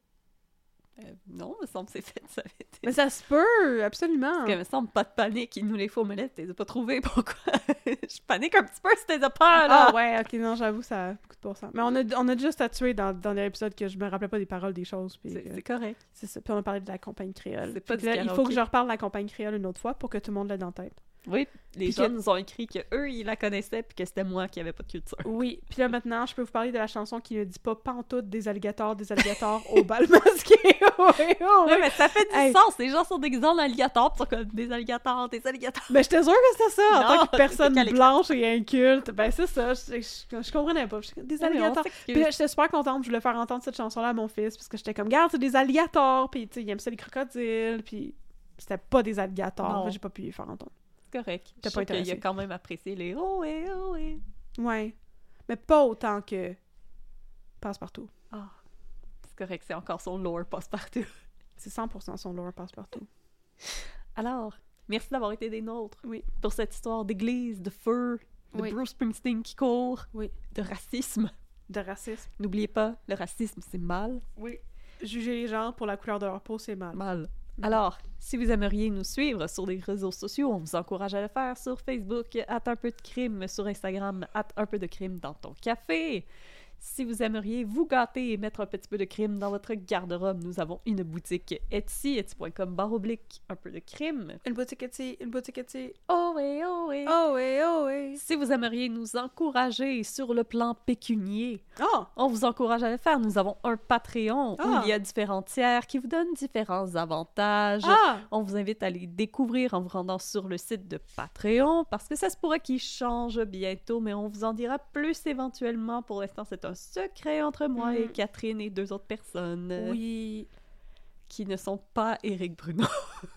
S1: Euh, non, il me semble que c'est fait ça vite.
S2: Mais ça se peut, absolument.
S1: Parce que, il me semble pas de panique, il nous les faut, mais là, tu les as pas trouvés, pourquoi? je panique un petit peu si t'es pas, là!
S2: Ah ouais, ok, non, j'avoue, ça a beaucoup de pourcents. Mais on a, on a déjà statué dans, dans l'épisode que je me rappelais pas des paroles des choses.
S1: C'est correct.
S2: c'est ça. Puis on a parlé de la campagne créole.
S1: C'est pas
S2: là, il faut que je reparle de la campagne créole une autre fois pour que tout le monde l'ait dans la tête.
S1: Oui, les
S2: que-
S1: nous ont écrit que eux ils la connaissaient puis que c'était moi qui avait pas de culture.
S2: Oui, puis là maintenant, je peux vous parler de la chanson qui ne dit pas pantoute des alligators, des alligators au bal masqué. oui,
S1: Oui, mais ça fait du
S2: Hey.
S1: sens. Les gens sont déguisés en alligators, sont comme des alligators, des alligators.
S2: Mais j'étais sûre que c'était ça, en
S1: Non,
S2: tant que personne blanche et inculte. Ben c'est ça, je, je, je comprenais pas. Des alligators. Puis là, j'étais super contente, je voulais faire entendre cette chanson-là à mon fils, parce que j'étais comme, regarde, c'est des alligators, puis tu sais, il aime ça les crocodiles, puis c'était pas des alligators. J'ai pas pu les faire entendre.
S1: C'est correct.
S2: T'as pas
S1: qu'il a quand même apprécié les oh et oh et.
S2: Ouais. Mais pas autant que Passe-Partout.
S1: Ah, c'est correct, c'est encore son lore passe-partout.
S2: C'est 100% son lore Passe-Partout.
S1: Alors, merci d'avoir été des nôtres.
S2: Oui.
S1: Pour cette histoire d'église, de feu, de
S2: Oui.
S1: Bruce Springsteen qui court,
S2: Oui.
S1: de racisme.
S2: De racisme.
S1: N'oubliez pas, le racisme, c'est mal.
S2: Oui. Juger les gens pour la couleur de leur peau, c'est mal.
S1: Mal. Alors, si vous aimeriez nous suivre sur les réseaux sociaux, on vous encourage à le faire sur Facebook, at un peu de crime, sur Instagram, at un peu de crime dans ton café. Si vous aimeriez vous gâter et mettre un petit peu de crime dans votre garde-robe, nous avons une boutique Etsy, etsy.com barre oblique, un peu de crime.
S2: Une boutique Etsy, une boutique Etsy.
S1: Oh et oh et.
S2: Oh ouais, oh ouais.
S1: Si vous aimeriez nous encourager sur le plan pécunier,
S2: Oh!
S1: on vous encourage à le faire. Nous avons un Patreon où
S2: Ah.
S1: il y a différents tiers qui vous donnent différents avantages.
S2: Ah!
S1: On vous invite à les découvrir en vous rendant sur le site de Patreon parce que ça se pourrait qu'il change bientôt, mais on vous en dira plus éventuellement. Pour l'instant, c'est un secret entre moi et
S2: Mm.
S1: Catherine et deux autres personnes euh,
S2: Oui.
S1: qui ne sont pas Éric Bruno.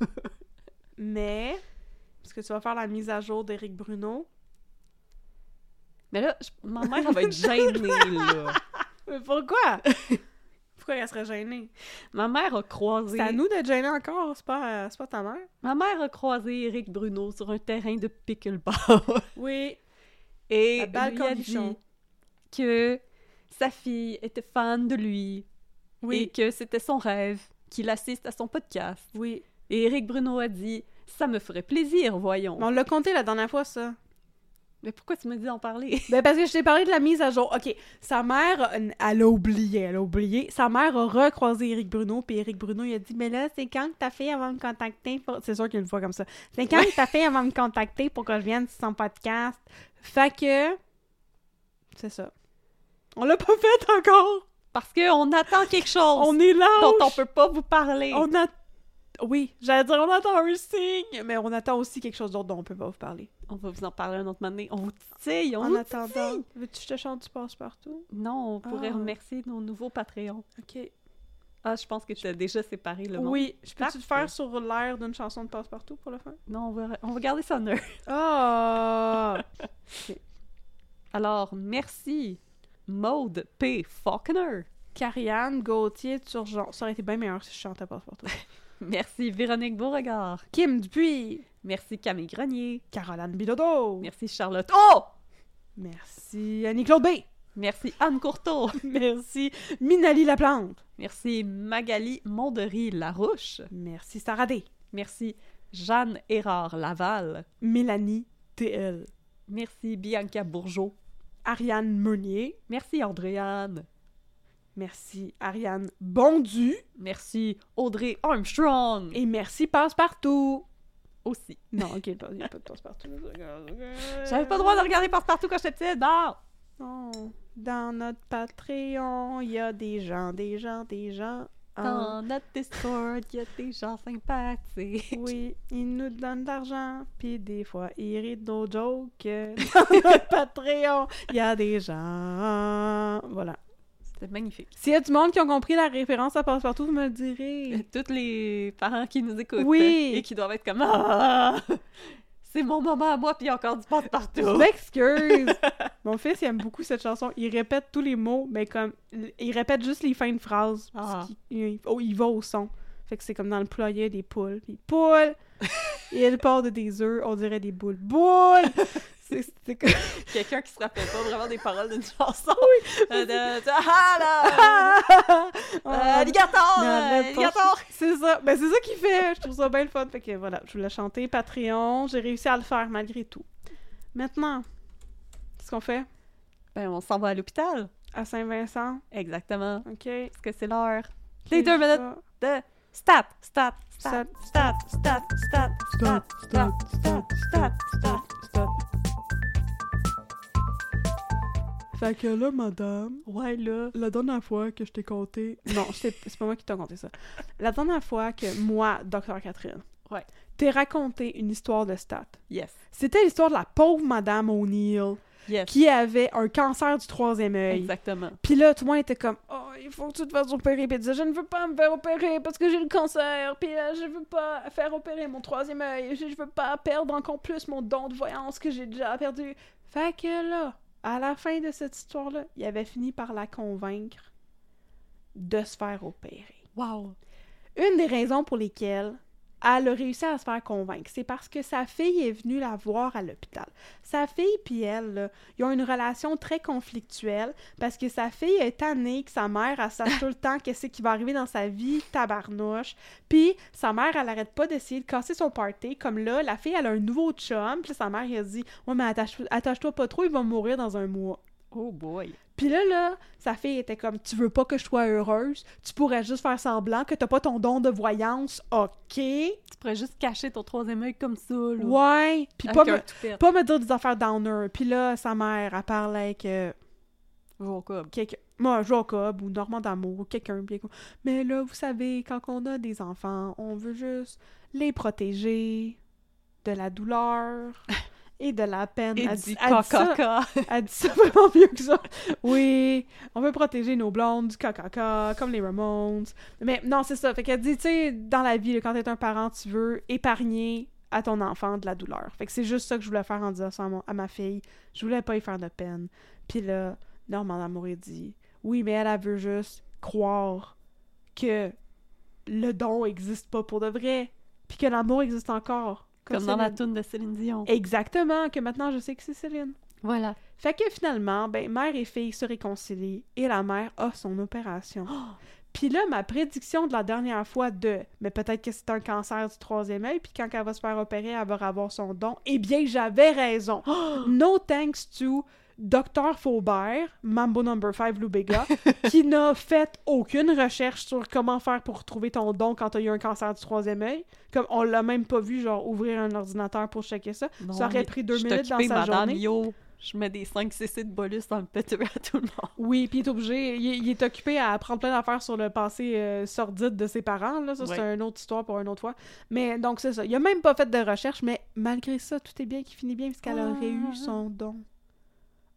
S2: Mais. Parce que tu vas faire la mise à jour d'Éric Bruno.
S1: Mais là, je- ma mère, elle va être gênée, là.
S2: Mais pourquoi? pourquoi elle serait gênée?
S1: Ma mère a croisé...
S2: C'est à nous d'être gênés encore, c'est pas, c'est pas ta mère?
S1: Ma mère a croisé Éric Bruno sur un terrain de pickleball.
S2: Oui.
S1: Et lui a dit que sa fille était fan de lui et
S2: Oui.
S1: que c'était son rêve qu'il assiste à son podcast.
S2: Oui.
S1: Et Éric Bruno a dit Ça me ferait plaisir, voyons.
S2: Mais on l'a compté la dernière fois, ça.
S1: Mais pourquoi tu me dis d'en parler
S2: Ben parce que je t'ai parlé de la mise à jour. OK, sa mère, euh, elle a oublié, elle a oublié. Sa mère a recroisé Éric Bruno, puis Éric Bruno, il a dit « Mais là, c'est quand que ta fille va me contacter pour... » C'est sûr qu'il y a une fois comme ça. « C'est quand que ta fille va me contacter pour que je vienne sur son podcast? » Fait que... C'est ça. On l'a pas fait encore!
S1: Parce qu'on attend quelque chose
S2: On est là!
S1: dont on peut pas vous parler.
S2: On a... Oui, j'allais dire on attend un signe, mais on attend aussi quelque chose d'autre dont on peut pas vous parler.
S1: On va vous en parler un autre moment donné. On vous titille, on
S2: En
S1: vous
S2: attendant, veux-tu que je te chante du passe-partout?
S1: Non, on pourrait
S2: Ah.
S1: remercier nos nouveaux Patreons.
S2: OK.
S1: Ah, je pense que tu as déjà séparé le monde.
S2: Oui, je peux-tu te faire sur l'air d'une chanson de passe-partout pour le faire?
S1: Non, on va, on va garder ça neutre.
S2: Ah!
S1: Alors, merci Maude P. Faulkner
S2: Carianne Gauthier Turgeon. Ça aurait été bien meilleur si je chantais Passe-Partout.
S1: Merci Véronique Beauregard.
S2: Kim Dupuis.
S1: Merci Camille Grenier.
S2: Caroline Bilodeau.
S1: Merci Charlotte. Oh!
S2: Merci Annie-Claude B.
S1: Merci Anne Courteau.
S2: Merci Minali Laplante.
S1: Merci Magali Mondery Larouche.
S2: Merci Sarah D.
S1: Merci Jeanne Hérard Laval.
S2: Mélanie TL.
S1: Merci Bianca Bourgeot.
S2: Ariane Meunier.
S1: Merci Andréane.
S2: Merci Ariane Bondu.
S1: Merci Audrey Armstrong.
S2: Et merci Passe-Partout.
S1: aussi.
S2: Non, ok, il n'y a pas de Passe-Partout.
S1: J'avais pas le droit de regarder Passe-Partout quand j'étais petite. Non!
S2: Non. Dans notre Patreon, il y a des gens, des gens, des gens. Ah,
S1: Dans notre Discord, il y a des gens sympathiques.
S2: oui, ils nous donnent de l'argent, puis des fois, ils rient de nos jokes. Dans notre Patreon, il y a des gens. Voilà.
S1: C'était magnifique.
S2: S'il y a du monde qui ont compris la référence à Passe-Partout, vous me le direz.
S1: Tous les parents qui nous écoutent
S2: Oui.
S1: et qui doivent être comme Ah! C'est mon moment à moi, puis il y a encore du
S2: Je
S1: passe-partout.
S2: m'excuse. Mon fils, il aime beaucoup cette chanson. Il répète tous les mots, mais comme. Il répète juste les fins de phrases.
S1: Ah.
S2: il, oh, il va au son. Fait que c'est comme dans le poulailler des poules. Puis poule! Et elle part de des œufs, on dirait des boules. Boules! C'est comme.
S1: Quelqu'un qui se rappelle pas vraiment des paroles d'une chanson. Oui. de- ah là!
S2: Oh,
S1: Euh, alligator! euh, alligator!
S2: C'est ça. Ben, c'est ça qu'il fait. Je trouve ça bien le fun. Fait que voilà, je voulais chanter Patreon. J'ai réussi à le faire malgré tout. Maintenant, qu'est-ce qu'on fait?
S1: Ben, on s'en va à l'hôpital.
S2: À Saint-Vincent.
S1: Exactement.
S2: OK.
S1: Parce que c'est l'heure. Les deux minutes de stat, stat,
S2: Stat,
S1: stat, stat, stat, stat, stat, stat, stat, stat.
S2: Stop. Fait que là, madame,
S1: Ouais, là.
S2: la dernière fois que je t'ai compté... Non, c'est pas moi qui t'ai conté ça. La dernière fois que moi, Docteur Catherine,
S1: Ouais.
S2: t'ai raconté une histoire de stats,
S1: Yes.
S2: c'était l'histoire de la pauvre madame O'Neill
S1: Yes.
S2: qui avait un cancer du troisième œil.
S1: Exactement.
S2: Puis là, tout le monde était comme « Oh, il faut que tu te fasses opérer. » Puis elle disait « Je ne veux pas me faire opérer parce que j'ai le cancer. Puis euh, je veux pas faire opérer mon troisième œil. Je, je veux pas perdre encore plus mon don de voyance que j'ai déjà perdu. » Fait que là, à la fin de cette histoire-là, il avait fini par la convaincre de se faire opérer.
S1: Wow.
S2: Une des raisons pour lesquelles elle a réussi à se faire convaincre, c'est parce que sa fille est venue la voir à l'hôpital. Sa fille puis elle, ils ont une relation très conflictuelle parce que sa fille est tannée que sa mère, elle sache tout le temps qu'est-ce qui va arriver dans sa vie, tabarnouche. Puis sa mère, elle arrête pas d'essayer de casser son party. Comme là, la fille, elle a un nouveau chum. Puis sa mère, elle dit « Ouais, mais attache- attache-toi pas trop, il va mourir dans un mois. »
S1: Oh boy.
S2: Puis là, là, sa fille était comme Tu veux pas que je sois heureuse, tu pourrais juste faire semblant que t'as pas ton don de voyance, ok?
S1: Tu pourrais juste cacher ton troisième œil comme ça, là.
S2: Ouais. Puis pas me,
S1: toupette.
S2: pas me dire des affaires downer. Puis là, sa mère, elle parlait avec euh,
S1: Jacob.
S2: Moi, Jacob ou Normand d'Amour ou quelqu'un. comme, Mais là, vous savez, quand on a des enfants, on veut juste les protéger de la douleur et de la peine.
S1: Et
S2: Elle dit- elle dit ça-
S1: caca.
S2: Elle dit ça vraiment mieux que ça. Oui, on veut protéger nos blondes du caca, comme les Ramones. Mais non, c'est ça. Fait qu'elle dit, tu sais, dans la vie, quand t'es un parent, tu veux épargner à ton enfant de la douleur. Fait que c'est juste ça que je voulais faire en disant ça à, mon- à ma fille. Je voulais pas y faire de peine. Puis là, Normand Amour, dit, oui, mais elle, elle veut juste croire que le don existe pas pour de vrai. Puis que l'amour existe encore.
S1: Comme dans la toune de Céline Dion.
S2: Exactement, que maintenant je sais que c'est Céline.
S1: Voilà.
S2: Fait que finalement, ben, mère et fille se réconcilient et la mère a son opération. Puis là, ma prédiction de la dernière fois de mais peut-être que c'est un cancer du troisième œil, puis quand elle va se faire opérer, elle va avoir son don. Eh bien, j'avais raison. No thanks to Dr. Faubert, Mambo Number 5 Lubega, qui n'a fait aucune recherche sur comment faire pour trouver ton don quand tu as eu un cancer du troisième œil. Comme on l'a même pas vu, genre, ouvrir un ordinateur pour checker ça.
S1: Non,
S2: ça aurait pris deux minutes dans sa journée.
S1: Yo, je mets des 5 cc de bolus dans le péteux à tout le monde.
S2: Oui, puis il est obligé, il, est- il est occupé à apprendre plein d'affaires sur le passé euh, sordide de ses parents, là, ça c'est une autre histoire pour une autre fois. Mais donc c'est ça, il a même pas fait de recherche, mais malgré ça, tout est bien qui finit bien puisqu'elle aurait eu
S1: Ah.
S2: son don.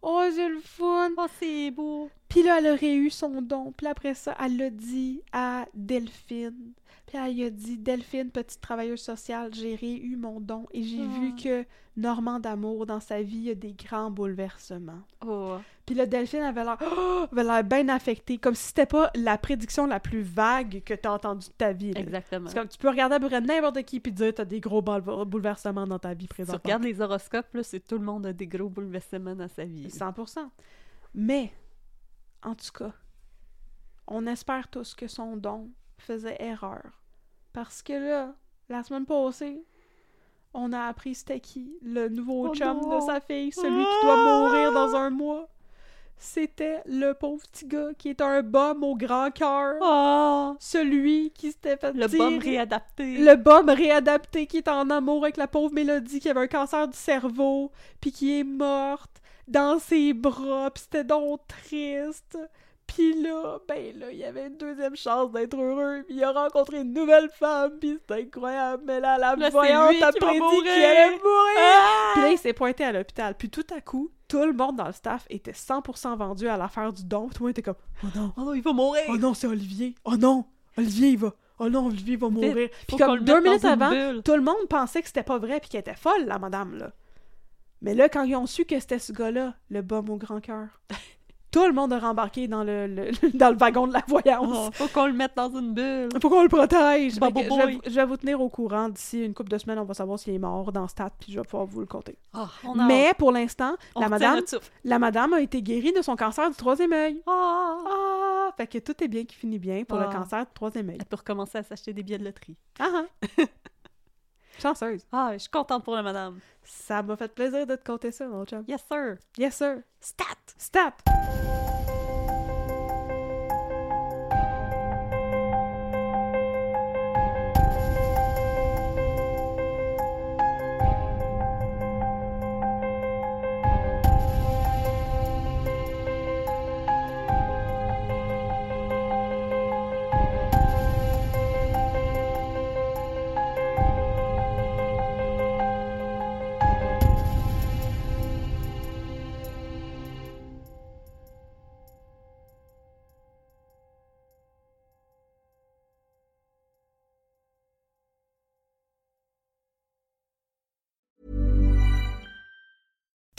S2: Oh, c'est le fun!
S1: Oh.
S2: Puis là, elle aurait eu son don. Puis après ça, elle l'a dit à Delphine. Puis elle lui a dit Delphine, petite travailleuse sociale, j'ai eu mon don et j'ai vu que Normand d'amour, dans sa vie, il y a des grands bouleversements.
S1: Oh.
S2: Puis là, Delphine avait l'air oh, bien affectée, comme si c'était pas la prédiction la plus vague que t'as entendue de ta vie. là.
S1: Exactement.
S2: C'est comme tu peux regarder à peu près n'importe qui puis dire t'as des gros boule- bouleversements dans ta vie
S1: Si tu
S2: présente.
S1: regardes les horoscopes, là, c'est tout le monde a des gros bouleversements dans sa vie.
S2: 100%. Mais, en tout cas, on espère tous que son don faisait erreur. Parce que là, la semaine passée, on a appris c'était qui, le nouveau
S1: Oh
S2: chum
S1: non.
S2: de sa fille, celui qui doit mourir dans un mois. C'était le pauvre petit gars qui est un bum au grand cœur.
S1: Oh!
S2: Celui qui s'était fait
S1: Le
S2: tirer-
S1: bum réadapté.
S2: le bum réadapté qui est en amour avec la pauvre Mélodie qui avait un cancer du cerveau, puis qui est morte dans ses bras, puis c'était donc triste. Puis là, ben là, il y avait une deuxième chance d'être heureux, puis il a rencontré une nouvelle femme, puis c'était incroyable. Mais là, la
S1: Là,
S2: voyante a prédit qu'il allait mourir.
S1: Ah!
S2: Puis là, il s'est pointé à l'hôpital. Puis tout à coup, tout le monde dans le staff était 100% vendu à l'affaire du don. Tout le monde était comme « Oh non,
S1: Oh non, il va mourir!
S2: Oh non, c'est Olivier. Oh non, Olivier, il va. Oh non, Olivier va mourir. Puis comme deux minutes avant,
S1: bulle.
S2: tout le monde pensait que c'était pas vrai puis qu'elle était folle, la madame, là. Mais là, quand ils ont su que c'était ce gars-là, le bum au grand cœur, tout le monde a rembarqué dans le, le- dans le wagon de la
S1: Oh,
S2: voyance.
S1: faut qu'on le mette dans une bulle.
S2: Faut qu'on le protège. Je, vais, vous- je vais vous tenir au courant d'ici une couple de semaines. On va savoir s'il est mort dans Stat puis je vais pouvoir vous le compter.
S1: Ah, a
S2: Mais pour l'instant, la madame, la madame a été guérie de son cancer du troisième œil.
S1: Ah!
S2: Ah, fait que tout est bien qui finit bien pour le
S1: Ah.
S2: cancer du troisième œil.
S1: Elle peut recommencer à s'acheter des billets de loterie.
S2: Ah ah. Chanceuse.
S1: Ah, je suis contente pour la madame.
S2: Ça m'a fait plaisir de te compter ça, mon chum.
S1: Yes, sir.
S2: Yes, sir.
S1: Stat!
S2: Stat.